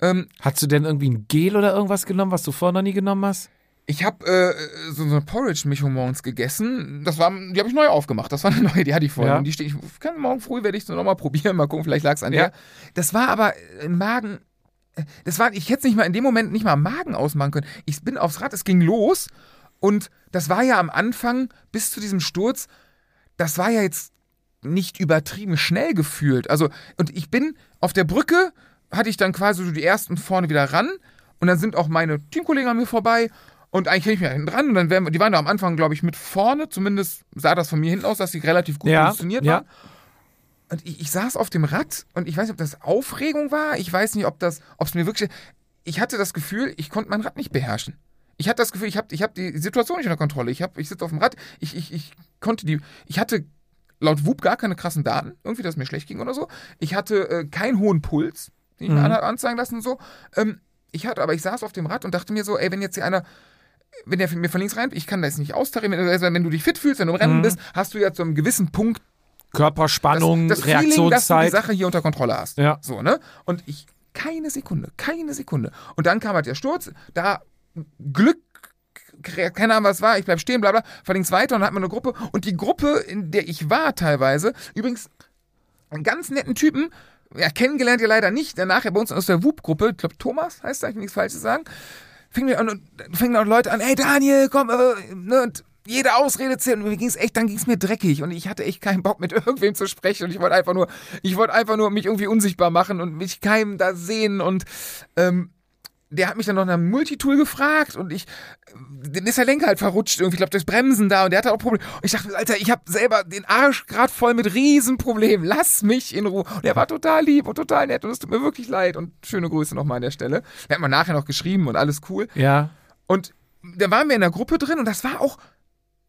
Ähm, Hast du denn irgendwie ein Gel oder irgendwas genommen, was du vorher noch nie genommen hast? Ich habe äh, so, so eine Porridge-Mischung morgens gegessen. Das war, die habe ich neu aufgemacht. Das war eine neue, die hatte ich vorher. Ja. Und die steht, ich kann morgen früh werde ich es nochmal probieren, mal gucken, vielleicht lag es an Ja. der. Das war aber im Magen. äh, Das war, ich hätte es nicht mal in dem Moment nicht mal am Magen ausmachen können. Ich bin aufs Rad, es ging los und das war ja am Anfang bis zu diesem Sturz. Das war ja jetzt nicht übertrieben schnell gefühlt. Also, und ich bin auf der Brücke, hatte ich dann quasi so die ersten vorne wieder ran und dann sind auch meine Teamkollegen an mir vorbei und eigentlich hänge ich mir hinten dran und dann wären wir, die waren da am Anfang, glaube ich, mit vorne, zumindest sah das von mir hinten aus, dass sie relativ gut Ja, positioniert ja. waren. Und ich, ich saß auf dem Rad und ich weiß nicht, ob das Aufregung war, ich weiß nicht, ob das, ob es mir wirklich, ich hatte das Gefühl, ich konnte mein Rad nicht beherrschen. Ich hatte das Gefühl, ich habe ich hab die Situation nicht unter Kontrolle. Ich, hab- ich sitze auf dem Rad, ich, ich, ich konnte die, ich hatte laut WUP gar keine krassen Daten, irgendwie, dass es mir schlecht ging oder so. Ich hatte äh, keinen hohen Puls, den ich mir Mhm. an- anzeigen lassen und so. Ähm, ich hatte, aber ich saß auf dem Rad und dachte mir so, ey, wenn jetzt hier einer, wenn der mir von links rein, ich kann das nicht austarieren, wenn, wenn du dich fit fühlst, wenn du im Rennen Mhm. bist, hast du ja zu einem gewissen Punkt Körperspannung, das, das Feeling, dass du die Reaktionszeit. Sache hier unter Kontrolle hast. Ja. So, ne? Und ich, keine Sekunde, keine Sekunde. Und dann kam halt der Sturz, da Glück, keine Ahnung, was war, ich bleib stehen, bla bla, fahr links weiter und dann hat man eine Gruppe. Und die Gruppe, in der ich war teilweise, übrigens einen ganz netten Typen, ja, kennengelernt ihr leider nicht, der nachher bei uns aus der WUP-Gruppe, ich glaube Thomas heißt er, ich will nichts Falsches sagen, fing mir an fingen auch Leute an, hey Daniel, komm, äh, ne, und jede Ausrede zählt. Und mir ging's echt, dann ging's mir dreckig. Und ich hatte echt keinen Bock mit irgendwem zu sprechen. Und ich wollte einfach nur, ich wollte einfach nur mich irgendwie unsichtbar machen und mich keinem da sehen. Und ähm, der hat mich dann noch nach einem Multitool gefragt und ich, dann ist der Lenker halt verrutscht irgendwie, ich glaube, durchs Bremsen da und der hatte auch Probleme. Und ich dachte, Alter, ich habe selber den Arsch gerade voll mit Riesenproblemen, lass mich in Ruhe. Und er war total lieb und total nett und es tut mir wirklich leid und schöne Grüße nochmal an der Stelle. Der hat mir nachher noch geschrieben und alles cool. Ja. Und da waren wir in der Gruppe drin und das war auch.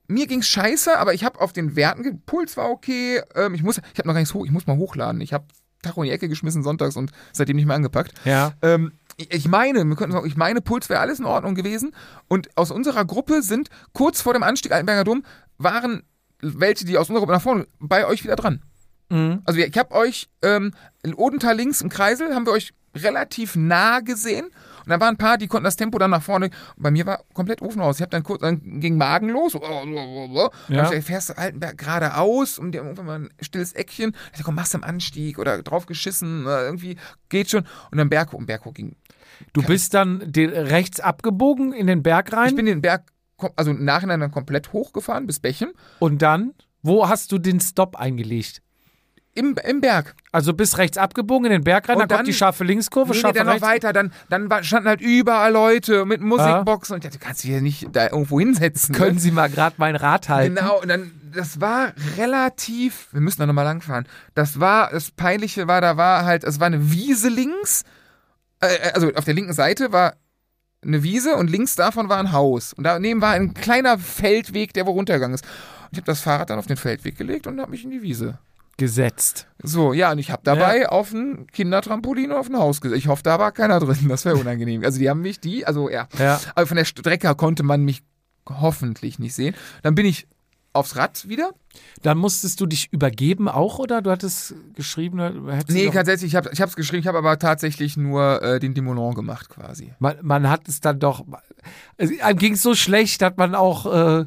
Mir ging's scheiße, aber ich habe auf den Werten, Puls war okay. Ähm, ich muss, ich habe noch gar nichts hoch, ich muss mal hochladen. Ich habe Tacho in die Ecke geschmissen sonntags und seitdem nicht mehr angepackt. Ja. Ähm, ich meine, wir könnten sagen, ich meine, Puls wäre alles in Ordnung gewesen. Und aus unserer Gruppe sind kurz vor dem Anstieg Altenberger Dom waren welche, die aus unserer Gruppe nach vorne bei euch wieder dran. Mhm. Also ich habe euch ähm, in Odenthal links im Kreisel haben wir euch relativ nah gesehen. Und da waren ein paar, die konnten das Tempo dann nach vorne. Bei mir war komplett Ofen aus. Ich habe dann kurz, dann ging Magen los. Ja. Ja. Ich fährst du Altenberg geradeaus und dir irgendwann mal ein stilles Eckchen. Ich dachte, komm, machst du im Anstieg oder drauf geschissen, oder irgendwie geht schon. Und dann Berg hoch. Und Berg hoch ging. Du bist dann rechts abgebogen in den Berg rein Ich bin den Berg, also im Nachhinein dann komplett hochgefahren bis Bechem. und dann, wo hast du den Stop eingelegt? Im, im Berg. Also bist rechts abgebogen in den Berg rein, Und dann, kommt die scharfe Linkskurve, Nee, scharfe dann noch weiter, dann, dann standen halt überall Leute mit Musikboxen und ich dachte, du kannst dich hier nicht da irgendwo hinsetzen. ne? Können Sie mal gerade mein Rad halten? Genau, und dann, das war relativ, wir müssen da nochmal langfahren. Das war, das Peinliche war, da war halt, es war eine Wiese links, äh, also auf der linken Seite war eine Wiese und links davon war ein Haus. Und daneben war ein kleiner Feldweg, der wo runtergegangen ist. Und ich habe das Fahrrad dann auf den Feldweg gelegt und habe mich in die Wiese. Gesetzt. So, ja, und ich habe dabei auf ein Kindertrampolin auf ein Haus gesetzt. Ich hoffe, da war keiner drin, das wäre unangenehm. Also die haben mich, die, also ja. Ja. Aber von der Strecke konnte man mich hoffentlich nicht sehen. Dann bin ich aufs Rad wieder. Dann musstest du dich übergeben auch, oder? Du hattest geschrieben, hättest Nee, tatsächlich, ich habe ich hab's geschrieben, ich habe aber tatsächlich nur äh, den Demonon gemacht quasi. man, man hat es dann doch. Es, einem ging es so schlecht, dass man auch äh,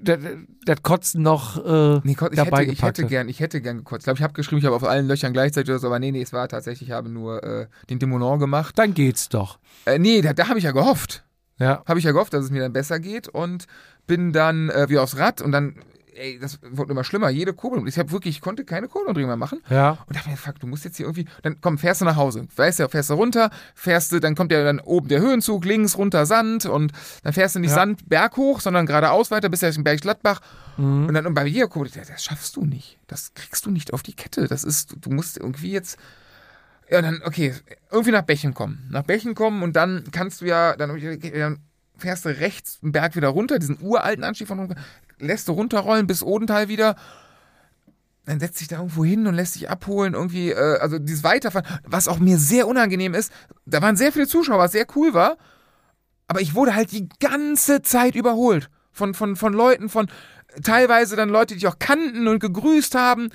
das, das Kotzen noch äh, Nee, Gott, ich, dabei hätte, ich hätte hat. gern, ich hätte gern gekotzt. Ich glaube, ich habe geschrieben, ich habe auf allen Löchern gleichzeitig oder so, aber nee, nee, es war tatsächlich, ich habe nur äh, den Demonon gemacht. Dann geht's doch. Äh, nee, da, da habe ich ja gehofft. Ja. Habe ich ja gehofft, dass es mir dann besser geht und bin dann äh, wieder aufs Rad und dann, ey, das wurde immer schlimmer, jede Kurbel. Ich habe wirklich, ich konnte keine Kurbelumdrehung mehr machen. Ja. Und dachte mir, fuck, du musst jetzt hier irgendwie, dann komm, fährst du nach Hause. Weißt du, fährst du runter, fährst du, dann kommt ja dann oben der Höhenzug, links runter Sand und dann fährst du nicht Ja. Sand berg hoch, sondern geradeaus weiter bis in Berg Gladbach. Mhm. Und dann und bei jeder Kurbel, das, das schaffst du nicht. Das kriegst du nicht auf die Kette. Das ist, du musst irgendwie jetzt, ja, dann, okay, irgendwie nach Bächen kommen. Nach Bächen kommen und dann kannst du ja, dann, dann fährst du rechts den Berg wieder runter, diesen uralten Anstieg von unten, lässt du runterrollen bis Odental wieder. Dann setzt sich da irgendwo hin und lässt sich abholen, irgendwie, äh, also dieses Weiterfahren, was auch mir sehr unangenehm ist. Da waren sehr viele Zuschauer, was sehr cool war. Aber ich wurde halt die ganze Zeit überholt. Von, von, von Leuten, von teilweise dann Leute, die ich auch kannten und gegrüßt haben.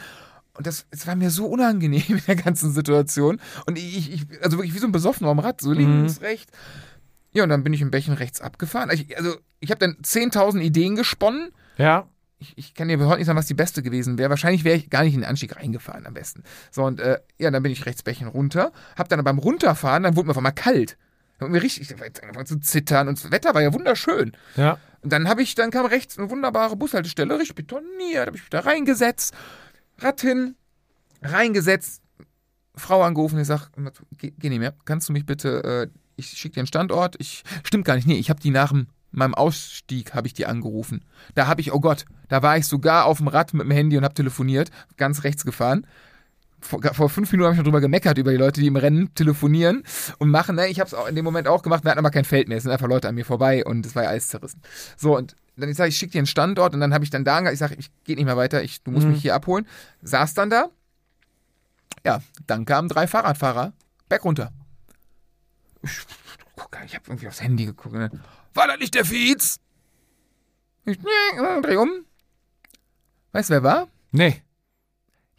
Und das, es war mir so unangenehm in der ganzen Situation. Und ich, ich also wirklich wie so ein Besoffener am Rad, so links, rechts. Ja, und dann bin ich im Bächen rechts abgefahren. Ich, also, ich habe dann 10.000 Ideen gesponnen. Ja. Ich, ich kann dir heute nicht sagen, was die beste gewesen wäre. Wahrscheinlich wäre ich gar nicht in den Anstieg reingefahren am besten. So, und äh, ja, dann bin ich rechts Bächen runter. Hab dann beim Runterfahren, dann wurde mir auf einmal kalt. Mir richtig, ich war jetzt angefangen zu zittern und das Wetter war ja wunderschön. Ja. Und dann habe ich, dann kam rechts eine wunderbare Bushaltestelle, richtig betoniert, habe ich mich da reingesetzt, Rad hin, reingesetzt, Frau angerufen, ich sag, geh, geh nicht mehr, kannst du mich bitte, äh, ich schicke dir einen Standort, ich, stimmt gar nicht, nee, ich habe die nach dem, meinem Ausstieg habe ich die angerufen. Da habe ich, oh Gott, da war ich sogar auf dem Rad mit dem Handy und habe telefoniert, ganz rechts gefahren. Vor, vor fünf Minuten habe ich noch drüber gemeckert über die Leute, die im Rennen telefonieren und machen. Ne? Ich habe es auch in dem Moment auch gemacht. Wir hatten aber kein Feld mehr. Es sind einfach Leute an mir vorbei und es war ja alles zerrissen. So und dann ich sage, ich schicke dir einen Standort und dann habe ich dann da, ich sage, ich gehe nicht mehr weiter. Ich, du musst Mhm. mich hier abholen. Saß dann da. Ja, dann kamen drei Fahrradfahrer berg runter. Ich, ich habe irgendwie aufs Handy geguckt. Ne? War das nicht der Fietz? Ich nee, dreh um. Weißt du, wer war? Nee.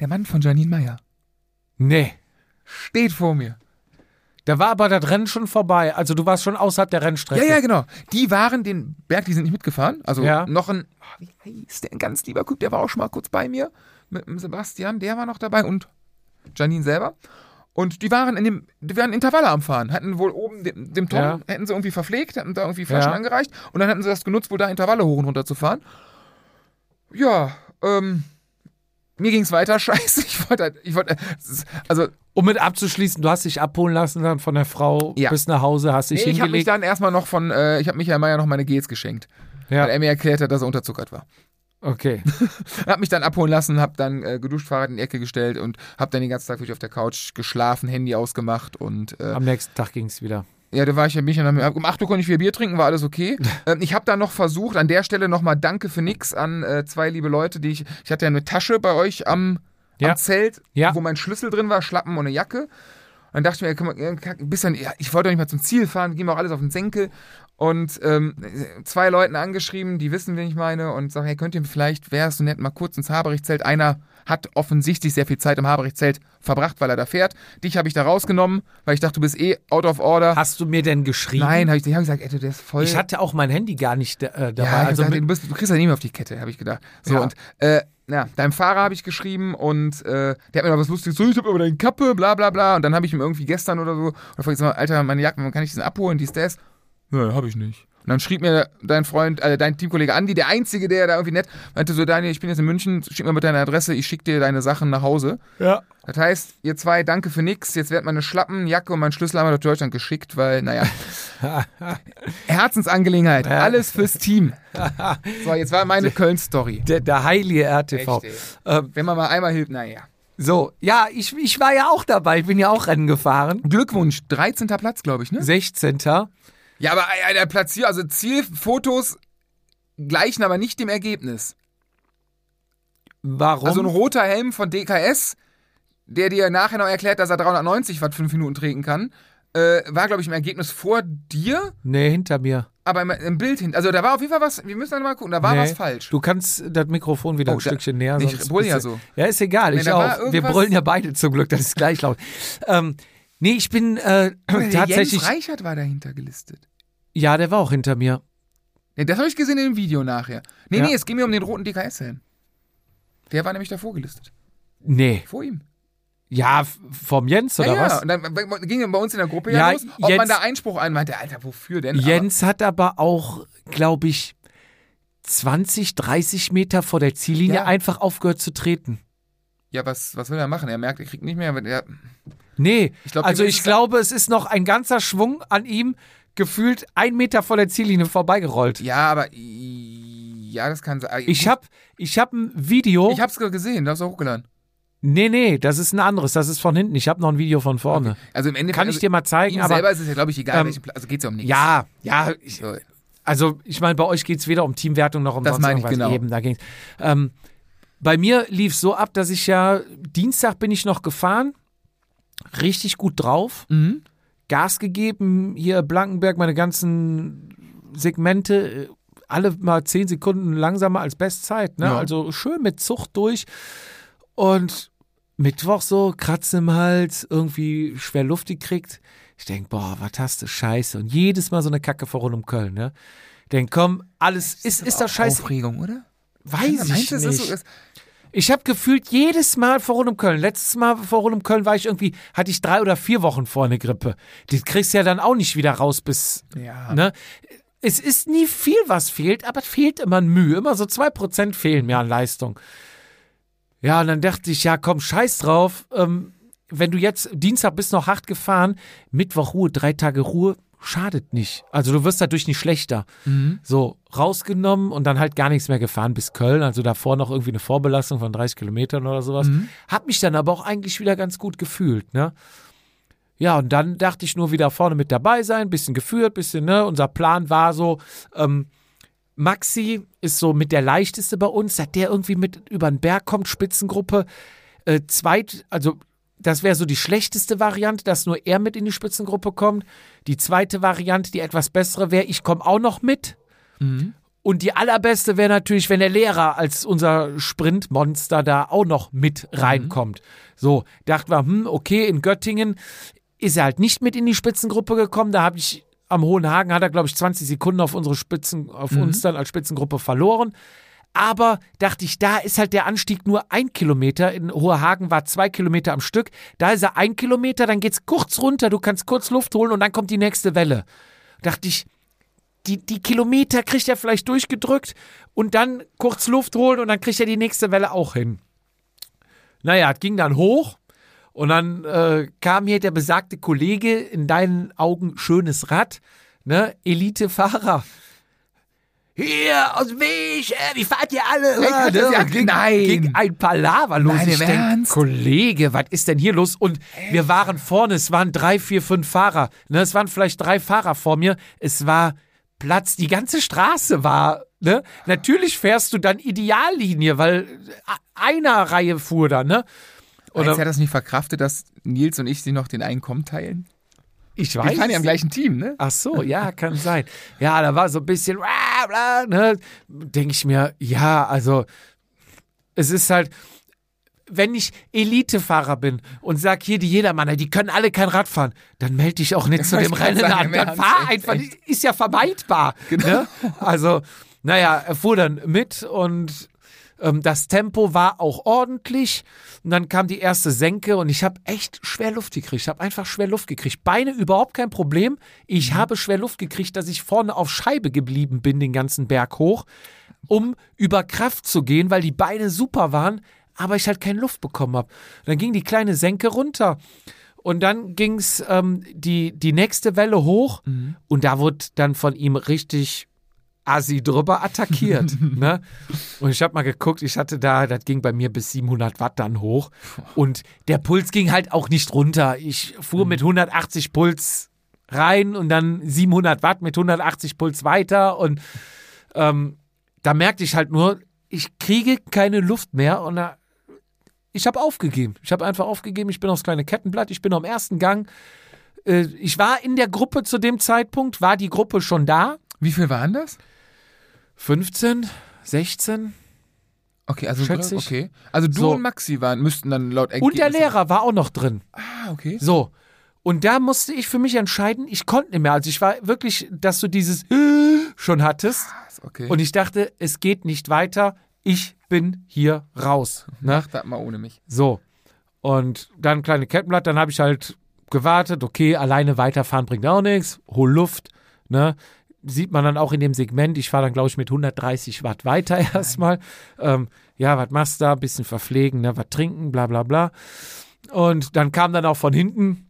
Der Mann von Janine Meyer. Nee. Steht vor mir. Da war aber das Rennen schon vorbei. Also du warst schon außerhalb der Ja, Rennstrecke. ja, genau. Die waren den Berg, die sind nicht mitgefahren. Also Ja. noch ein, oh, wie heißt der, ein ganz lieber Typ, der war auch schon mal kurz bei mir. Mit dem Sebastian, der war noch dabei und Janine selber. Und die waren in dem, die waren Intervalle am Fahren, hatten wohl oben dem, dem Tom, Ja. hätten sie irgendwie verpflegt, hatten da irgendwie Flaschen Ja. angereicht und dann hatten sie das genutzt, wohl da Intervalle hoch und runter zu fahren. Ja, ähm, mir ging's weiter scheiße. Ich wollte, halt- ich wollte, also Um mit abzuschließen, du hast dich abholen lassen dann von der Frau Ja. bis nach Hause, hast dich nee, ich habe mich hingelegt. dann erstmal noch von, äh, ich habe Michael Meyer noch meine Gels geschenkt, weil ja, er mir erklärt hat, dass er unterzuckert war. Okay. Hab mich dann abholen lassen, hab dann äh, geduscht, Fahrrad in die Ecke gestellt und hab dann den ganzen Tag wirklich auf der Couch geschlafen, Handy ausgemacht und äh, Am nächsten Tag ging es wieder. ja, da war ich ja mich und hab, um 8 Uhr konnte ich wieder Bier trinken, war alles okay. ähm, ich habe dann noch versucht, an der Stelle nochmal Danke für nix an äh, zwei liebe Leute, die ich, ich hatte ja eine Tasche bei euch am, Ja. am Zelt, Ja. wo mein Schlüssel drin war, Schlappen und eine Jacke. Und dann dachte ich mir, kann- ein bisschen, ja, ich wollte doch nicht mal zum Ziel fahren, ging mir auch alles auf den Senkel. Und ähm, zwei Leuten angeschrieben, die wissen, wen ich meine, und sagen, hey, könnt ihr vielleicht, wäre es so nett, mal kurz ins Haberich-Zelt. Einer hat offensichtlich sehr viel Zeit im Haberich-Zelt verbracht, weil er da fährt. Dich habe ich da rausgenommen, weil ich dachte, du bist eh out of order. Hast du mir denn geschrieben? Nein, habe ich, hab ich gesagt, ey, der ist voll. Ich hatte auch mein Handy gar nicht äh, dabei. ja, hab also gesagt, du, bist, du kriegst das nicht mehr auf die Kette, habe ich gedacht. So, Ja. und äh, ja, deinem Fahrer habe ich geschrieben und äh, der hat mir noch was Lustiges, so, ich habe aber deine Kappe, bla bla bla. Und dann habe ich ihm irgendwie gestern oder so, oder ich so, Alter, meine Jacke, wann kann ich diesen abholen, dies, das? Nein, habe ich nicht. Und dann schrieb mir dein Freund, äh, dein Teamkollege Andi, der Einzige, der da irgendwie nett, meinte so, Daniel, ich bin jetzt in München, schick mir mit deiner Adresse, ich schicke dir deine Sachen nach Hause. ja. Das heißt, ihr zwei, danke für nix. Jetzt wird meine Schlappen, Jacke und mein Schlüssel einmal nach Deutschland geschickt, weil, naja. Herzensangelegenheit. Ja. Alles fürs Team. So, jetzt war meine Köln-Story. Der, der heilige RTV. Ähm, Wenn man mal einmal hilft, naja. so, ja, ich, ich war ja auch dabei. Ich bin ja auch Rennen gefahren. Glückwunsch, 13. Platz, glaube ich, ne? 16. Ja, aber äh, der Platz hier, also Zielfotos gleichen aber nicht dem Ergebnis. Warum? Also ein roter Helm von DKS, der dir nachher noch erklärt, dass er 390 Watt fünf Minuten treten kann, äh, war, glaube ich, im Ergebnis vor dir. nee, hinter mir. Aber im, im Bild hin, also da war auf jeden Fall was, wir müssen dann mal gucken, da war nee. was falsch. Du kannst das Mikrofon wieder Oh, ein Stückchen näher. ich brüll ja so. Ja, ist egal. Nee, ich auch. Wir brüllen ja beide zum Glück. Das ist gleich laut. ähm, nee, ich bin äh, tatsächlich. Jens Reichert war dahinter gelistet. Ja, der war auch hinter mir. Nee, das habe ich gesehen dem Video nachher. Nee, Ja. nee, es ging mir um den roten DKS-Helm. Der war nämlich davor gelistet. Nee. Vor ihm. Ja, vom Jens oder ja, ja, was? und dann ging bei uns in der Gruppe Ja, ja, los, ob Jens- man da Einspruch einmeinte. Alter, wofür denn? Jens hat aber auch, glaube ich, 20, 30 Meter vor der Ziellinie Ja. einfach aufgehört zu treten. Aber, ja, was, was will er machen? Er merkt, er kriegt nicht mehr. aber Er, Nee, Ich glaub, also ich glaube, es ist noch ein ganzer Schwung an ihm gefühlt ein Meter vor der Ziellinie vorbeigerollt. ja, aber ja, das kann sein. Ich hab, ich hab ein Video. ich hab's gesehen, du hast auch hochgeladen. nee, nee, das ist ein anderes. Das ist von hinten. Ich habe noch ein Video von vorne. Also im Endeffekt. Kann ich also, dir mal zeigen, ihm aber selber ist es ja, glaube ich, egal, ähm, welchen Platz. Also geht's ja um nichts. ja, ja, ich, So. Also, ich meine, bei euch geht es weder um Teamwertung noch um Das sonst meine ich genau. Eben, da ging's. Ähm, bei mir lief so ab, dass ich ja, Dienstag bin ich noch gefahren, richtig gut drauf, Mhm. Gas gegeben, hier Blankenberg, meine ganzen Segmente, äh, alle mal zehn Sekunden langsamer als Bestzeit. Ne? Ja. Also schön mit Zucht durch. Und Mittwoch so, Kratzen im Hals, irgendwie schwer Luft gekriegt. Ich denk, boah, was hast du, scheiße. Und jedes Mal so eine Kacke vor rund um Köln, ne? Denk, komm, alles, ist, ist das scheiße. Aufregung, oder? Weiß ich es nicht. ist so, es, Ich habe gefühlt jedes Mal vor rund um Köln. Letztes Mal vor rund um Köln war ich irgendwie, hatte ich drei oder vier Wochen vor eine Grippe. Die kriegst du ja dann auch nicht wieder raus bis, Ja. ne? Es ist nie viel, was fehlt, aber es fehlt immer ein Mühe. Immer so zwei Prozent fehlen mir an Leistung. Ja, und dann dachte ich, ja, komm, scheiß drauf. Ähm, wenn du jetzt Dienstag bist noch hart gefahren, Mittwoch Ruhe, drei Tage Ruhe, schadet nicht. Also du wirst dadurch nicht schlechter. So, rausgenommen und dann halt gar nichts mehr gefahren bis Köln. Also davor noch irgendwie eine Vorbelastung von 30 Kilometern oder sowas. Hab mich dann aber auch eigentlich wieder ganz gut gefühlt, ne? Ja, und dann dachte ich nur wieder vorne mit dabei sein, bisschen geführt, bisschen, ne? Unser Plan war so, ähm, Maxi ist so mit der leichteste bei uns, seit der irgendwie mit über den Berg kommt, Spitzengruppe. Äh, zweit, also das wäre so die schlechteste Variante, dass nur er mit in die Spitzengruppe kommt. Die zweite Variante, die etwas bessere wäre, ich komme auch noch mit. Und die allerbeste wäre natürlich, wenn der Lehrer als unser Sprintmonster da auch noch mit reinkommt. So, dachten wir, hm, okay, in Göttingen ist er halt nicht mit in die Spitzengruppe gekommen. Da habe ich am Hohen Hagen hat er, glaube ich, 20 Sekunden auf unsere Spitzen, auf uns dann als Spitzengruppe verloren. Aber dachte ich, da ist halt der Anstieg nur ein Kilometer. In Hoherhagen war zwei Kilometer am Stück. Da ist er ein Kilometer, dann geht's kurz runter, du kannst kurz Luft holen und dann kommt die nächste Welle. Dachte ich, die, die Kilometer kriegt er vielleicht durchgedrückt und dann kurz Luft holen und dann kriegt er die nächste Welle auch hin. Naja, es ging dann hoch und dann äh, kam hier der besagte Kollege, in deinen Augen schönes Rad, ne, Elitefahrer. Hier, aus dem Weg, äh, wie fahrt ihr alle? Echt? Das ne? ja- ging, Nein. ging ein Palaver los. Nein, ich denk? Kollege, was ist denn hier los? Und wir waren vorne, es waren drei, vier, fünf Fahrer. Ne, es waren vielleicht drei Fahrer vor mir. Es war Platz, die ganze Straße war. Ne? Natürlich fährst du dann Ideallinie, weil äh, einer Reihe fuhr da, ne? Oder Oder hat das nicht verkraftet, dass Nils und ich sie noch den Einkommen teilen? Ich Wir weiß. fahren ja im gleichen Team, ne? Ach so, ja, kann sein. Ja, da war so ein bisschen, ne? Denke ich mir, ja, also es ist halt, wenn ich Elitefahrer bin und sag hier die Jedermanner, die können alle kein Rad fahren, dann melde ich auch nicht zu dem Rennen sagen, an. Dann fahr einfach, echt. ist ja vermeidbar. Ne? Also, naja, er fuhr dann mit und ähm, das Tempo war auch ordentlich. Und dann kam die erste Senke und ich habe echt schwer Luft gekriegt. Ich habe einfach schwer Luft gekriegt. Beine überhaupt kein Problem. Ich Mhm. habe schwer Luft gekriegt, dass ich vorne auf Scheibe geblieben bin, den ganzen Berg hoch, um über Kraft zu gehen, weil die Beine super waren, aber ich halt keine Luft bekommen habe. Dann ging die kleine Senke runter. Und dann ging's ähm, die, die nächste Welle hoch Mhm. und da wurde dann von ihm richtig assi drüber attackiert. ne? Und ich habe mal geguckt, ich hatte da, das ging bei mir bis 700 Watt dann hoch. Und der Puls ging halt auch nicht runter. Ich fuhr mit 180 Puls rein und dann 700 Watt mit 180 Puls weiter. Und ähm, da merkte ich halt nur, ich kriege keine Luft mehr. Und da, ich habe aufgegeben. Ich habe einfach aufgegeben. Ich bin aufs kleine Kettenblatt. Ich bin am ersten Gang. Äh, Ich war in der Gruppe zu dem Zeitpunkt, war die Gruppe schon da. Wie viel waren das? 15, 16. Okay, also Schätze ich. okay. Also du So. und Maxi waren, müssten dann laut Und der Ergebnis- Lehrer war auch noch drin. Ah, okay. So. Und da musste ich für mich entscheiden, ich konnte nicht mehr. Also ich war wirklich, dass du dieses schon hattest. Krass, Okay. Und ich dachte, es geht nicht weiter. Ich bin hier raus. Ne? mach das mal ohne mich. So. Und dann kleine Kettenblatt, dann habe ich halt gewartet, okay, alleine weiterfahren bringt auch nichts, hol Luft, ne? Sieht man dann auch in dem Segment, ich fahre dann, glaube ich, mit 130 Watt weiter erstmal. Ähm, ja, was machst du da? Bisschen verpflegen, ne? was trinken, bla bla bla. Und dann kam dann auch von hinten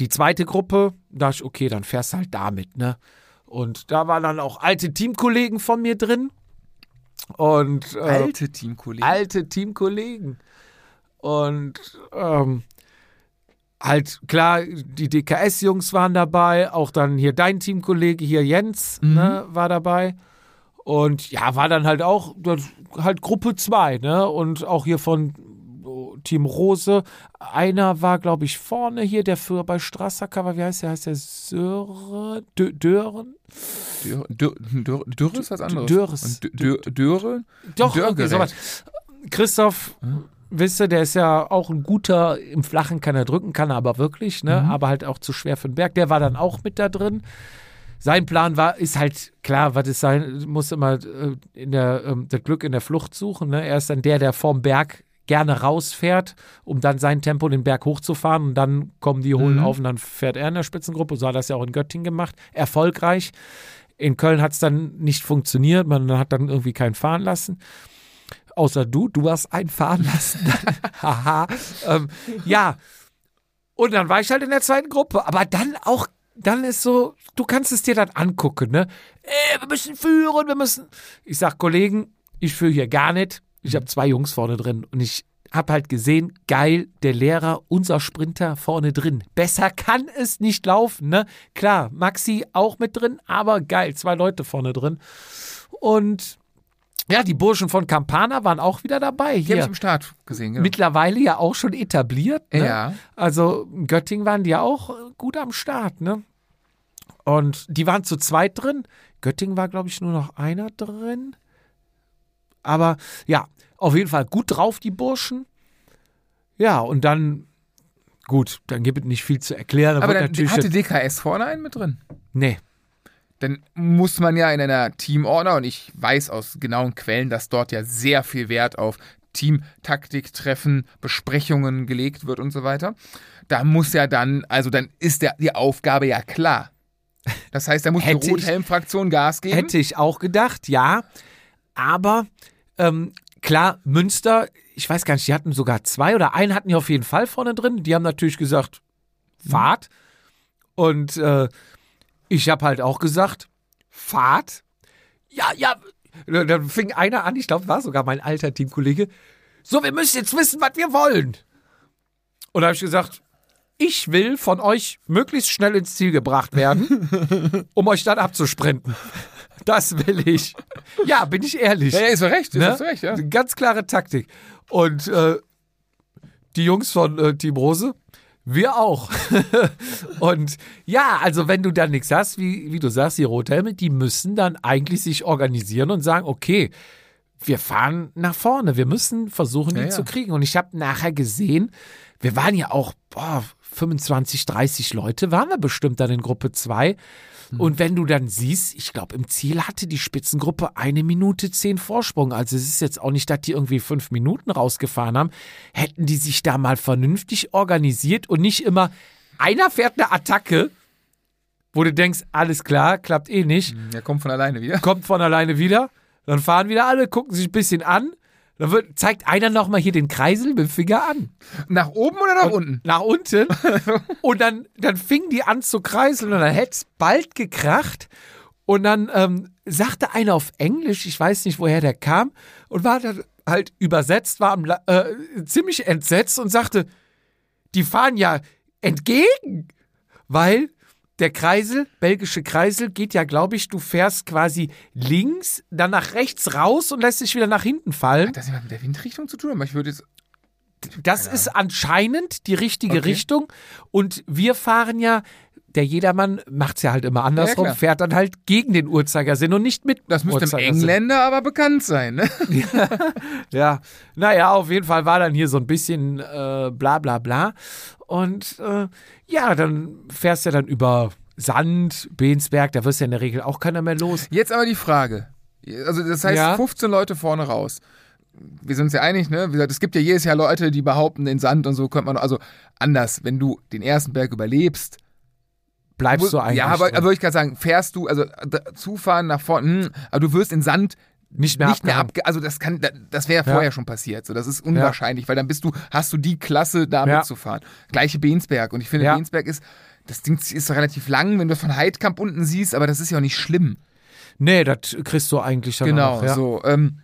die zweite Gruppe, da dachte ich, okay, dann fährst du halt damit, ne? Und da waren dann auch alte Teamkollegen von mir drin. Und äh, Alte Teamkollegen. alte Teamkollegen. Und ähm, halt klar, die DKS-Jungs waren dabei, auch dann hier dein Teamkollege, hier Jens, ne, war dabei. Und ja, war dann halt auch halt Gruppe 2, ne? Und auch hier von oh, Team Rose. Einer war, glaube ich, vorne hier, der für bei Strassacker war, wie heißt der? Heißt der Söre? Dö Dören? Dürre, Dürre, Dürre, ist was anderes. Dürres. Dö- Dö- Dürre? Doch, Dörrgerät. irgendwie sowas. Christoph, wisst ihr, der ist ja auch ein guter, im Flachen kann er drücken, kann er aber wirklich, ne? Mhm. Aber halt auch zu schwer für den Berg. Der war dann auch mit da drin. sein Plan war, ist halt klar, was es sein muss immer äh, in der, ähm, das Glück in der Flucht suchen. Ne? Er ist dann der, der vorm Berg gerne rausfährt, um dann sein Tempo den Berg hochzufahren und dann kommen die holen Mhm. auf und dann fährt er in der Spitzengruppe. So hat er das ja auch in Göttingen gemacht. Erfolgreich. In Köln hat es dann nicht funktioniert. Man hat dann irgendwie keinen fahren lassen. Außer du, du hast einen fahren lassen. Haha. ähm, ja. Und dann war ich halt in der zweiten Gruppe. Aber dann auch, dann ist so, du kannst es dir dann angucken, ne? Ey, wir müssen führen, wir müssen. Ich sag, Kollegen, ich führe hier gar nicht. Ich habe zwei Jungs vorne drin und ich habe halt gesehen, geil, der Lehrer, unser Sprinter vorne drin. Besser kann es nicht laufen, ne? Klar, Maxi auch mit drin, aber geil, zwei Leute vorne drin. Und ja, die Burschen von Campana waren auch wieder dabei. Die habe Hier ich im Start gesehen. Genau. mittlerweile ja auch schon etabliert. Ne? Ja. Also in Göttingen waren die ja auch äh, gut am Start, ne? Und die waren zu zweit drin. Göttingen war, glaube ich, nur noch einer drin. Aber ja, auf jeden Fall gut drauf, die Burschen. Ja, und dann, gut, dann gibt es nicht viel zu erklären. Aber dann natürlich hatte DKS vorne einen mit drin. nee, Dann muss man ja in einer Teamorder, und ich weiß aus genauen Quellen, dass dort ja sehr viel Wert auf Teamtaktik, Treffen, Besprechungen gelegt wird und so weiter. Da muss ja dann, also dann ist der, die Aufgabe ja klar. Das heißt, da muss die Rothelm-Fraktion Gas geben. Hätte ich auch gedacht, ja. Aber ähm, klar, Münster, ich weiß gar nicht, die hatten sogar zwei oder einen hatten die auf jeden Fall vorne drin. Die haben natürlich gesagt, Fahrt. Und äh, ich habe halt auch gesagt, Fahrt. Ja, ja. Dann fing einer an, ich glaube, war sogar mein alter Teamkollege. So, wir müssen jetzt wissen, was wir wollen. Und da habe ich gesagt, ich will von euch möglichst schnell ins Ziel gebracht werden, um euch dann abzusprinten. Das will ich. Ja, bin ich ehrlich. ja, ja, ist doch recht, ist Ne? recht, ja. Ganz klare Taktik. Und äh, die Jungs von äh, Team Rose, wir auch. und ja, also wenn du dann nichts hast, wie, wie du sagst, die Rothelme, die müssen dann eigentlich sich organisieren und sagen, okay, wir fahren nach vorne, wir müssen versuchen, die Ja, ja. zu kriegen. Und ich habe nachher gesehen, wir waren ja auch, boah, 25, 30 Leute waren wir bestimmt dann in Gruppe 2. Und wenn du dann siehst, ich glaube, im Ziel hatte die Spitzengruppe eine Minute zehn Vorsprung. Also es ist jetzt auch nicht, dass die irgendwie fünf Minuten rausgefahren haben. Hätten die sich da mal vernünftig organisiert und nicht immer, einer fährt eine Attacke, wo du denkst, alles klar, klappt eh nicht Der kommt von alleine wieder. kommt von alleine wieder. Dann fahren wieder alle, gucken sich ein bisschen an. Dann wird, zeigt einer nochmal hier den Kreisel mit dem Finger an. Nach oben oder nach unten? Nach unten. und dann, dann fingen die an zu kreiseln und dann hätte es bald gekracht. Und dann ähm, sagte einer auf Englisch, ich weiß nicht, woher der kam, und war dann halt übersetzt, war am, äh, ziemlich entsetzt und sagte, die fahren ja entgegen, weil der Kreisel, belgische Kreisel, geht ja, glaube ich, du fährst quasi links, dann nach rechts raus und lässt dich wieder nach hinten fallen. Hat das was mit der Windrichtung zu tun? Aber ich würde jetzt. Das ist anscheinend die richtige Okay. Richtung. Und wir fahren ja, der Jedermann macht es ja halt immer andersrum, klar. fährt dann halt gegen den Uhrzeigersinn und nicht mit Das müsste dem Uhrzeigersinn. Engländer aber bekannt sein, ne? Ja, naja, auf jeden Fall war dann hier so ein bisschen äh, bla bla bla. Und äh, ja, dann fährst du dann über Sand, Bensberg, da wirst ja in der Regel auch keiner mehr los. Jetzt aber die Frage. Also, das heißt, Ja. 15 Leute vorne raus. Wir sind uns ja einig, ne? Wie gesagt, es gibt ja jedes Jahr Leute, die behaupten, den Sand und so könnte man. Also, anders, wenn du den ersten Berg überlebst. Bleibst du eigentlich ja, aber, würde ich gerade sagen, fährst du, also Zufahren nach vorne, hm, aber du wirst in Sand nicht mehr nicht mehr abge. Also, das kann, da- das wäre Ja. vorher schon passiert. So, das ist unwahrscheinlich, weil dann bist du, hast du die Klasse, da Ja. mitzufahren. Gleiche Bensberg. Und ich finde, Ja. Bensberg ist. Das Ding ist relativ lang, wenn du von Heidkamp unten siehst, aber das ist ja auch nicht schlimm. Nee, das kriegst du eigentlich dann Genau, auch. Ja. so. Ähm,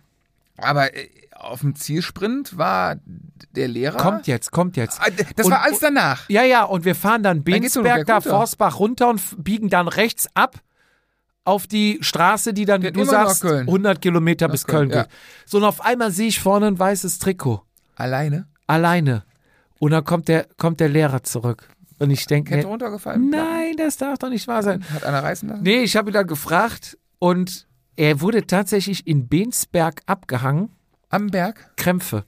aber äh, auf dem Zielsprint war der Lehrer. Kommt jetzt, kommt jetzt. Ah, Das Und- war alles danach. Ja, ja, und wir fahren dann Bensberg da, bergunter. Forstbach runter und biegen dann rechts ab auf die Straße, die dann, wie Geht du sagst, Köln. 100 Kilometer bis Köln, Köln, ja. geht. So, und auf einmal sehe ich vorne ein weißes Trikot. Alleine. Alleine. Und dann kommt der, kommt der Lehrer zurück. Und ich denke, Kette mir, runtergefallen. nein, das darf doch nicht wahr sein. Hat einer reißen lassen? Nee, ich habe ihn dann gefragt und er wurde tatsächlich in Bensberg abgehangen. Am Berg? Krämpfe.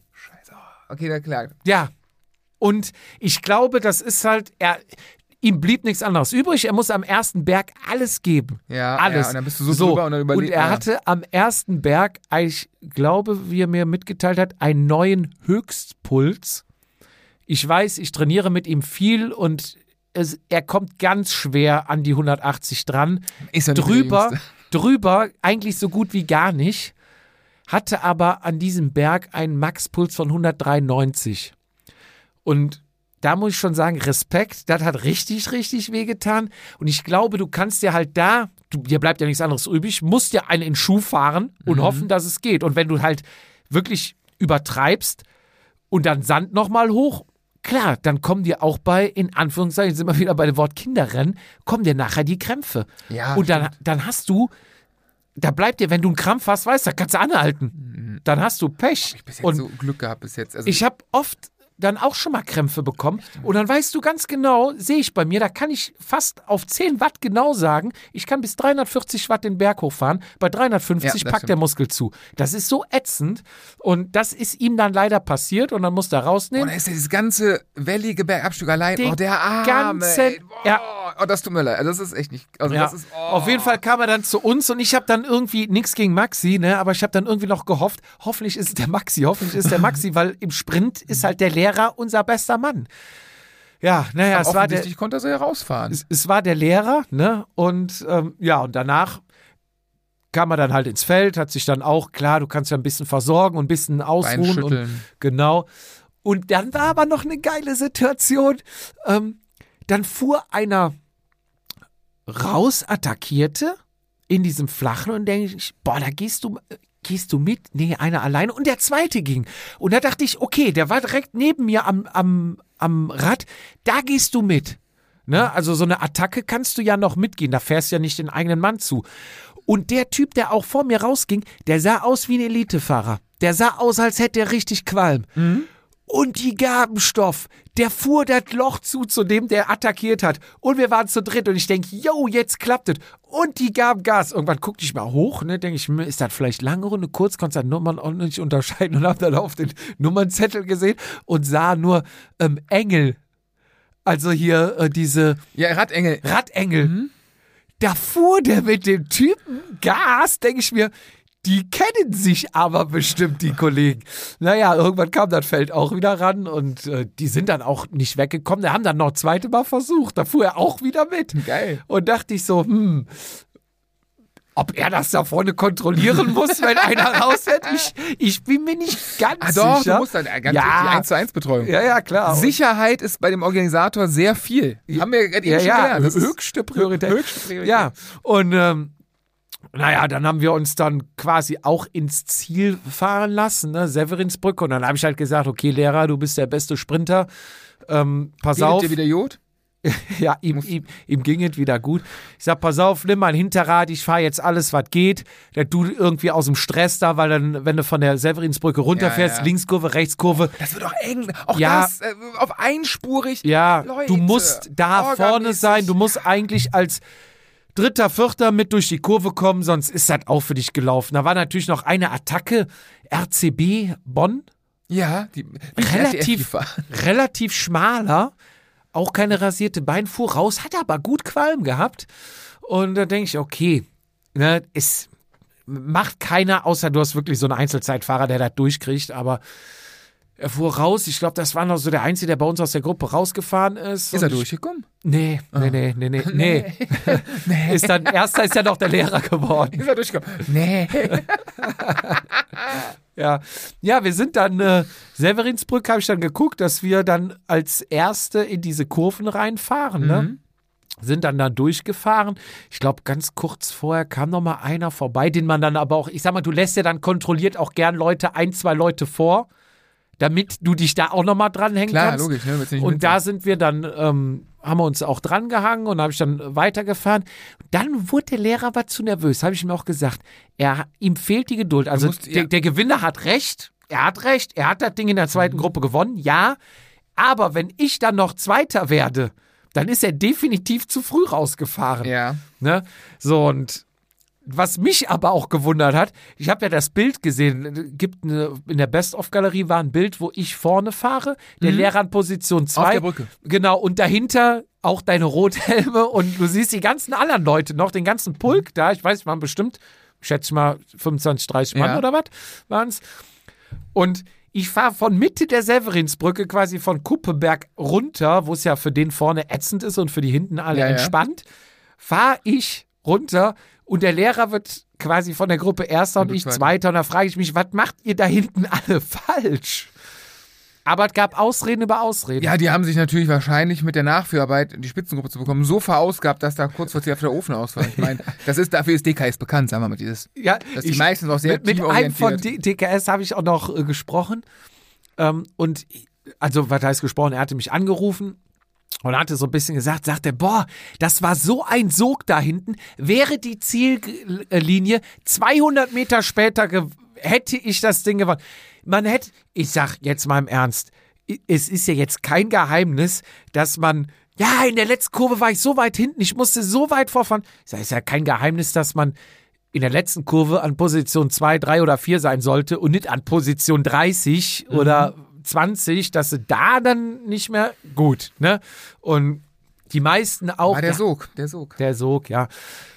Okay, na klar. Ja. Und ich glaube, das ist halt, er, ihm blieb nichts anderes übrig. Er muss am ersten Berg alles geben. Ja, alles. ja, und dann bist du so drüber und dann überle- Und er ja. hatte am ersten Berg, ich glaube, wie er mir mitgeteilt hat, einen neuen Höchstpuls. Ich weiß, ich trainiere mit ihm viel und es, er kommt ganz schwer an die 180 dran. Ist er Drüber, drüber eigentlich so gut wie gar nicht. Hatte aber an diesem Berg einen Maxpuls von 193. Und da muss ich schon sagen, Respekt, das hat richtig, richtig wehgetan. Und ich glaube, du kannst dir halt da, du, dir bleibt ja nichts anderes übrig, musst dir einen in den Schuh fahren und hoffen, dass es geht. Und wenn du halt wirklich übertreibst und dann Sand nochmal hoch, klar, dann kommen dir auch bei, in Anführungszeichen, sind wir wieder bei dem Wort Kinderrennen, kommen dir nachher die Krämpfe. Ja, und dann, dann hast du, da bleibt dir, wenn du einen Krampf hast, weißt du, da kannst du anhalten. Dann hast du Pech. Bis jetzt Und so Glück gehabt bis jetzt. Also, ich habe oft dann auch schon mal Krämpfe bekommen. Und dann weißt du ganz genau, sehe ich bei mir, da kann ich fast auf 10 Watt genau sagen, ich kann bis 340 Watt den Berg hochfahren. Bei 350 Ja, packt der. Muskel zu. Das ist so ätzend. Und das ist ihm dann leider passiert und dann musste er Oh, rausnehmen. da ist ja dieses ganze wellige Bergabstück allein. Den oh, der Arme. ganzen-. Boah, ja. Oh, das tut mir leid. Das ist echt nicht. Also Ja. das ist, oh. Auf jeden Fall kam er dann zu uns und ich habe dann irgendwie nichts gegen Maxi, ne, aber ich habe dann irgendwie noch gehofft, hoffentlich ist es der Maxi, hoffentlich ist der Maxi, weil im Sprint ist halt der Lehrer unser bester Mann. Ja, naja, es war der, konnte er sie herausfahren. es, es war der Lehrer, ne? Und ähm, ja, und danach kam er dann halt ins Feld, hat sich dann auch, klar, du kannst ja ein bisschen versorgen und ein bisschen ausruhen. Und, genau. Und dann war aber noch eine geile Situation. Ähm, dann fuhr einer raus, attackierte in diesem Flachen und denke ich, boah, da gehst du, gehst du mit? Nee, einer alleine. Und der zweite ging. Und da dachte ich, okay, der war direkt neben mir am, am, am Rad, da gehst du mit. Ne? Also so eine Attacke kannst du ja noch mitgehen, da fährst du ja nicht den eigenen Mann zu. Und der Typ, der auch vor mir rausging, der sah aus wie ein Elitefahrer. Der sah aus, als hätte er richtig Qualm. Und die gaben Stoff. Der fuhr das Loch zu, zu dem der attackiert hat. Und wir waren zu dritt und ich denke, yo, jetzt klappt es. Und die gaben Gas. Irgendwann guckte ich mal hoch, ne, denke ich, hm, ist das vielleicht lange Runde, kurz, konnte das Nummern auch nicht unterscheiden und habe dann auf den Nummernzettel gesehen und sah nur ähm, Engel. Also hier äh, diese Ja, Radengel. Radengel. Da fuhr der mit dem Typen Gas, denke ich mir, die kennen sich aber bestimmt, die Kollegen. Naja, irgendwann kam das Feld auch wieder ran und äh, die sind dann auch nicht weggekommen. Die haben dann noch ein zweites Mal versucht. Da fuhr er auch wieder mit. Geil. Und dachte ich so, hm, ob er das da vorne kontrollieren muss, wenn einer rausfährt. Ich, ich bin mir nicht ganz Ah doch, sicher. du musst dann ganz Ja. die 1 zu 1 Betreuung. ja, ja, klar. Sicherheit ist bei dem Organisator sehr viel. Haben wir ja, ja, ist höchste Priorität. höchste Priorität. Ja, und ähm, naja, dann haben wir uns dann quasi auch ins Ziel fahren lassen, ne? Severinsbrücke. Und dann habe ich halt gesagt, okay, Lehrer, du bist der beste Sprinter. Ähm, pass Redet auf. ihr wieder Jod? Ja, ihm, ihm, ihm ging es wieder gut. Ich sag, pass auf, nimm mein Hinterrad, ich fahre jetzt alles, was geht. Der du irgendwie aus dem Stress da, weil dann, wenn du von der Severinsbrücke runterfährst, Ja, ja. Linkskurve, Rechtskurve, Das wird doch eng. Auch Ja. das äh, auf einspurig. Ja, Leute, du musst da vorne sein. Du musst eigentlich als dritter, vierter mit durch die Kurve kommen, sonst ist das auch für dich gelaufen. Da war natürlich noch eine Attacke, RCB Bonn, Ja, die, die relativ, relativ schmaler, auch keine rasierte Bein, fuhr raus, hat aber gut Qualm gehabt. Und da denke ich, okay, ne, es macht keiner, außer du hast wirklich so einen Einzelzeitfahrer, der das durchkriegt, aber er fuhr raus. Ich glaube, das war noch so der Einzige, der bei uns aus der Gruppe rausgefahren ist. Ist er durchgekommen? Nee, nee, nee, nee, nee, nee. Ist dann, erster ist ja noch der Lehrer geworden. Ist er durchgekommen? Nee. Ja, ja wir sind dann, äh, Severinsbrück habe ich dann geguckt, dass wir dann als Erste in diese Kurven reinfahren, ne? Sind dann da durchgefahren. Ich glaube, ganz kurz vorher kam noch mal einer vorbei, den man dann aber auch, ich sag mal, du lässt ja dann kontrolliert auch gern Leute, ein, zwei Leute vor, damit du dich da auch noch mal dranhängen Klar, kannst. logisch. Ne? Und da sind wir dann, ähm, haben wir uns auch dran gehangen und habe ich dann weitergefahren. Dann wurde der Lehrer aber zu nervös, habe ich ihm auch gesagt. Er, ihm fehlt die Geduld. Also musst- der, ja. der Gewinner hat recht. Er hat recht. Er hat das Ding in der Mhm. zweiten Gruppe gewonnen. Ja. Aber wenn ich dann noch Zweiter werde, dann ist er definitiv zu früh rausgefahren. Ja. Ne? So und was mich aber auch gewundert hat, ich habe ja das Bild gesehen, gibt eine, in der Best-of-Galerie war ein Bild, wo ich vorne fahre, der Lehrer an Position 2. Auf der Brücke. Genau, und dahinter auch deine Rothelme und du siehst die ganzen anderen Leute noch, den ganzen Pulk da, ich weiß, waren bestimmt, schätze mal, 25, 30 Mann Ja. oder was waren es. Und ich fahre von Mitte der Severinsbrücke quasi von Kuppeberg runter, wo es ja für den vorne ätzend ist und für die hinten alle Ja, ja. entspannt, fahre ich runter und der Lehrer wird quasi von der Gruppe Erster und du ich Zweiter. Zweiter. Und da frage ich mich, was macht ihr da hinten alle falsch? Aber es gab Ausreden über Ausreden. Ja, die haben sich natürlich wahrscheinlich mit der Nachführarbeit die Spitzengruppe zu bekommen so verausgabt, dass da kurzfristig auf der Ofen ausfällt. Ich meine, das ist dafür ist DKS bekannt, sagen wir mal dieses. Ja, Dass die meistens auch sehr mit, mit einem von DKS habe ich auch noch äh, gesprochen. Ähm, und also, was heißt gesprochen? Er hatte mich angerufen und hatte so ein bisschen gesagt, sagte, boah, das war so ein Sog da hinten. Wäre die Ziellinie 200 Meter später hätte ich das Ding gewonnen. Man hätte, ich sag jetzt mal im Ernst, es ist ja jetzt kein Geheimnis, dass man ja, in der letzten Kurve war ich so weit hinten, ich musste so weit vorfahren. Sag, ist ja kein Geheimnis, dass man in der letzten Kurve an Position 2, 3 oder 4 sein sollte und nicht an Position 30 oder 20, dass sie da dann nicht mehr gut, ne? Und die meisten auch. Ah, der ja, Sog, der Sog. der Sog, ja.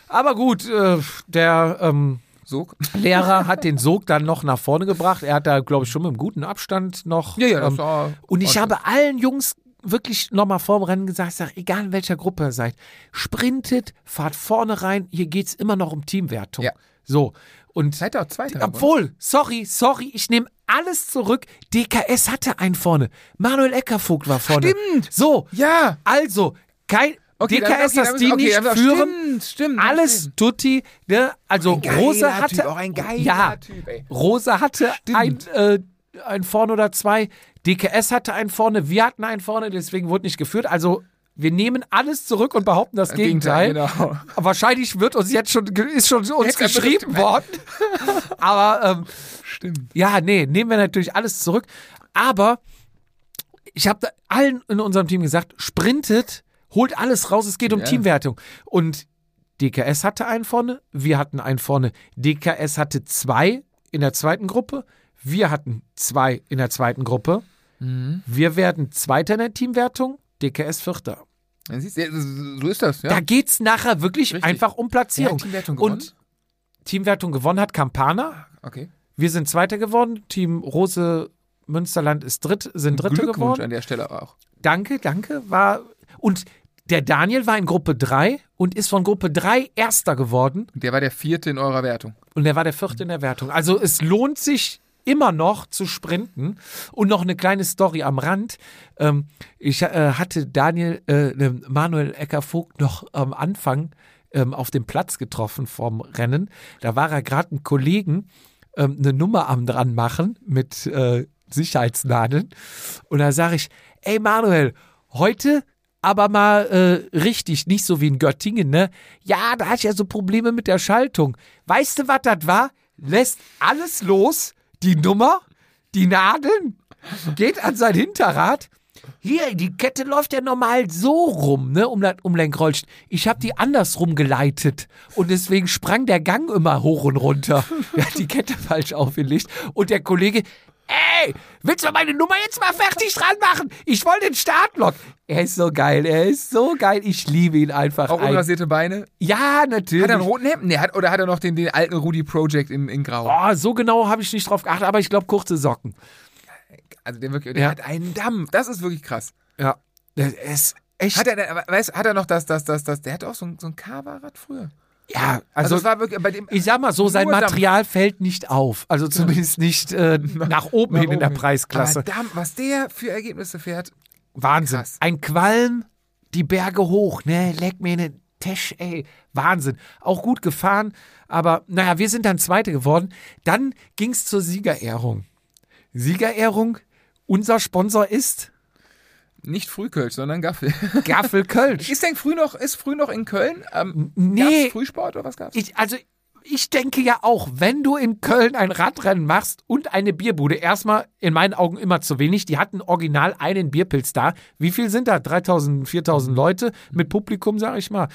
Aber gut, äh, der ähm, Sog? Lehrer hat den Sog dann noch nach vorne gebracht. Er hat da, glaube ich, schon mit einem guten Abstand noch. Ja, ja, das ähm, war. und ich habe allen Jungs wirklich nochmal vorm Rennen gesagt, sag, egal in welcher Gruppe ihr seid, sprintet, fahrt vorne rein, hier geht's immer noch um Teamwertung. Ja. So. Und Seid ihr auch Zweiter? obwohl, sorry, sorry, ich nehme alles zurück. DKS hatte einen vorne. Manuel Eckervogt war vorne. Stimmt. So. Ja. Also, kein Okay, DKS, okay, dass dann- die okay, nicht führen. Stimmt, stimmt. Alles stimmt. Tutti, ne? Also Rose hatte, Typ, auch ein geiler ja, Typ, ey. Rose hatte ein, äh, ein vorne oder zwei, DKS hatte einen vorne, wir hatten einen vorne, deswegen wurde nicht geführt. Also wir nehmen alles zurück und behaupten das, Gegenteil. Gegenteil, genau. Wahrscheinlich wird uns jetzt schon ist schon uns Jetzt geschrieben worden. Aber ähm, Stimmt. ja, nee, nehmen wir natürlich alles zurück. Aber ich habe allen in unserem Team gesagt, sprintet, holt alles raus, es geht um Ja. Teamwertung. Und DKS hatte einen vorne, wir hatten einen vorne. DKS hatte zwei in der zweiten Gruppe, wir hatten zwei in der zweiten Gruppe. Mhm. Wir werden Zweiter in der Teamwertung, DKS Vierter. Dann siehst du, so ist das, ja. Da geht's nachher wirklich Richtig. einfach um Platzierung. Ja, Teamwertung gewonnen? Und Teamwertung gewonnen hat Campana. Okay. Wir sind Zweiter geworden. Team Rose Münsterland ist dritt, sind Dritte Glückwunsch geworden. an der Stelle auch. Danke, danke. War und der Daniel war in Gruppe 3 und ist von Gruppe 3 Erster geworden Und der war der vierte in eurer Wertung. und er war der Vierte in der Wertung. Also es lohnt sich immer noch zu sprinten. Und noch eine kleine Story am Rand. Ähm, ich äh, hatte Daniel, äh, ne, Manuel Ecker-Vogt noch am Anfang ähm, auf dem Platz getroffen vom Rennen. Da war er gerade einen Kollegen ähm, eine Nummer am dran machen mit äh, Sicherheitsnadeln. Und da sage ich, ey Manuel, heute aber mal äh, richtig, nicht so wie in Göttingen, ne? Ja, da hatte ich ja so Probleme mit der Schaltung. Weißt du, was das war? Lässt alles los, die Nummer, die Nadeln, geht an sein Hinterrad. Hier, die Kette läuft ja normal so rum, ne, um das Umlenkrollchen. Ich habe die andersrum geleitet und deswegen sprang der Gang immer hoch und runter. Er hat die Kette falsch aufgelegt und der Kollege, ey, willst du meine Nummer jetzt mal fertig dran machen? Ich wollte den Startblock. Er ist so geil, er ist so geil. Ich liebe ihn einfach. Auch Ein- unrasierte Beine. ja, natürlich. Hat er einen roten Hemd? Nee, hat, oder hat er noch den, den alten Rudy Project in, in Grau? Oh, so genau habe ich nicht drauf geachtet, aber ich glaube kurze Socken. Also der wirklich, der Ja. hat einen Dampf. Das ist wirklich krass. Ja. Das ist echt. Hat er, weißt, hat er noch das, das, das, das, der hatte auch so ein, so ein Carver-Rad früher. Ja, Also, also, es war wirklich bei dem. ich sag mal so, sein. Material fällt nicht auf. Also zumindest nicht äh, nach oben Nach hin in der oben. Preisklasse. Aber Dampf, was der für Ergebnisse fährt. Wahnsinn. krass. Ein Qualm, die Berge hoch, ne? Leck mir ne Tesch, ey. Wahnsinn. Auch gut gefahren, aber naja, wir sind dann Zweite geworden. Dann ging's zur Siegerehrung. Siegerehrung, unser Sponsor ist Nicht Frühkölsch, sondern Gaffel. Gaffel Kölsch. Ist denn früh noch, ist früh noch in Köln? Ähm, Nee. Gab's Frühsport oder was gab's? Ich, also, ich denke ja auch, wenn du in Köln ein Radrennen machst und eine Bierbude, erstmal in meinen Augen immer zu wenig. Die hatten original einen Bierpilz da. Wie viel sind da? 3000, 4000 Leute mit Publikum, sag ich mal.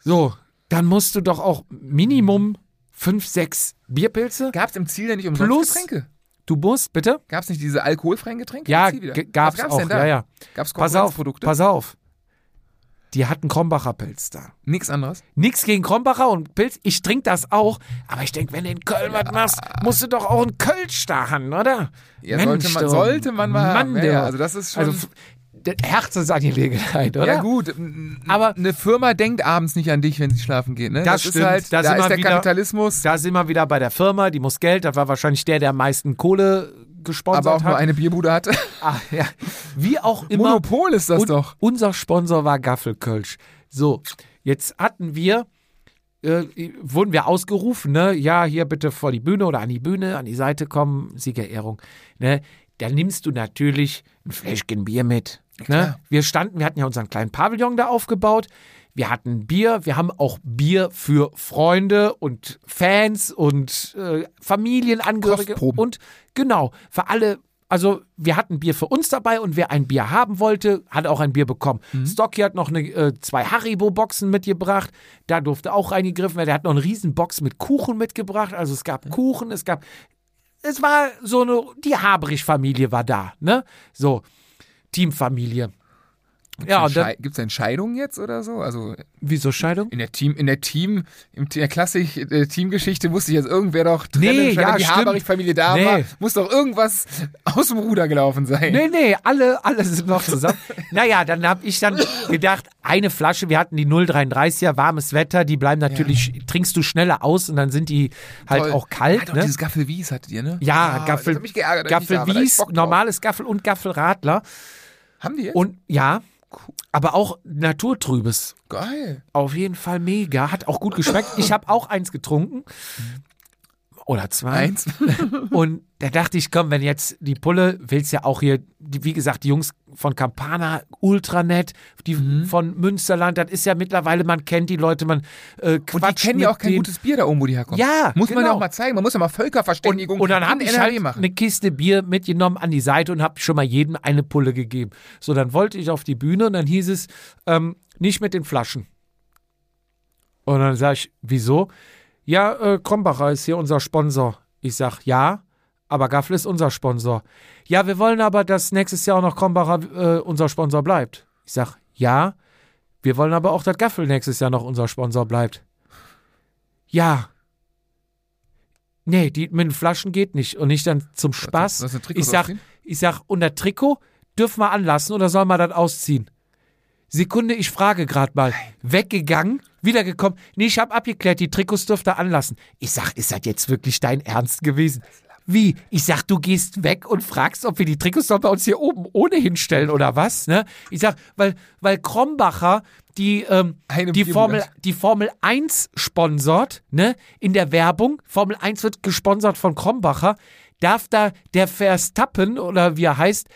So, dann musst du doch auch Minimum fünf, sechs Bierpilze. Gab es im Ziel ja nicht umsonst Plus- Getränke? Du musst, bitte? Gab es nicht diese alkoholfreien Getränke? Ja, im Ziel wieder? g- gab's, Was gab's auch. denn da? Ja, ja. Gab es Pass auf, pass auf. Die hatten Krombacher Pilz da. Nichts anderes. Nix gegen Krombacher und Pilz. Ich trinke das auch. Aber ich denke, wenn du in Köln was machst, musst du doch auch einen Kölsch da haben, oder? Ja, sollte man- sollte man mal haben. Mann, der, ja, also das ist schon- Also, Herzensangelegenheit, oder? Ja, gut. Aber- eine Firma denkt abends nicht an dich, wenn sie schlafen geht. Ne? Das ist stimmt. halt, Da da, ist der wieder- Kapitalismus, Da sind wir wieder bei der Firma, die muss Geld. Das war wahrscheinlich der, der am meisten Kohle gesponsert aber auch hat. nur eine Bierbude hatte. Ah, ja. Wie auch immer. Monopol ist das und doch. Unser Sponsor war Gaffelkölsch. So, jetzt hatten wir, äh, wurden wir ausgerufen, ne? Ja, hier bitte vor die Bühne oder an die Bühne, an die Seite kommen, Siegerehrung. Ne? Dann nimmst du natürlich ein Fläschchen Bier mit. Ne? Wir standen, wir hatten ja unseren kleinen Pavillon da aufgebaut. Wir hatten Bier, wir haben auch Bier für Freunde und Fans und äh, Familienangehörige Kostproben. und genau, für alle, also wir hatten Bier für uns dabei und wer ein Bier haben wollte, hat auch ein Bier bekommen. Stocky hat noch eine, äh, zwei Haribo-Boxen mitgebracht, da durfte auch reingegriffen werden. Der hat noch eine riesen Box mit Kuchen mitgebracht, also es gab Kuchen, es gab, es war so eine, die Haberich-Familie war da, ne? So, Teamfamilie. Ja, und dann, Gibt es Entscheidungen jetzt oder so? Also wieso Scheidung? in der Team, in der Team, in der Klassik, äh, Teamgeschichte musste jetzt irgendwer doch trennen, Nee, wenn ja, die. Haberich-Familie da Nee. war, muss doch irgendwas aus dem Ruder gelaufen sein. Nee, nee, alle, alle sind noch zusammen. naja, dann habe ich dann gedacht, eine Flasche, wir hatten die 0,33er, warmes Wetter, die bleiben natürlich, trinkst du schneller aus und dann sind die halt Toll. auch kalt. Hat auch ne? dieses Gaffel Wies hattet ihr, ne? Ja, Ah, Gaffel, ich Gaffel ich Wies, normales Gaffel und Gaffel Radler. Haben die jetzt? Und ja, aber auch Naturtrübes. Geil. Auf jeden Fall mega. Hat auch gut geschmeckt. Ich habe auch eins getrunken. Oder zwei. Eins. Und da dachte ich, komm, wenn jetzt die Pulle, willst ja auch hier, die, wie gesagt, die Jungs von Campana, ultra nett, die Mhm. von Münsterland, das ist ja mittlerweile, man kennt die Leute, man äh, Und die quatscht kennen ja auch kein denen. gutes Bier da oben, wo die herkommen. Ja, Muss man ja genau. auch mal zeigen. Man muss ja mal Völkerverständigung Und dann in habe ich halt machen. eine Kiste Bier mitgenommen an die Seite und habe schon mal jedem eine Pulle gegeben. So, dann wollte ich auf die Bühne und dann hieß es, ähm, nicht mit den Flaschen. Und dann sage ich, wieso? Ja, äh, Krombacher ist hier unser Sponsor. Ich sag, ja, aber Gaffel ist unser Sponsor. Ja, wir wollen aber, dass nächstes Jahr auch noch Krombacher äh, unser Sponsor bleibt. Ich sag, ja, wir wollen aber auch, dass Gaffel nächstes Jahr noch unser Sponsor bleibt. Ja. Nee, die mit den Flaschen geht nicht. Und ich dann zum Spaß. Was, was, Trikots ich sag, ich sag, und das Trikot dürfen wir anlassen oder soll man das ausziehen? Sekunde, ich frage gerade mal. Weggegangen, wiedergekommen. Nee, ich habe abgeklärt, die Trikots dürft ihr anlassen. Ich sag, ist das jetzt wirklich dein Ernst gewesen? Wie? Ich sag, du gehst weg und fragst, ob wir die Trikots doch bei uns hier oben ohne hinstellen oder was? Ne? Ich sag, weil, weil Krombacher die, ähm, die, Formel, die Formel 1 sponsort, ne? In der Werbung. Formel 1 wird gesponsert von Krombacher. Darf da der Verstappen oder wie er heißt,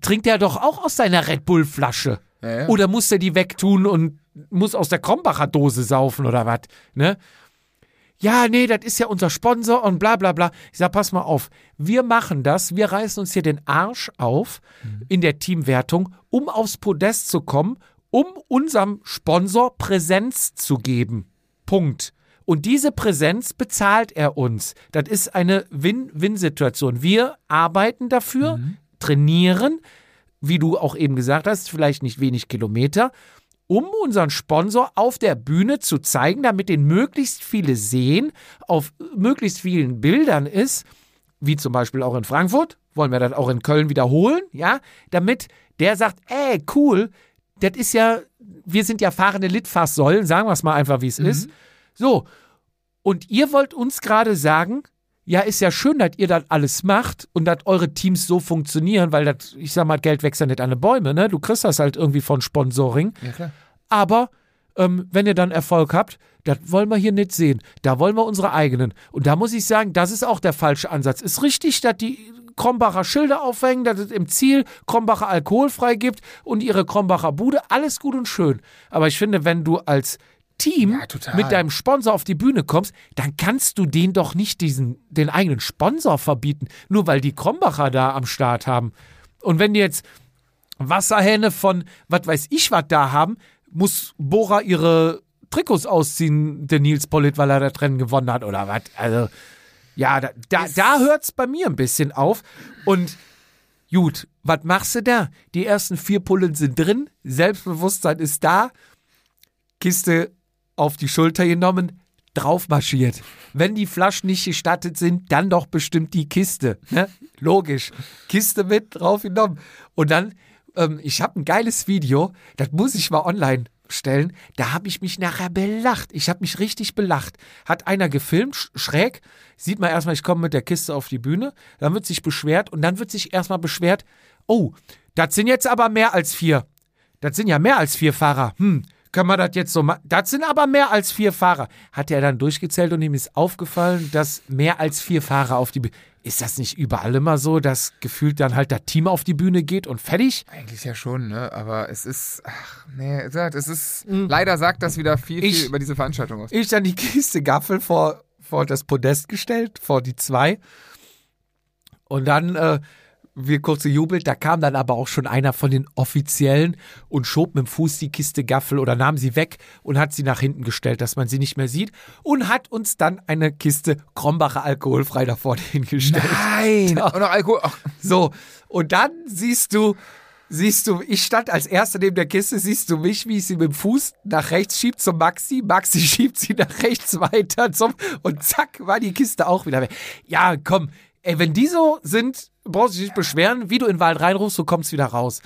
trinkt er doch auch aus seiner Red Bull Flasche. Ja, ja. Oder muss er die wegtun und muss aus der Krombacher Dose saufen oder was? Ne? Ja, nee, das ist ja unser Sponsor und bla bla bla. Ich sag, pass mal auf, wir machen das, wir reißen uns hier den Arsch auf in der Teamwertung, um aufs Podest zu kommen, um unserem Sponsor Präsenz zu geben. Punkt. Und diese Präsenz bezahlt er uns. Das ist eine Win-Win-Situation. Wir arbeiten dafür, trainieren, wie du auch eben gesagt hast, vielleicht nicht wenig Kilometer, um unseren Sponsor auf der Bühne zu zeigen, damit den möglichst viele sehen, auf möglichst vielen Bildern ist, wie zum Beispiel auch in Frankfurt, wollen wir das auch in Köln wiederholen, ja, damit der sagt, ey, cool, das ist ja, wir sind ja fahrende Litfaßsäulen, sagen wir es mal einfach, wie es ist. So, und ihr wollt uns gerade sagen, ja, ist ja schön, dass ihr das alles macht und dass eure Teams so funktionieren, weil das, ich sag mal, Geld wächst ja nicht an den Bäume, ne? Du kriegst das halt irgendwie von Sponsoring. Ja. Aber ähm, wenn ihr dann Erfolg habt, das wollen wir hier nicht sehen. Da wollen wir unsere eigenen. Und da muss ich sagen, das ist auch der falsche Ansatz. Ist richtig, dass die Krombacher Schilder aufhängen, dass es im Ziel Krombacher alkoholfrei gibt und ihre Krombacher Bude. Alles gut und schön. Aber ich finde, wenn du als Team Ja, mit deinem Sponsor auf die Bühne kommst, dann kannst du den doch nicht diesen, den eigenen Sponsor verbieten, nur weil die Krombacher da am Start haben. Und wenn die jetzt Wasserhähne von was weiß ich was da haben, muss Bora ihre Trikots ausziehen, der Nils Pollitt, weil er das Rennen gewonnen hat oder was. Also, ja, da, da, da hört es bei mir ein bisschen auf. Und gut, was machst du da? Die ersten vier Pullen sind drin, Selbstbewusstsein ist da, Kiste auf die Schulter genommen, drauf marschiert. Wenn die Flaschen nicht gestattet sind, dann doch bestimmt die Kiste. Ne? Logisch. Kiste mit drauf genommen. Und dann, ähm, ich habe ein geiles Video, das muss ich mal online stellen. Da habe ich mich nachher belacht. Ich habe mich richtig belacht. Hat einer gefilmt, sch- schräg. Sieht man erstmal, ich komme mit der Kiste auf die Bühne. Dann wird sich beschwert und dann wird sich erstmal beschwert, oh, das sind jetzt aber mehr als vier. Das sind ja mehr als vier Fahrer. Hm, können wir das jetzt so machen? Das sind aber mehr als vier Fahrer. Hat er dann durchgezählt und ihm ist aufgefallen, dass mehr als vier Fahrer auf die Bühne. Ist das nicht überall immer so, dass gefühlt dann halt das Team auf die Bühne geht und fertig? Eigentlich ja schon, ne? Aber es ist, ach, nee, es ist- es ist, leider sagt das wieder viel, viel Ich- über diese Veranstaltung aus. Ich dann die Kiste Gaffel vor, vor das Podest gestellt, vor die zwei. Und dann, äh, wir kurz gejubelt, da kam dann aber auch schon einer von den Offiziellen und schob mit dem Fuß die Kiste Gaffel oder nahm sie weg und hat sie nach hinten gestellt, dass man sie nicht mehr sieht und hat uns dann eine Kiste Krombacher alkoholfrei davor hingestellt. Nein! Und noch Alkohol. Ach, So, und dann siehst du, siehst du, ich stand als Erster neben der Kiste, siehst du mich, wie ich sie mit dem Fuß nach rechts schiebt zum Maxi, Maxi schiebt sie nach rechts weiter zum, und zack, war die Kiste auch wieder weg. Ja, komm, ey, wenn die so sind, brauchst du dich nicht beschweren, wie du in den Wald reinrufst, so kommst wieder raus.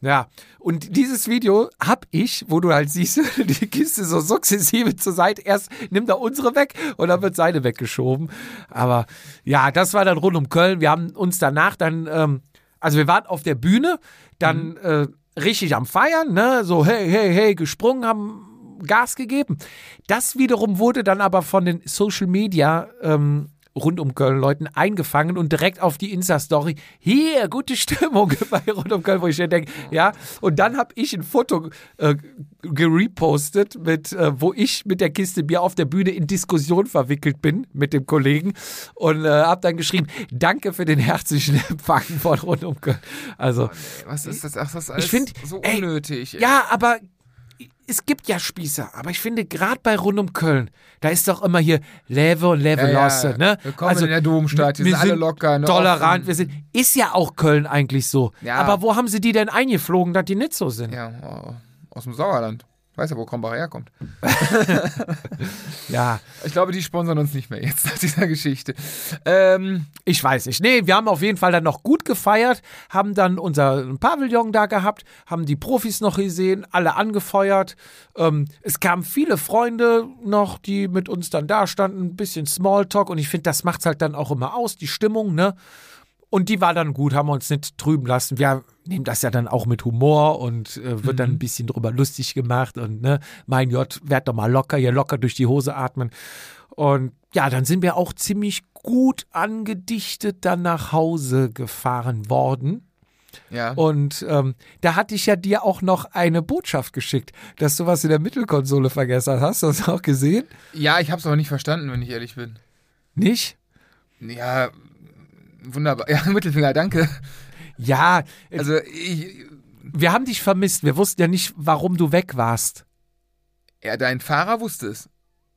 Ja, und dieses Video hab ich, wo du halt siehst, die Kiste so sukzessive zur Seite. Erst nimmt er unsere weg und dann wird seine weggeschoben. Aber ja, das war dann rund um Köln. Wir haben uns danach dann, ähm, also wir waren auf der Bühne, dann äh, richtig am Feiern, ne, so hey, hey, hey, gesprungen, haben Gas gegeben. Das wiederum wurde dann aber von den Social Media ähm, rund um Köln Leuten eingefangen und direkt auf die Insta-Story. Hier, gute Stimmung bei rund um Köln, wo ich denke, ja. Und dann habe ich ein Foto äh, gerepostet, mit, äh, wo ich mit der Kiste Bier auf der Bühne in Diskussion verwickelt bin mit dem Kollegen und äh, habe dann geschrieben, danke für den herzlichen Empfang von rund um Köln. Also, was ist das? Ach, das ist alles find, so ey, unnötig. ey. ja, aber es gibt ja Spießer, aber ich finde gerade bei rund um Köln, da ist doch immer hier Leve und Leve Ja. Losse, ne? Willkommen in der Domstadt, die wir sind alle locker, ne, tolerant, offen. wir sind, ist ja auch Köln eigentlich so. Ja. Aber wo haben sie die denn eingeflogen, dass die nicht so sind? Ja, oh, aus dem Sauerland. Weiß ja, wo Krombacher herkommt. Ja, Ich glaube, die sponsern uns nicht mehr jetzt nach dieser Geschichte. Ähm, ich weiß nicht. Nee, wir haben auf jeden Fall dann noch gut gefeiert, haben dann unser Pavillon da gehabt, haben die Profis noch gesehen, alle angefeuert. Ähm, es kamen viele Freunde noch, die mit uns dann da standen, ein bisschen Smalltalk und ich finde, das macht's halt dann auch immer aus, die Stimmung, ne? Und die war dann gut, haben wir uns nicht trüben lassen. Wir nehmen das ja dann auch mit Humor und äh, wird dann ein bisschen drüber lustig gemacht und ne, mein Gott, werd doch mal locker, hier locker durch die Hose atmen. Und ja, dann sind wir auch ziemlich gut angedichtet dann nach Hause gefahren worden. ja. Und ähm, da hatte ich ja dir auch noch eine Botschaft geschickt, dass du was in der Mittelkonsole vergessen hast. Hast du das auch gesehen? ja, ich habe es aber nicht verstanden, wenn ich ehrlich bin. Nicht? Ja, wunderbar. Ja, Mittelfinger, danke. Ja, äh, Also, ich, wir haben dich vermisst. Wir wussten ja nicht, warum du weg warst. ja, dein Fahrer wusste es.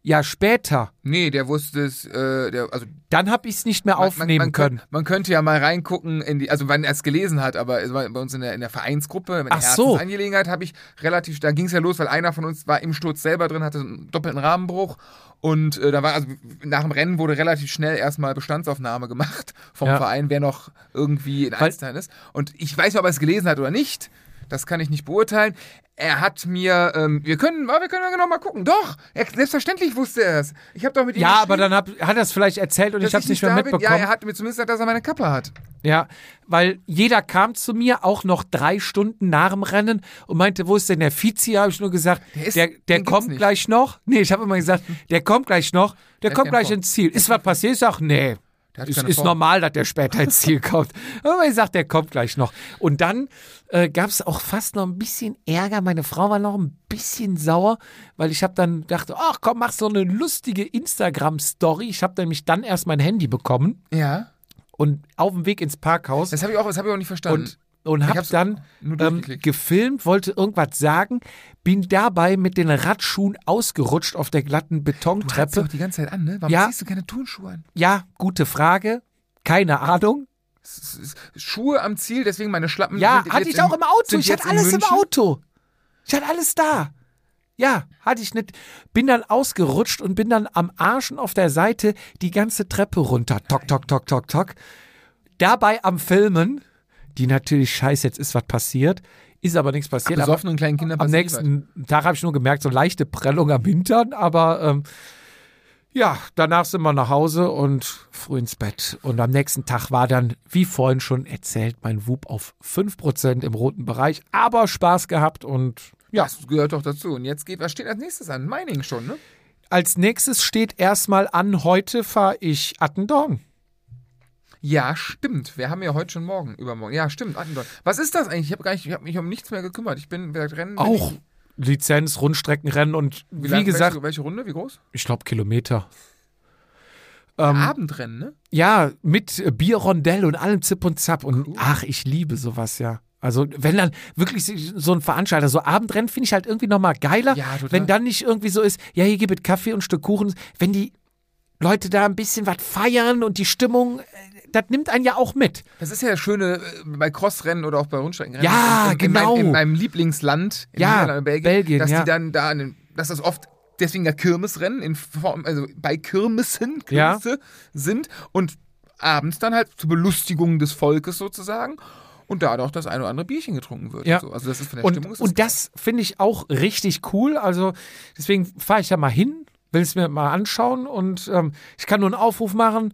Ja, später. Nee, der wusste es, äh, der, also Dann habe ich es nicht mehr aufnehmen man, können. könnt- Man könnte ja mal reingucken in die, also wenn er es gelesen hat, aber es war bei uns in der, in der Vereinsgruppe, in der so. Herzensangelegenheit habe ich relativ, da ging es ja los, weil einer von uns war im Sturz selber drin, hatte einen doppelten Rahmenbruch und äh, da war, also nach dem Rennen wurde relativ schnell erstmal Bestandsaufnahme gemacht vom Ja. Verein, wer noch irgendwie in Einstein ist. Und ich weiß nicht, ob er es gelesen hat oder nicht. Das kann ich nicht beurteilen. Er hat mir, ähm, wir können, wir können genau mal gucken. Doch, er, selbstverständlich wusste er es. Ich habe doch mit ihm Ja, aber dann hab, hat er es vielleicht erzählt und ich habe es nicht mehr da bin. mitbekommen. Ja, er hat mir zumindest gesagt, dass er meine Kappe hat. Ja, weil jeder kam zu mir auch noch drei Stunden nach dem Rennen und meinte, wo ist denn der Vizi? Habe ich nur gesagt, Der ist- der, der kommt nicht. gleich noch. Nee, ich habe immer gesagt, der kommt gleich noch, der, Der kommt gleich vor. ins Ziel. Ist was passiert? Ich sag, nee. Hat Ist, Form. normal, dass der später ins Ziel kommt. Aber ich sag, der kommt gleich noch. Und dann äh, gab es auch fast noch ein bisschen Ärger. Meine Frau war noch ein bisschen sauer, weil ich habe dann gedacht, ach komm, mach so eine lustige Instagram-Story. Ich habe nämlich dann erst mein Handy bekommen Ja. und auf dem Weg ins Parkhaus Das habe ich, auch- das hab ich auch nicht verstanden. und und habe dann ähm, gefilmt, wollte irgendwas sagen, bin dabei mit den Radschuhen ausgerutscht auf der glatten Du Betontreppe. doch die ganze Zeit an, ne? Warum Ja. ziehst du keine Turnschuhe an? Ja, gute Frage. Keine Ahnung. Schuhe am Ziel, deswegen meine Schlappen. Ja, hatte ich auch im Auto. Ich hatte alles im. Auto. Ich hatte alles da. Ja, hatte ich nicht. Bin dann ausgerutscht und bin dann am Arschen auf der Seite die ganze Treppe runter. Tok, tok, tok, tok, tok. Dabei am Filmen, die natürlich scheiße, jetzt ist was passiert. Ist aber nichts passiert. Aber Besoffenen kleinen Kindern am passiert was. nächsten Tag habe ich nur gemerkt, so leichte Prellung am Hintern, aber ähm, ja, danach sind wir nach Hause und früh ins Bett. Und am nächsten Tag war dann, wie vorhin schon erzählt, mein Wub auf 5% im roten Bereich, aber Spaß gehabt und ja. Das gehört doch dazu. Und jetzt geht, was steht als nächstes an? Mining schon, ne? Als nächstes steht erstmal an, heute fahre ich Attendorn. Ja, stimmt. Wir haben ja heute schon morgen, übermorgen. Ja, stimmt. Attendorn. Was ist das eigentlich? Ich habe gar nicht, ich habe mich um nichts mehr gekümmert. Ich bin, wer Rennen. Auch ich- Lizenz, Rundstreckenrennen und wie, lang- gesagt, welche, welche Runde? Wie groß? ich glaube Kilometer. Ähm, Abendrennen, ne? Ja, mit Bierrondell und allem Zip und Zap. Und ach, ich liebe sowas, ja. Also, wenn dann wirklich so ein Veranstalter, so Abendrennen finde ich halt irgendwie nochmal geiler. Ja, total. Wenn dann nicht irgendwie so ist, ja, hier gibt es Kaffee und Stück Kuchen. Wenn die Leute da ein bisschen was feiern und die Stimmung, äh, das nimmt einen ja auch mit. Das ist ja das Schöne äh, bei Crossrennen oder auch bei Rundstreckenrennen. Ja, in, in, genau. In meinem, in meinem Lieblingsland, in Ja, Belgien, Belgien, dass ja. die dann da, dass das oft deswegen ja Kirmesrennen in Form, also bei Kirmesen, Ja. Kirmesse sind und abends dann halt zur Belustigung des Volkes sozusagen und da doch das eine oder andere Bierchen getrunken wird. Ja. Und so. Also das ist von der Und, Stimmung. ist und das finde ich auch richtig cool. Also deswegen fahre ich ja mal hin, will es mir mal anschauen und ähm, ich kann nur einen Aufruf machen.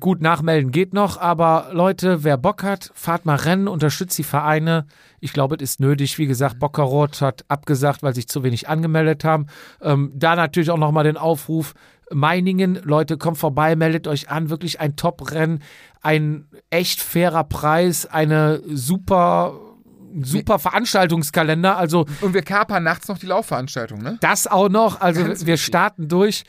Gut, nachmelden geht noch, aber Leute, wer Bock hat, fahrt mal Rennen, unterstützt die Vereine. Ich glaube, es ist nötig. Wie gesagt, Bockerot hat abgesagt, weil sich zu wenig angemeldet haben. Ähm, da natürlich auch nochmal den Aufruf. Meiningen, Leute, kommt vorbei, meldet euch an. Wirklich ein Top-Rennen, ein echt fairer Preis, eine super, super Veranstaltungskalender. Also Und wir kapern nachts noch die Laufveranstaltung, ne? das auch noch. Also Ganz wir wichtig. starten durch.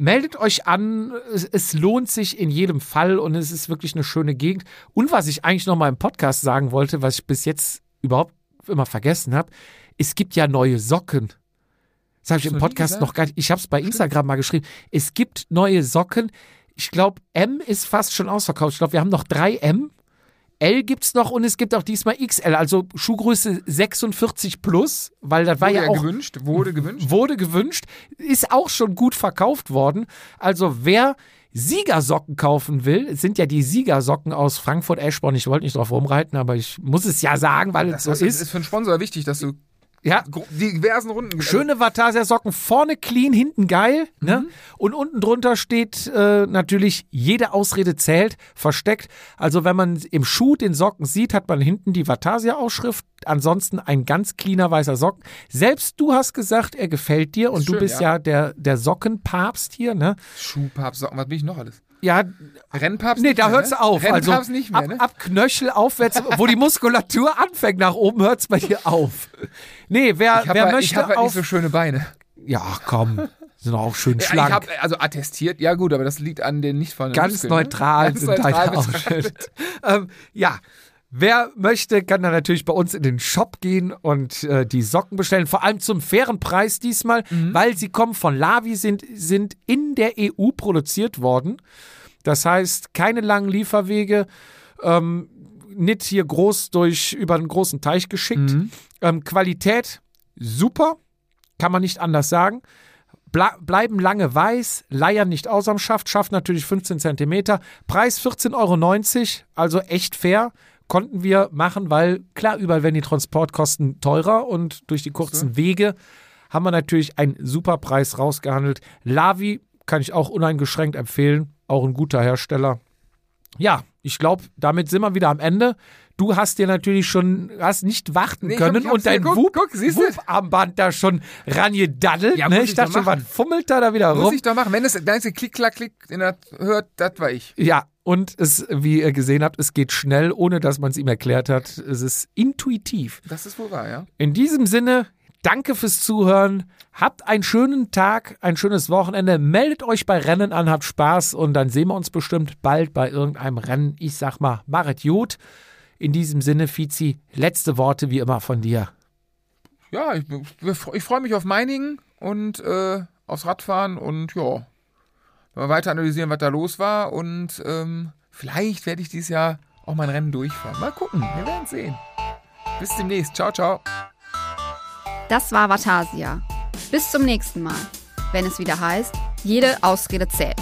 Meldet euch an, es, es lohnt sich in jedem Fall und es ist wirklich eine schöne Gegend. Und was ich eigentlich noch mal im Podcast sagen wollte, was ich bis jetzt überhaupt immer vergessen habe, es gibt ja neue Socken. Das habe ich im Podcast noch gar nicht, ich habe es bei Instagram mal geschrieben. Es gibt neue Socken. Ich glaube, M ist fast schon ausverkauft. Ich glaube, wir haben noch drei M. L gibt's noch und es gibt auch diesmal XL, also Schuhgröße 46 plus, weil das war Wurde ja auch gewünscht, wurde gewünscht. wurde gewünscht, ist auch schon gut verkauft worden. Also wer Siegersocken kaufen will, es sind ja die Siegersocken aus Frankfurt Eschborn. Ich wollte nicht drauf rumreiten, aber ich muss es ja sagen, weil es Das so ist, ist. ist für einen Sponsor wichtig, dass du Ja, diversen Runden schöne Vatasia Socken, vorne clean, hinten geil, ne? Und unten drunter steht äh, natürlich jede Ausrede zählt, versteckt. Also wenn man im Schuh den Socken sieht, hat man hinten die Vatasia Ausschrift, ansonsten ein ganz cleaner weißer Socken. Selbst du hast gesagt, er gefällt dir und Ist du schön, bist ja. ja, der der Sockenpapst hier, ne? Schuhpapst, Socken, was bin ich noch alles? Ja, Rennpapst? nee, da mehr, hört's ne? auf. Also nicht mehr, ab, ne? ab Knöchel aufwärts, wo die Muskulatur anfängt nach oben, hört's bei dir auf. Nee, wer, Ich habe wer halt, ich möchte hab halt auf nicht so schöne Beine. Ja, komm. Sind auch schön Ja, schlank. Ich habe also attestiert, ja gut, aber das liegt an den nicht vorhandenen Ganz Muskeln, ne? neutral Ganz sind neutral deine betrachtet. Ausschnitt. ähm, ja. Wer möchte, kann dann natürlich bei uns in den Shop gehen und äh, die Socken bestellen. Vor allem zum fairen Preis diesmal, Mhm. weil sie kommen von Lavi, sind, sind in der EU produziert worden. Das heißt, keine langen Lieferwege, ähm, nicht hier groß durch über einen großen Teich geschickt. Mhm. Ähm, Qualität super, kann man nicht anders sagen. Ble bleiben lange weiß, leiern nicht aus am Schaft, Schaft natürlich 15 Zentimeter. Preis 14,90 Euro, also echt fair. Konnten wir machen, weil klar, überall werden die Transportkosten teurer und durch die kurzen Wege haben wir natürlich einen super Preis rausgehandelt. Lavi kann ich auch uneingeschränkt empfehlen, auch ein guter Hersteller. Ja, ich glaube, damit sind wir wieder am Ende. Du hast dir natürlich schon, hast nicht warten Nee, hab- können hab's und dein? Whoop-Armband da schon rangedaddelt. Ja, ne? muss Ich ich dachte schon, was fummelt da da wieder Muss rum? ich doch machen. Wenn es einzige Klick, Klack, Klick hört, das war ich. Ja, und es, wie ihr gesehen habt, es geht schnell, ohne dass man es ihm erklärt hat. Es ist intuitiv. Das ist wohl wahr, ja. In diesem Sinne, danke fürs Zuhören. Habt einen schönen Tag, ein schönes Wochenende. Meldet euch bei Rennen an, habt Spaß und dann sehen wir uns bestimmt bald bei irgendeinem Rennen. Ich sag mal, machet gut. In diesem Sinne, Fizi, letzte Worte wie immer von dir. Ja, ich, ich freue mich auf Meiningen und äh, aufs Radfahren und ja, mal weiter analysieren, was da los war und ähm, vielleicht werde ich dieses Jahr auch mein Rennen durchfahren. Mal gucken, wir werden sehen. Bis demnächst. Ciao, ciao. Das war Vatasia. Bis zum nächsten Mal, wenn es wieder heißt, jede Ausrede zählt.